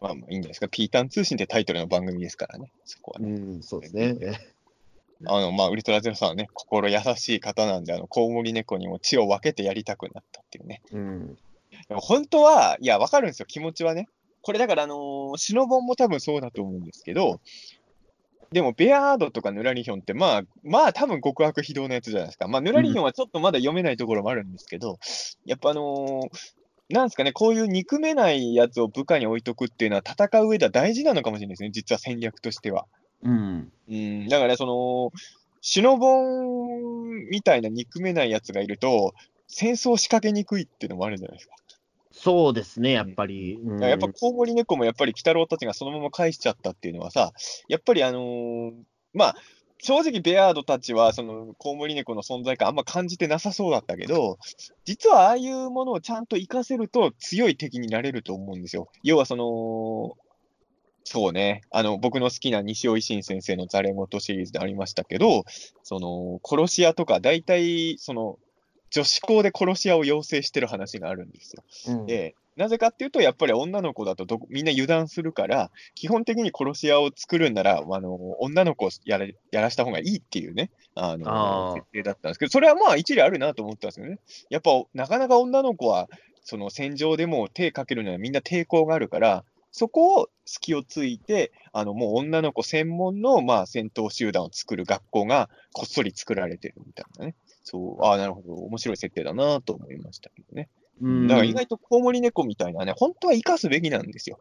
[SPEAKER 3] まあ、まあいいんじゃないですか。ピータン通信ってタイトルの番組ですからね、そこは
[SPEAKER 2] ね。うん、そうですね。
[SPEAKER 3] あの、まあ、ウルトラゼロさんはね、心優しい方なんで、あの、コウモリ猫にも血を分けてやりたくなったっていうね。うん。でも本当は、いや、わかるんですよ、気持ちはね。これだから、あのー、シノボンも多分そうだと思うんですけど、でも、ベアードとかヌラリヒョンって、まあ、まあ、多分極悪非道なやつじゃないですか。まあ、ヌラリヒョンはちょっとまだ読めないところもあるんですけど、うん、やっぱあのー、なんですかね、こういう憎めないやつを部下に置いとくっていうのは、戦う上では大事なのかもしれないですね、実は戦略としては。うん。うん、だから、その、シノボンみたいな憎めないやつがいると、戦争を仕掛けにくいっていうのもあるじゃないですか。
[SPEAKER 2] そうですね、やっぱり。
[SPEAKER 3] うん、やっぱコウモリ猫もやっぱり鬼太郎たちがそのまま返しちゃったっていうのはさ、やっぱりあのー、まあ、正直、ベアードたちは、その、コウモリ猫の存在感あんま感じてなさそうだったけど、実はああいうものをちゃんと活かせると強い敵になれると思うんですよ。要はその、そうね、あの、僕の好きな西尾維新先生のザレ言シリーズでありましたけど、その、殺し屋とか、大体、その、女子校で殺し屋を養成してる話があるんですよ。うん、で、なぜかっていうと、やっぱり女の子だとどみんな油断するから、基本的に殺し屋を作るんなら、あの女の子をやらやらした方がいいっていうね、あの設定だったんですけど、それはまあ一理あるなと思ったんですよね。やっぱなかなか女の子は、その戦場でも手かけるのはみんな抵抗があるから、そこを隙をついて、あのもう女の子専門のまあ戦闘集団を作る学校がこっそり作られてるみたいなね。そう、ああ、なるほど、面白い設定だなと思いましたけどね。だから意外とコウモリ猫みたいなね、本当は生かすべきなんですよ。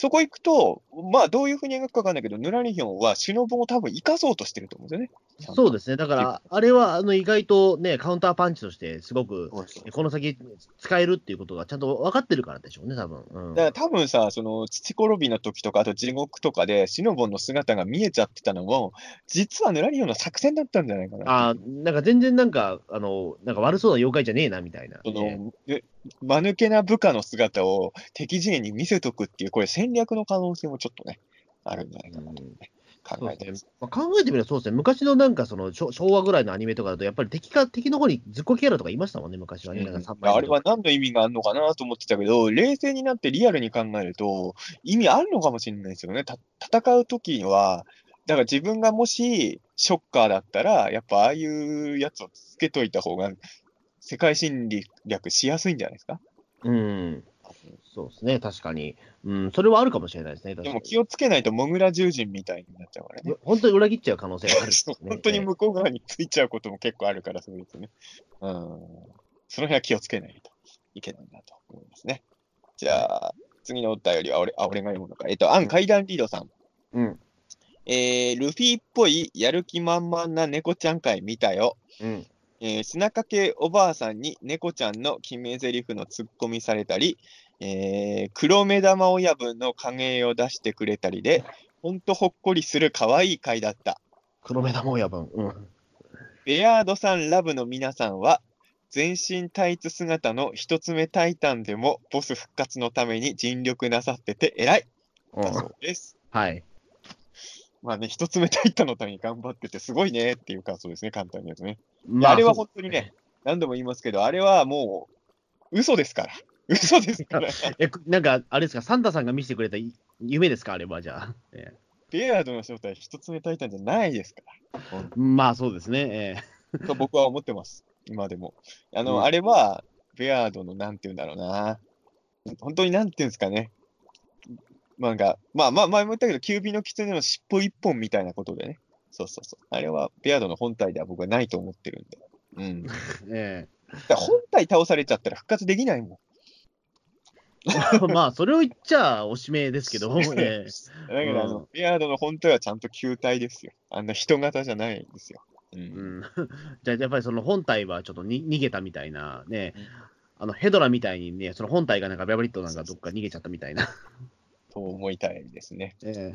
[SPEAKER 3] そこ行くと、まあ、どういうふうに描くかわかんないけど、ヌラリヒョンはシノボを多分生かそうとしてると思うんですよね。
[SPEAKER 2] そうですね。だから、あれはあの意外とね、カウンターパンチとして、すごく、この先使えるっていうことがちゃんと分かってるからでしょうね、多分。
[SPEAKER 3] うん、だから多分さ、その、土転びの時とか、あと地獄とかで、シノボンの姿が見えちゃってたのも、実はヌラリヒョンの作戦だったんじゃないかな。
[SPEAKER 2] ああ、なんか全然なんか、あの、なんか悪そうな妖怪じゃねえな、みたいな、
[SPEAKER 3] その、間抜けな部下の姿を敵陣営に見せとくっていう、これ戦略の可能性もちょっとね、あるんじゃないかなと、ね、考えてま
[SPEAKER 2] あ、考えてみればそうですね、昔のなんかその昭和ぐらいのアニメとかだと、やっぱり敵か敵の方にずっこキャラとかいましたもんね、昔はね。
[SPEAKER 3] うん、あれは何の意味があるのかなと思ってたけど、冷静になってリアルに考えると、意味あるのかもしれないですよね。戦うときには、だから自分がもしショッカーだったら、やっぱああいうやつをつけといた方が世界侵略しやすいんじゃないですか？
[SPEAKER 2] うん。そうですね、確かに。うん、それはあるかもしれないですね。
[SPEAKER 3] でも気をつけないと、モグラ獣人みたいになっちゃうからね。
[SPEAKER 2] 本当に裏切っちゃう可能性がある、
[SPEAKER 3] ね、本当に向こう側についちゃうことも結構あるから、そうですね。うん。その辺は気をつけないといけないなと思いますね。じゃあ、次のお便りは俺、あ、俺が読むのか。えっと、アン階段リードさん。うん。えー、ルフィっぽいやる気満々な猫ちゃん会見たよ。うん。えー、砂かけおばあさんに猫ちゃんの決め台詞のツッコミされたり、えー、黒目玉親分の影絵を出してくれたりで、ほんとほっこりする可愛い回だった。
[SPEAKER 2] 黒目玉親分。うん。
[SPEAKER 3] ベアードさんラブの皆さんは、全身タイツ姿の一つ目タイタンでもボス復活のために尽力なさってて偉い。うん、そうです。
[SPEAKER 2] はい。
[SPEAKER 3] まあね、一つ目タイタンのために頑張っててすごいねっていう感想ですね、簡単に言うとね。まあ、あれは本当にね、何度も言いますけど、あれはもう、嘘ですから。嘘ですから。
[SPEAKER 2] え、なんか、あれですか、サンタさんが見せてくれた夢ですか、あれは、じゃあ。
[SPEAKER 3] えベアードの正体、一つ目タイタンじゃないですか
[SPEAKER 2] ら。まあ、そうですね。
[SPEAKER 3] えー、と僕は思ってます、今でも。あの、うん、あれは、ベアードの、なんて言うんだろうな。本当になんていうんですかね。なんか、まあまあ、前も言ったけど、キュービの狐の尻尾一本みたいなことでね。そうそうそう。あれは、ベアードの本体では僕はないと思ってるんで。うん。ねえ。本体倒されちゃったら復活できないもん。
[SPEAKER 2] まあ、それを言っちゃおしめですけど、
[SPEAKER 3] ね、だけど、あの、ベアードの本体はちゃんと球体ですよ。あんな人型じゃないんですよ。うん。う
[SPEAKER 2] ん、じゃあ、やっぱりその本体はちょっとに逃げたみたいなね、うん、あの、ヘドラみたいにね、その本体がなんかベアブリットなんかどっか逃げちゃったみたいな。
[SPEAKER 3] と思いたいですね。ええ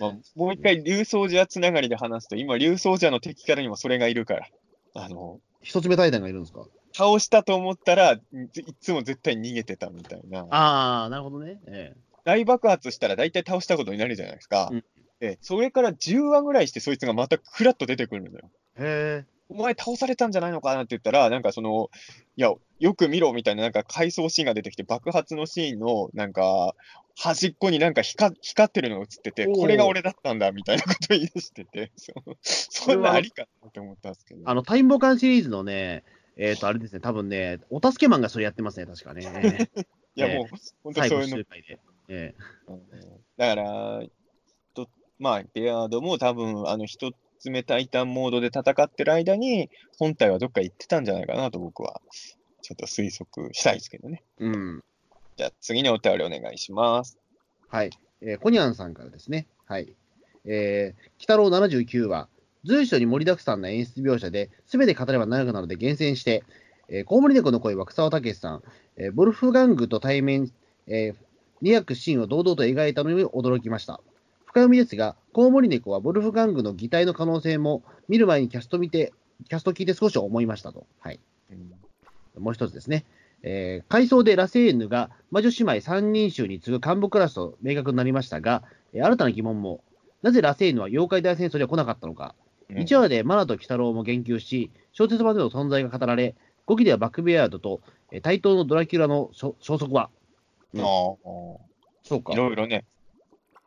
[SPEAKER 3] まあ、もう一回、竜奏者つながりで話すと、今、竜奏者の敵からにもそれがいるから。あの、
[SPEAKER 2] 一つ目対談がいるんですか？
[SPEAKER 3] 倒したと思ったらい、いつも絶対逃げてたみたいな。
[SPEAKER 2] ああ、なるほどね。ええ
[SPEAKER 3] 大爆発したら大体倒したことになるじゃないですか。
[SPEAKER 2] うん
[SPEAKER 3] で、それから10話ぐらいして、そいつがまたフラッと出てくるのよ。
[SPEAKER 2] へえ。
[SPEAKER 3] お前倒されたんじゃないのかなって言ったら、なんかその、いや、よく見ろみたいな、なんか回想シーンが出てきて、爆発のシーンの、なんか、端っこになんか光光ってるのが映ってて、これが俺だったんだみたいなこと言い出してて、そうそんなありかなって思ったんですけど。
[SPEAKER 2] あの、タイムボカンシリーズのね、えっ、と、あれですね、多分ね、お助けマンがそれやってますね、確かね。
[SPEAKER 3] いや、
[SPEAKER 2] ええ
[SPEAKER 3] もう、本当そういうの。
[SPEAKER 2] え
[SPEAKER 3] うんだから、とまあ、ベアードも多分、あの、一つ目タイタンモードで戦ってる間に、本体はどっか行ってたんじゃないかなと僕は、ちょっと推測したいですけどね。
[SPEAKER 2] えうん。
[SPEAKER 3] じゃあ、次にお便りお願いします。
[SPEAKER 2] はい。えーコニャンさんからですね。はい。えー、北郎79話、随所に盛りだくさんな演出描写で、すべて語れば長くなるので厳選して、えー、コウモリ猫の声は草尾武さん、えーボルフガングと対面、えー、2役シーンを堂々と描いたのに驚きました。深読みですが、コウモリ猫はボルフガングの擬態の可能性も見る前にキャスト見て、キャスト聞いて少し思いましたと。はい。
[SPEAKER 3] うん
[SPEAKER 2] もう一つですね。えー回想でラセーヌが魔女姉妹三人衆に次ぐ幹部クラスと明確になりましたが、えー新たな疑問も、なぜラセーヌは妖怪大戦争には来なかったのか、
[SPEAKER 3] うん。
[SPEAKER 2] 1話でマナと鬼太郎も言及し、小説版での存在が語られ、5期ではバックベアードと、えー対等のドラキュラの消消息は、うん。
[SPEAKER 3] ああ
[SPEAKER 2] そうか。
[SPEAKER 3] い、ろいろね、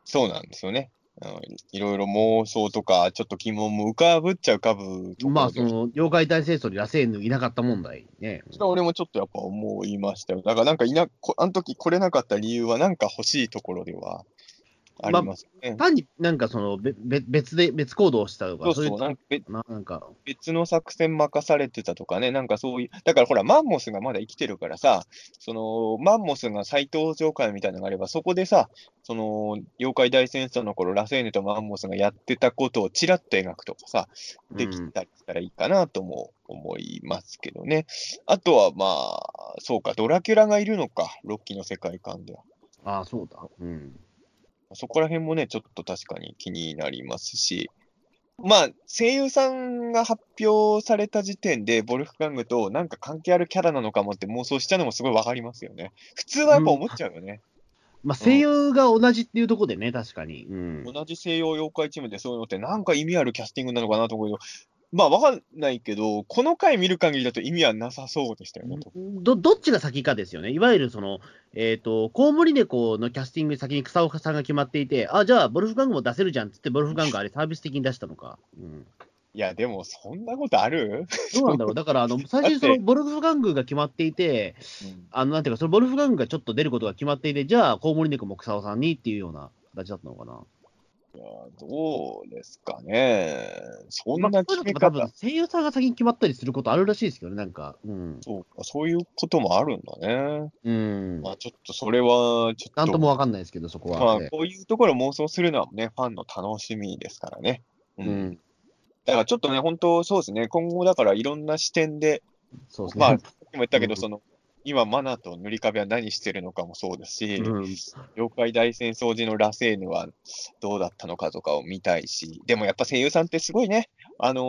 [SPEAKER 3] そうなんですよね。あのいろいろ妄想とか、ちょっと疑問も浮かぶっちゃ浮かぶところで
[SPEAKER 2] まあ、その妖怪大戦争にラセーヌいなかった問題ね。
[SPEAKER 3] 俺もちょっとやっぱ思いましたよ。だからなんかいな、こあの時来れなかった理由はなんか欲しいところではありますね。
[SPEAKER 2] 単になんかそのべべ別で、別行動をしたとか、
[SPEAKER 3] そうそう、
[SPEAKER 2] い
[SPEAKER 3] なんか別
[SPEAKER 2] ななんか、
[SPEAKER 3] 別の作戦任されてたとかね、なんかそういう、だからほら、マンモスがまだ生きてるからさ、その、マンモスが再登場会みたいなのがあれば、そこでさ、その、妖怪大戦争の頃、ラセーヌとマンモスがやってたことをちらっと描くとかさ、できたりしたらいいかなとも思いますけどね。あとはまあ、そうか、ドラキュラがいるのか、ロッキーの世界観では。
[SPEAKER 2] ああ、そうだ。うん。
[SPEAKER 3] そこら辺もね、ちょっと確かに気になりますし、まあ、声優さんが発表された時点で、ボルフガングとなんか関係あるキャラなのかもって妄想しちゃうのもすごいわかりますよね。普通はやっぱ思っちゃうよね。
[SPEAKER 2] まあ、声優が同じっていうとこでね、確かに。うん。
[SPEAKER 3] 同じ西洋妖怪チームでそういうのってなんか意味あるキャスティングなのかなと思うけど、まあわかんないけど、この回見る限りだと意味はなさそうでしたよね。
[SPEAKER 2] どどっちが先かですよね。いわゆるその、えっ、と、コウモリ猫のキャスティング先に草岡さんが決まっていて、あ、じゃあ、ボルフガングも出せるじゃんっつって、ボルフガングあれ サービス的に出したのか。うん。
[SPEAKER 3] いや、でもそんなことある、
[SPEAKER 2] どうなんだろう。だから、あの、最初にその、ボルフガングが決まっていて、あの、なんていうか、そのボルフガングがちょっと出ることが決まっていて、じゃあ、コウモリ猫も草尾さんにっていうような形だったのかな。
[SPEAKER 3] どうですかね。そん
[SPEAKER 2] まあ、
[SPEAKER 3] な決め方、
[SPEAKER 2] のとか多分、声優さんが先に決まったりすることあるらしいですけどね、なんか。うん。
[SPEAKER 3] そうか、そういうこともあるんだね。
[SPEAKER 2] うん。
[SPEAKER 3] まあ、ちょっとそれは、ちょっと、
[SPEAKER 2] なんともわかんないですけど、そこは。
[SPEAKER 3] まあ
[SPEAKER 2] ええ、
[SPEAKER 3] こういうところを妄想するのはね、ファンの楽しみですからね。う
[SPEAKER 2] うん。
[SPEAKER 3] だからちょっとね、本当そうですね、今後だからいろんな視点で、
[SPEAKER 2] そうですね。
[SPEAKER 3] まあ、さっきも言ったけど、
[SPEAKER 2] うん
[SPEAKER 3] その、今、マナと塗り壁は何してるのかもそうですし、
[SPEAKER 2] うん。
[SPEAKER 3] 妖怪大戦争時のラセーヌはどうだったのかとかを見たいし、でもやっぱ声優さんってすごいね、あのー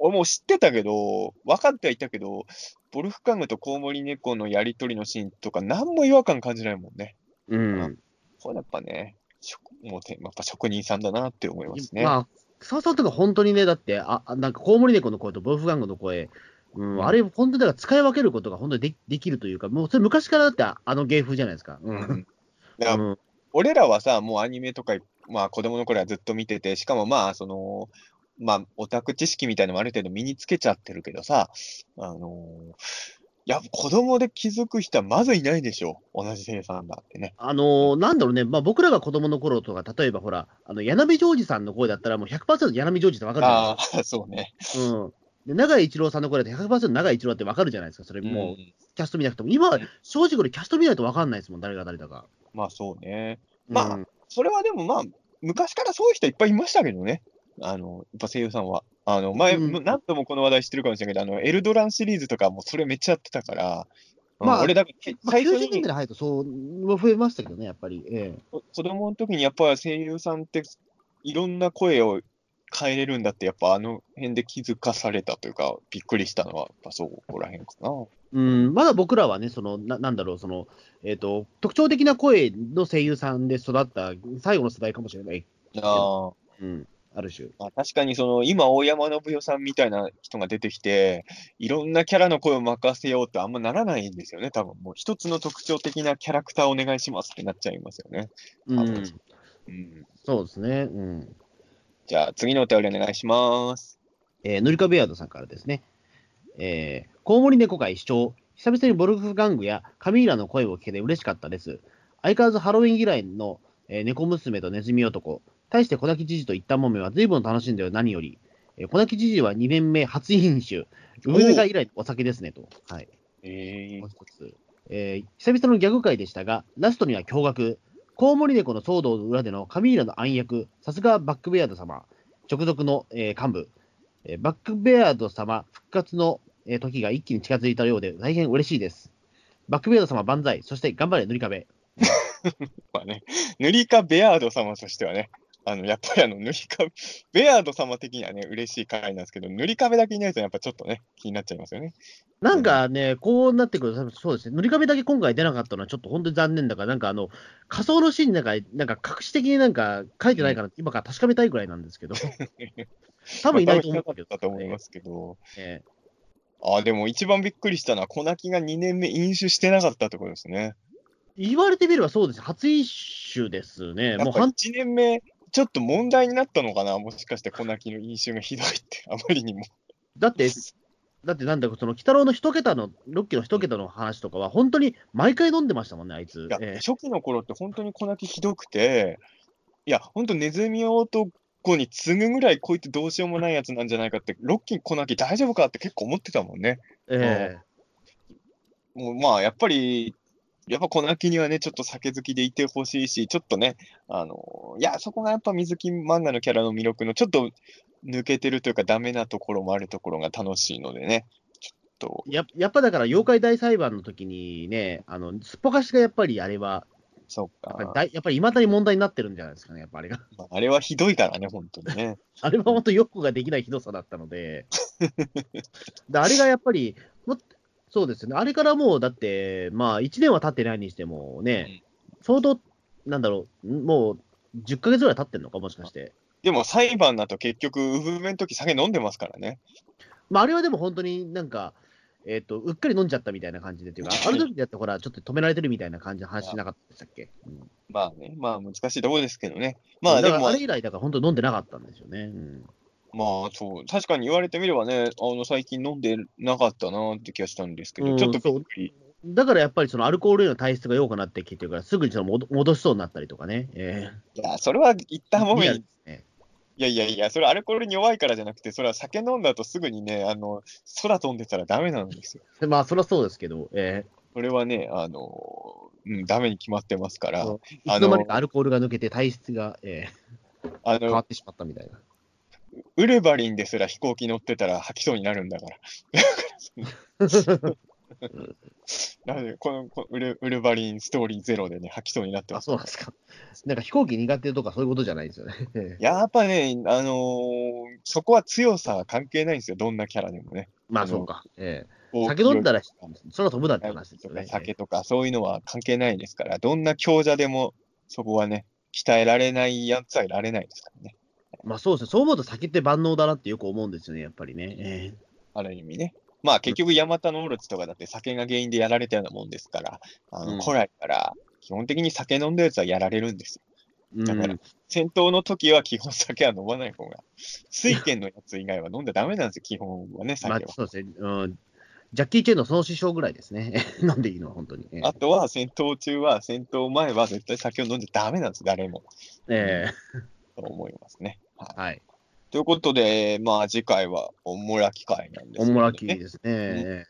[SPEAKER 3] 俺も知ってたけど、分かってはいたけど、ボルフカムとコウモリ猫のやりとりのシーンとか、何も違和感感じないもんね。
[SPEAKER 2] うん。
[SPEAKER 3] これやっぱね、職もうてやっぱ職人さんだなって思いますね。
[SPEAKER 2] まあ、草さんとか本当にね、だって、ああなんかコウモリ猫の声とボルフガングの声、うん、あれ、本当にだから使い分けることが本当にでできるというか、もうそれ昔からだってああの芸風じゃないですか。う。
[SPEAKER 3] うん俺らはさ、もうアニメとか、まあ子供の頃はずっと見てて、しかもまあ、その、まあ、オタク知識みたいなのもある程度身につけちゃってるけどさ、あのーいや、子供で気づく人はまずいないでしょ。同じ生産だってね。
[SPEAKER 2] あのーなんだろうね、まあ、僕らが子供の頃とか、例えばほら、あの柳ジョージさんの声だったら、もう100%柳ジョージってわかるじゃない
[SPEAKER 3] ああ、そうね。
[SPEAKER 2] ですか。うん。で永井一郎さんの声だって100%永井一郎ってわかるじゃないですか、それもう、
[SPEAKER 3] うん
[SPEAKER 2] キャスト見なくても。
[SPEAKER 3] うん
[SPEAKER 2] 正直これキャスト見ないとわかんないですもん、誰が誰だか。
[SPEAKER 3] まあそうね。まあ
[SPEAKER 2] うん
[SPEAKER 3] それはでもまあ、昔からそういう人いっぱいいましたけどね。あの、やっぱ声優さんは。あの、前、
[SPEAKER 2] うん
[SPEAKER 3] 何度もこの話題知ってるかもしれないけど、あの、エルドランシリーズとかもそれめっちゃやってたから、うん
[SPEAKER 2] まあ
[SPEAKER 3] 俺だから、
[SPEAKER 2] まあ、
[SPEAKER 3] 最初
[SPEAKER 2] 90年代入るとそう増えましたけどね、やっぱり。ええ
[SPEAKER 3] 子供の時にやっぱり声優さんっていろんな声を変えれるんだって、やっぱあの辺で気づかされたというか、びっくりしたのは、やっぱそこら辺かな。
[SPEAKER 2] うん、まだ僕らはね、そのななんだろう、その、えっ、ー、と、特徴的な声の声優さんで育った最後の世代かもしれない。ああ。うん。ある種。
[SPEAKER 3] まあ、確かにその、今、大山信代さんみたいな人が出てきて、いろんなキャラの声を任せようってあんまならないんですよね、多分もう一つの特徴的なキャラクターお願いしますってなっちゃいますよね。
[SPEAKER 2] うん。うん、そうですね。うん。
[SPEAKER 3] じゃあ、次のお便りお願いします。
[SPEAKER 2] えー、塗り壁ヤードさんからですね。えー、コウモリ猫会視聴。久々にボルフガングやカミーラの声を聞けて嬉しかったです。相変わらずハロウィン嫌いの、えー、猫娘とネズミ男。対して小泣きじじといったもめは随分楽しんだよ何より。えー、小泣きじじは2年目初飲酒。上が以来お酒ですねと。はい。えー、もう一つ。えー、久々のギャグ会でしたが、ラストには驚愕。コウモリ猫の騒動の裏でのカミーラの暗躍。さすがバックベアード様。直属の、えー、幹部。えー、バックベアード様復活のえー、時が一気に近づいたようで、大変嬉しいです。バックベアード様万歳、そして頑張れ、塗り壁。
[SPEAKER 3] まあね、塗り壁ベアード様としてはね、あのやっぱりあの塗り壁、ベアード様的にはね、嬉しい回なんですけど、塗り壁だけいないと、やっぱちょっとね、気になっちゃいますよね。
[SPEAKER 2] なんかね、こうなってくると、そうですね、塗り壁だけ今回出なかったのは、ちょっと本当に残念だから、なんかあの、仮想のシーンなんか、なんか隠し的になんか書いてないから、うん、今から確かめたいぐらいなんですけど、多分いないと思うけど、
[SPEAKER 3] と思いますけど、えーああ、でも一番びっくりしたのは、小泣きが2年目飲酒してなかったってことですね。
[SPEAKER 2] 言われてみればそうです。初飲酒ですね。
[SPEAKER 3] もう1年目、ちょっと問題になったのかな、もしかして小泣きの飲酒がひどいって、あまりにも。
[SPEAKER 2] だって、だってなんだその、鬼太郎の一桁の、6期の一桁の話とかは、本当に毎回飲んでましたもんね、あいつ。
[SPEAKER 3] いや、えー、初期の頃って本当に小泣きひどくて、いや、本当、ネズミ男個に次ぐぐらいこいつどうしようもないやつなんじゃないかって、ロッキー来なきゃ大丈夫かって結構思ってたもんね。ええー、もうまあ、やっぱり、やっぱ小泣きにはね、ちょっと酒好きでいてほしいし、ちょっとね、あの、いや、そこがやっぱ水木漫画のキャラの魅力のちょっと抜けてるというか、ダメなところもあるところが楽しいのでね。ちょっと
[SPEAKER 2] ややっぱだから、妖怪大裁判の時にね、あの、すっぽかしがやっぱりあれは、
[SPEAKER 3] そっか。
[SPEAKER 2] やっぱりやっぱり未だに問題になってるんじゃないですかね、やっぱあれが。
[SPEAKER 3] あれはひどいからね、本当にね。
[SPEAKER 2] あれは本当、よくができないひどさだったので、であれがやっぱり、もそうですね、あれからもう、だって、まあ、1年は経ってないにしてもね、うん、相当、なんだろう、もう10ヶ月ぐらい経ってんのか、もしかして。
[SPEAKER 3] でも裁判だと結局、ウフメの時酒飲んでますからね。
[SPEAKER 2] まあ、あれはでも本当になんか、えっ、ー、と、うっかり飲んじゃったみたいな感じでっていうか、ある時だってほら、ちょっと止められてるみたいな感じの話しなかったでしたっけ、
[SPEAKER 3] うん、まあね、まあ難しいところですけどね。
[SPEAKER 2] まあでも。あれ以来だから本当飲んでなかったんですよね。うん、
[SPEAKER 3] まあそう、確かに言われてみればね、あの最近飲んでなかったなって気がしたんですけど、うん、ちょっとびっくり。
[SPEAKER 2] だからやっぱりそのアルコールへの体質が良くなってきてるから、すぐにその戻しそうになったりとかね。
[SPEAKER 3] えー、いや、それは言った方がいやいやいや、それアルコールに弱いからじゃなくて、それは酒飲んだとすぐにね、あの、空飛んでたらダメなんですよ。
[SPEAKER 2] まあ、そりゃそうですけど、え
[SPEAKER 3] ー、それはね、あの、うん、ダメに決まってますから。
[SPEAKER 2] いつの間にかアルコールが抜けて体質が、えー、あの変わってしまったみたいな。
[SPEAKER 3] ウルバリンですら飛行機乗ってたら吐きそうになるんだから。なので、このこウルウルバリンストーリーゼロでね、吐きそうになってます。
[SPEAKER 2] あ、そうなんですか。なんか飛行機苦手とかそういうことじゃないですよね。
[SPEAKER 3] やっぱね、あのー、そこは強さは関係ないんですよ、どんなキャラでもね。
[SPEAKER 2] まあそうか。ええ酒飲んだら空飛ぶなって話ですよね。
[SPEAKER 3] 酒とかそういうのは関係ないですから、どんな強者でもそこはね、鍛えられないやつはいられないですからね。
[SPEAKER 2] まあそうですね、そう思うと酒って万能だなってよく思うんですよね、やっぱりね。えー、
[SPEAKER 3] ある意味ね。まあ結局、ヤマタノオロチとかだって酒が原因でやられたようなもんですから、あの、古来から基本的に酒飲んだやつはやられるんですよ。だから、戦闘の時は基本酒は飲まない方が、水拳のやつ以外は飲んだらダメなんですよ、基本はね、酒は。まあ、
[SPEAKER 2] そうですね。うんジャッキー・チェンのその師匠ぐらいですね。飲んでいいのは、本当に。
[SPEAKER 3] あとは戦闘中は、戦闘前は絶対酒を飲んでダメなんです、誰も。ええー。と思いますね。はい。はいということで、まあ次回はおもらき会なんですね。
[SPEAKER 2] おもらきですね。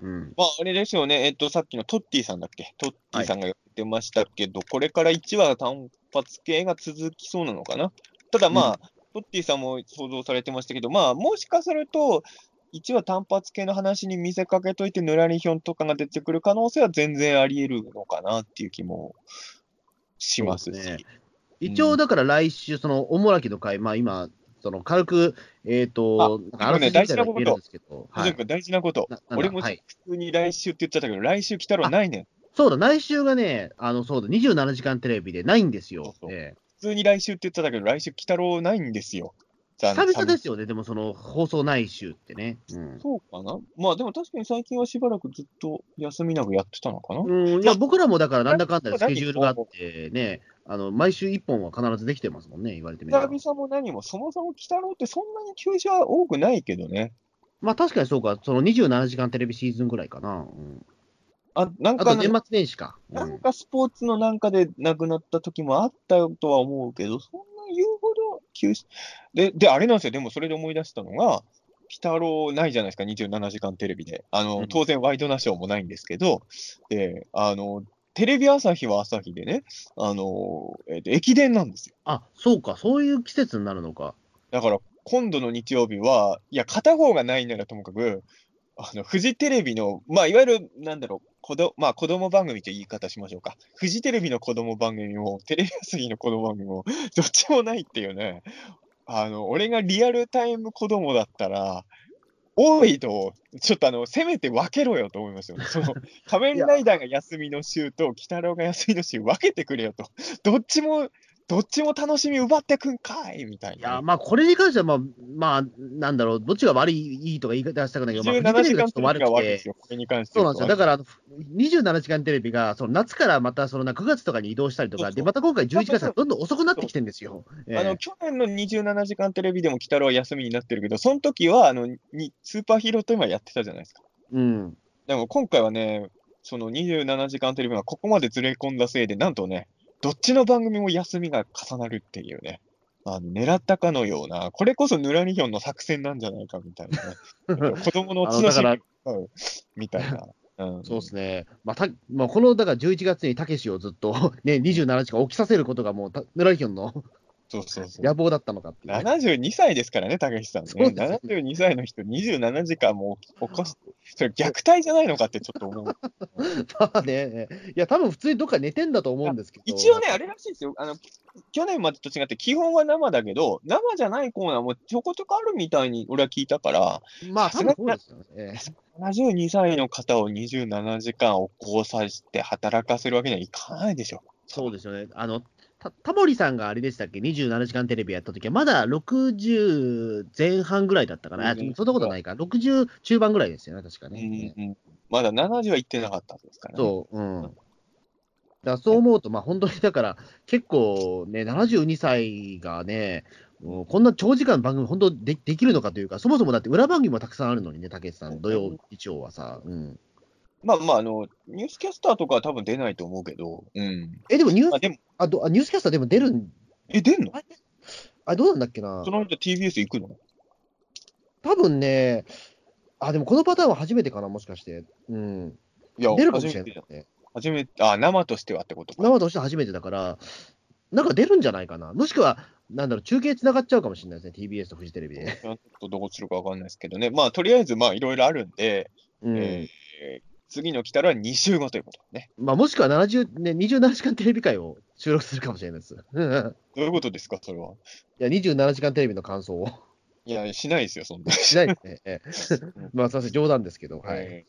[SPEAKER 3] うん、まあ、あれですよね、えっと、さっきのトッティさんだっけ、トッティさんが言ってましたけど、はい、これから1話単発系が続きそうなのかな？ただまあ、うん、トッティさんも想像されてましたけど、まあ、もしかすると、1話単発系の話に見せかけといて、ぬらりひょんとかが出てくる可能性は全然あり得るのかなっていう気もしますし。
[SPEAKER 2] 一応、だから来週、その、おもらきの会、まあ今、その軽く、えっ、ー、と、
[SPEAKER 3] あのね、大事なこと、はい、大事なこと、俺も普通に来週って言っちゃったけど、来週来たらないねん。
[SPEAKER 2] そうだ、来週がね、あの、そうだ、27時間テレビでないんですよ。そうそう。
[SPEAKER 3] え普通に来週って言ってたけど、来週、鬼太郎ないんですよ。
[SPEAKER 2] 久々ですよね、でもその放送ない週ってね。
[SPEAKER 3] うん、そうかな？まあでも確かに最近はしばらくずっと休みなくやってたのかな？
[SPEAKER 2] うん、いや、僕らもだからなんだかんだスケジュールがあってね、あの毎週1本は必ずできてますもんね、言われてみれば。
[SPEAKER 3] 久々も何も、そもそも鬼太郎ってそんなに休止は多くないけどね。
[SPEAKER 2] まあ確かにそうか、その27時間テレビシーズンぐらいかな。うん
[SPEAKER 3] あなんか、
[SPEAKER 2] 年末年始か、
[SPEAKER 3] うん、なんかスポーツのなんかで亡くなった時もあったとは思うけど、そんな言うほど休止。で、で、あれなんですよ、でもそれで思い出したのが、鬼太郎ないじゃないですか、27時間テレビで。あの、当然ワイドナショーもないんですけど、で、あの、テレビ朝日は朝日でね、あの、えー、と駅伝なんですよ。
[SPEAKER 2] あ、そうか、そういう季節になるのか。
[SPEAKER 3] だから、今度の日曜日は、いや、片方がないならともかく、あの、フジテレビの、まあ、いわゆる、なんだろう、子どまあ、子供番組という言い方しましょうか。フジテレビの子供番組も、テレビ朝日の子供番組も、どっちもないっていうね。あの、俺がリアルタイム子供だったら、多いと、ちょっとあの、せめて分けろよと思いますよね。その、仮面ライダーが休みの週と、鬼太郎が休みの週分けてくれよと。どっちもどっちも楽しみ奪ってくんかいみたいな。
[SPEAKER 2] いや、まあ、これに関しては、まあ、まあ、なんだろう、どっちが悪い、いいとか言い方したくないけど、
[SPEAKER 3] まあ、17時間テレビが悪いですよ、これに関して
[SPEAKER 2] そうなんですよ。だから、27時間テレビが、その夏からまた、その9月とかに移動したりとか、で、また今回11月がどんどん遅くなってきてるんですよ。
[SPEAKER 3] あの、去年の27時間テレビでも、鬼太郎は休みになってるけど、その時は、あの、にスーパーヒーローと今やってたじゃないですか。
[SPEAKER 2] うん。
[SPEAKER 3] でも今回はね、その27時間テレビがここまでずれ込んだせいで、なんとね、どっちの番組も休みが重なるっていうね、あの狙ったかのような、これこそヌラニヒョンの作戦なんじゃないかみたいなね、子供の
[SPEAKER 2] 角し
[SPEAKER 3] みたいな。
[SPEAKER 2] うん、そうですね、まあたまあ、このだから11月にたけしをずっと、ね、27時間起きさせることがもう、ヌラニヒョンの
[SPEAKER 3] そうそうそう
[SPEAKER 2] 野望だったのかって
[SPEAKER 3] いう、ね。72歳ですからね、たけしさんね。72歳の人、27時間も起こす。それ虐待じゃないのかってちょっと思う。
[SPEAKER 2] まあね、いや、多分普通にどっか寝てんだと思うんですけど。
[SPEAKER 3] 一応ね、あれらしいですよ。あの、去年までと違って、基本は生だけど、生じゃないコーナーもちょこちょこあるみたいに俺は聞いたから、
[SPEAKER 2] まあ、多分そうですよね。72
[SPEAKER 3] 歳の方を27時間起こさせて働かせるわけにはいかないでしょ。
[SPEAKER 2] そうですよね。あの、たタモリさんがあれでしたっけ、27時間テレビやった時は、まだ60前半ぐらいだったかな、うん、そんなことないか、60中盤ぐらいですよね、確かね。
[SPEAKER 3] うんうん、まだ70は行ってなかったんですから
[SPEAKER 2] ね。そう、うん。だそう思うと、まあ、本当にだから、結構ね、72歳がね、こんな長時間番組、本当でできるのかというか、そもそもだって裏番組もたくさんあるのにね、武さん、土曜、日曜はさ。うん
[SPEAKER 3] まあまあ、あの、ニュースキャスターとかは多分出ないと思うけど、うん。
[SPEAKER 2] え、でもニュース、あでもあどあニュースキャスターでも出るん？
[SPEAKER 3] え、出んの？
[SPEAKER 2] あどうなんだっけな？
[SPEAKER 3] その人 TBS 行くの？
[SPEAKER 2] 多分ね、あ、でもこのパターンは初めてかな、もしかして。うん。いや、出るかもしれない、ね。
[SPEAKER 3] 初めて、あ、生としてはってことか。
[SPEAKER 2] 生としては初めてだから、なんか出るんじゃないかな？もしくは、なんだろう、中継つながっちゃうかもしれないですね、TBS とフジテレビで。
[SPEAKER 3] ちょっとどうするかわかんないですけどね。まあ、とりあえず、まあ、いろいろあるんで、うん、えー、次の来たら2週後ということね。
[SPEAKER 2] まあ、もしくは70、ね、27時間テレビ会を収録するかもしれないです。ど
[SPEAKER 3] ういうことですか、それは？
[SPEAKER 2] いや、27時間テレビの感想を。
[SPEAKER 3] いや、しないですよ、そんな。
[SPEAKER 2] しないですね。まあ、すみません、冗談ですけど、はい。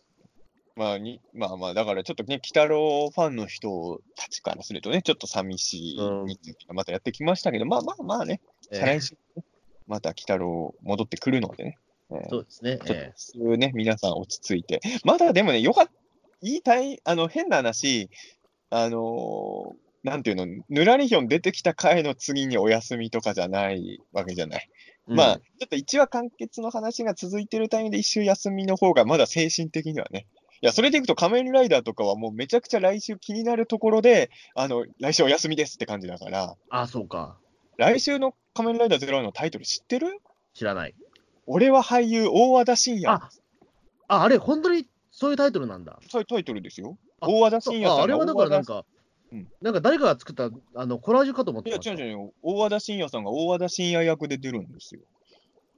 [SPEAKER 3] まあに、まあまあ、だからちょっとね、鬼太郎ファンの人たちからするとね、ちょっと寂しい日がまたやってきましたけど、うん、まあまあまあね、再来週、また鬼太郎戻ってくるのでね、
[SPEAKER 2] そうですね。
[SPEAKER 3] えー、ね、皆さん落ち着いて。まだでもね、よかった、いいたい、あの、変な話、あのー、なんていうの、ぬらりひょん出てきた回の次にお休みとかじゃないわけじゃない。うん、まあ、ちょっと1話完結の話が続いてるタイミングで一周休みの方が、まだ精神的にはね。いや、それでいくと仮面ライダーとかはもうめちゃくちゃ来週気になるところで、あの、来週お休みですって感じだから。
[SPEAKER 2] あそうか。
[SPEAKER 3] 来週の仮面ライダーゼロのタイトル知ってる？
[SPEAKER 2] 知らない。
[SPEAKER 3] 俺は俳優、大和田信也。
[SPEAKER 2] あ、ああれ、本当にそういうタイトルなんだ。
[SPEAKER 3] そういうタイトルですよ。大和田信也さん
[SPEAKER 2] あ。あれはだからなんか、うん、なんか誰かが作ったあのコラージュかと思ってい
[SPEAKER 3] や、違う違う大和田信也さんが大和田信也役で出るんですよ。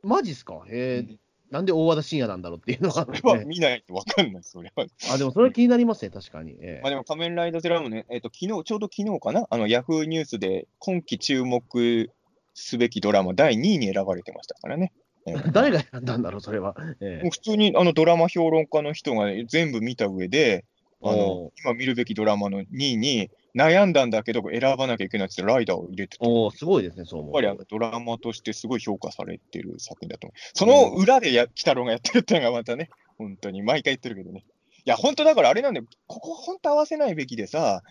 [SPEAKER 2] マジっすか？へえ、うん、なんで大和田信也なんだろうっていうのは、
[SPEAKER 3] ね、それは見ないと分かんない、それは。
[SPEAKER 2] あ、でもそれは気になりますね、確かに。
[SPEAKER 3] えー、まあでも仮面ライダーゼラもね、えっ、ー、と、昨日、ちょうど昨日かな、あの、ヤフーニュースで今季注目すべきドラマ第2位に選ばれてましたからね。
[SPEAKER 2] 誰が選んだんだろう、それは。
[SPEAKER 3] えー、普通にあのドラマ評論家の人が、ね、全部見た上で、あの今見るべきドラマの2位に悩んだんだけど、選ばなきゃいけないってライダーを入れてて、
[SPEAKER 2] おすごいですね、そう
[SPEAKER 3] 思う。やっぱりドラマとしてすごい評価されてる作品だと思う。その裏でや、鬼太郎がやってるっていうのがまたね、本当に、毎回言ってるけどね。いや、本当だからあれなんだよ、ここ本当合わせないべきでさ、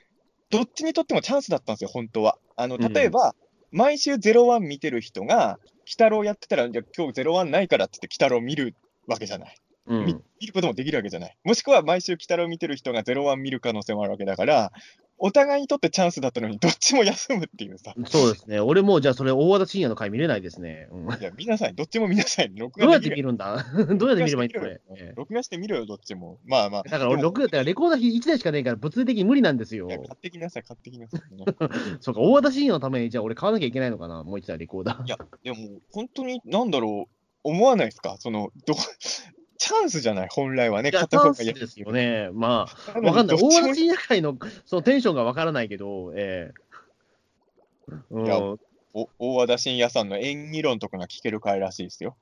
[SPEAKER 3] どっちにとってもチャンスだったんですよ、本当は。あの例えば、うん、毎週01見てる人が、鬼太郎やってたら、じゃ今日01ないからって言って、鬼太郎見るわけじゃない。うん、見ることもできるわけじゃない。もしくは毎週鬼太郎見てる人が01見る可能性もあるわけだから、お互いにとってチャンスだったのに、どっちも休むっていうさ。
[SPEAKER 2] そうですね。俺もじゃあそれ、大和田深夜の回見れないですね。
[SPEAKER 3] うん、いや、見なさい。どっちも見なさい。
[SPEAKER 2] 録画どうやって見るんだ？どうやって見ればいいんだこれ？
[SPEAKER 3] 録画してみろよ、どっちも。まあまあ。
[SPEAKER 2] だから俺、録画ってレコーダー1台しかないから、物理的に無理なんですよ。買
[SPEAKER 3] ってきなさい、買ってきなさい。
[SPEAKER 2] そうか、大和田深夜のために、じゃあ俺買わなきゃいけないのかな、もう1台レコーダー。
[SPEAKER 3] いや、でも、本当に、なんだろう、思わないですか？その、ど、チャンスじゃない、本来はね、
[SPEAKER 2] 片方がやですよね。まあ、わかんない。大和深夜会のそのテンションがわからないけど、え
[SPEAKER 3] えー、いや、お大和田信也さんの演技論とかが聞ける回らしいですよ。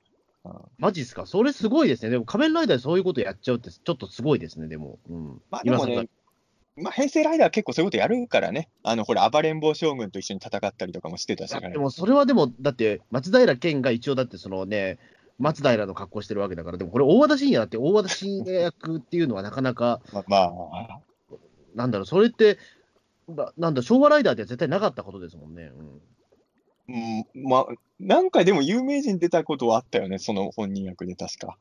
[SPEAKER 2] マジっすか？それすごいですね。でも仮面ライダーでそういうことやっちゃうってちょっとすごいですね、でも。うん、
[SPEAKER 3] まあでもね、まあ、平成ライダー結構そういうことやるからね。あの、これ、暴れん坊将軍と一緒に戦ったりとかもしてたし、ね、
[SPEAKER 2] でもそれはでも、だって、松平健が一応だってそのね、松平の格好してるわけだから、でもこれ、大和田信也だって、大和田信也役っていうのはなかなか、
[SPEAKER 3] まあ、
[SPEAKER 2] なんだろう、それって、なんだ、昭和ライダーでは絶対なかったことですもんね。
[SPEAKER 3] うん、うん、まあ、なんかでも有名人出たことはあったよね、その本人役で確か。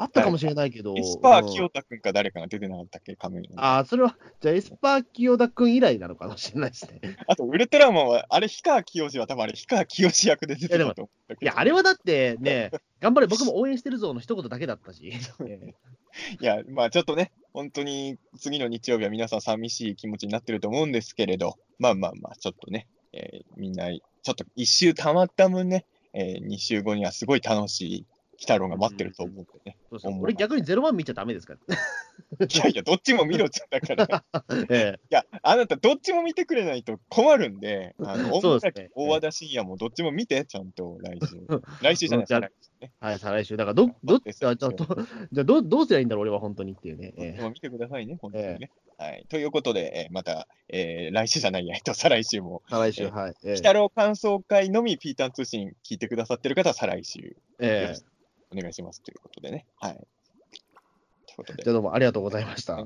[SPEAKER 2] あったかもしれないけど。
[SPEAKER 3] エスパー清田君か誰かが出てなかったっけ、仮面
[SPEAKER 2] ああ、それは、じゃあエスパー清田君以来なのかもしれないですね。
[SPEAKER 3] あと、ウルトラマンは、あれ、氷川きよしは多分あれ、氷川きよし役で出てたと思
[SPEAKER 2] ったけど。いや、あれはだってね、頑張れ、僕も応援してるぞの一言だけだったし。い
[SPEAKER 3] や、まあちょっとね、本当に次の日曜日は皆さん寂しい気持ちになってると思うんですけれど、まあまあまあ、ちょっとね、えー、みんな、ちょっと一周たまった分ね、えー、2週後にはすごい楽しい鬼太郎が待ってると思ってね。
[SPEAKER 2] そうそう俺逆にゼロワン見ちゃダメですから。
[SPEAKER 3] いやいや、どっちも見ろっちゃだから。ええ、いや、あなたどっちも見てくれないと困るんで、あの、そうですね、大和田信也もどっちも見て、ちゃんと来週。来週じゃないですか。
[SPEAKER 2] はい、再来週。だから、ど、どっち、じゃあ、じゃあど、どうすりゃいいんだろう、俺は本当にっていうね。
[SPEAKER 3] 見てくださいね、本当にね。えはい。ということで、えー、また、えー、来週じゃないや、えっと、再来週も。
[SPEAKER 2] 再来週、はい。
[SPEAKER 3] 鬼太郎感想会のみ、ピーターン通信聞いてくださってる方は再来週。ええお願いしますということでね。はい。という
[SPEAKER 2] ことで。じゃあどうもありがとうございました。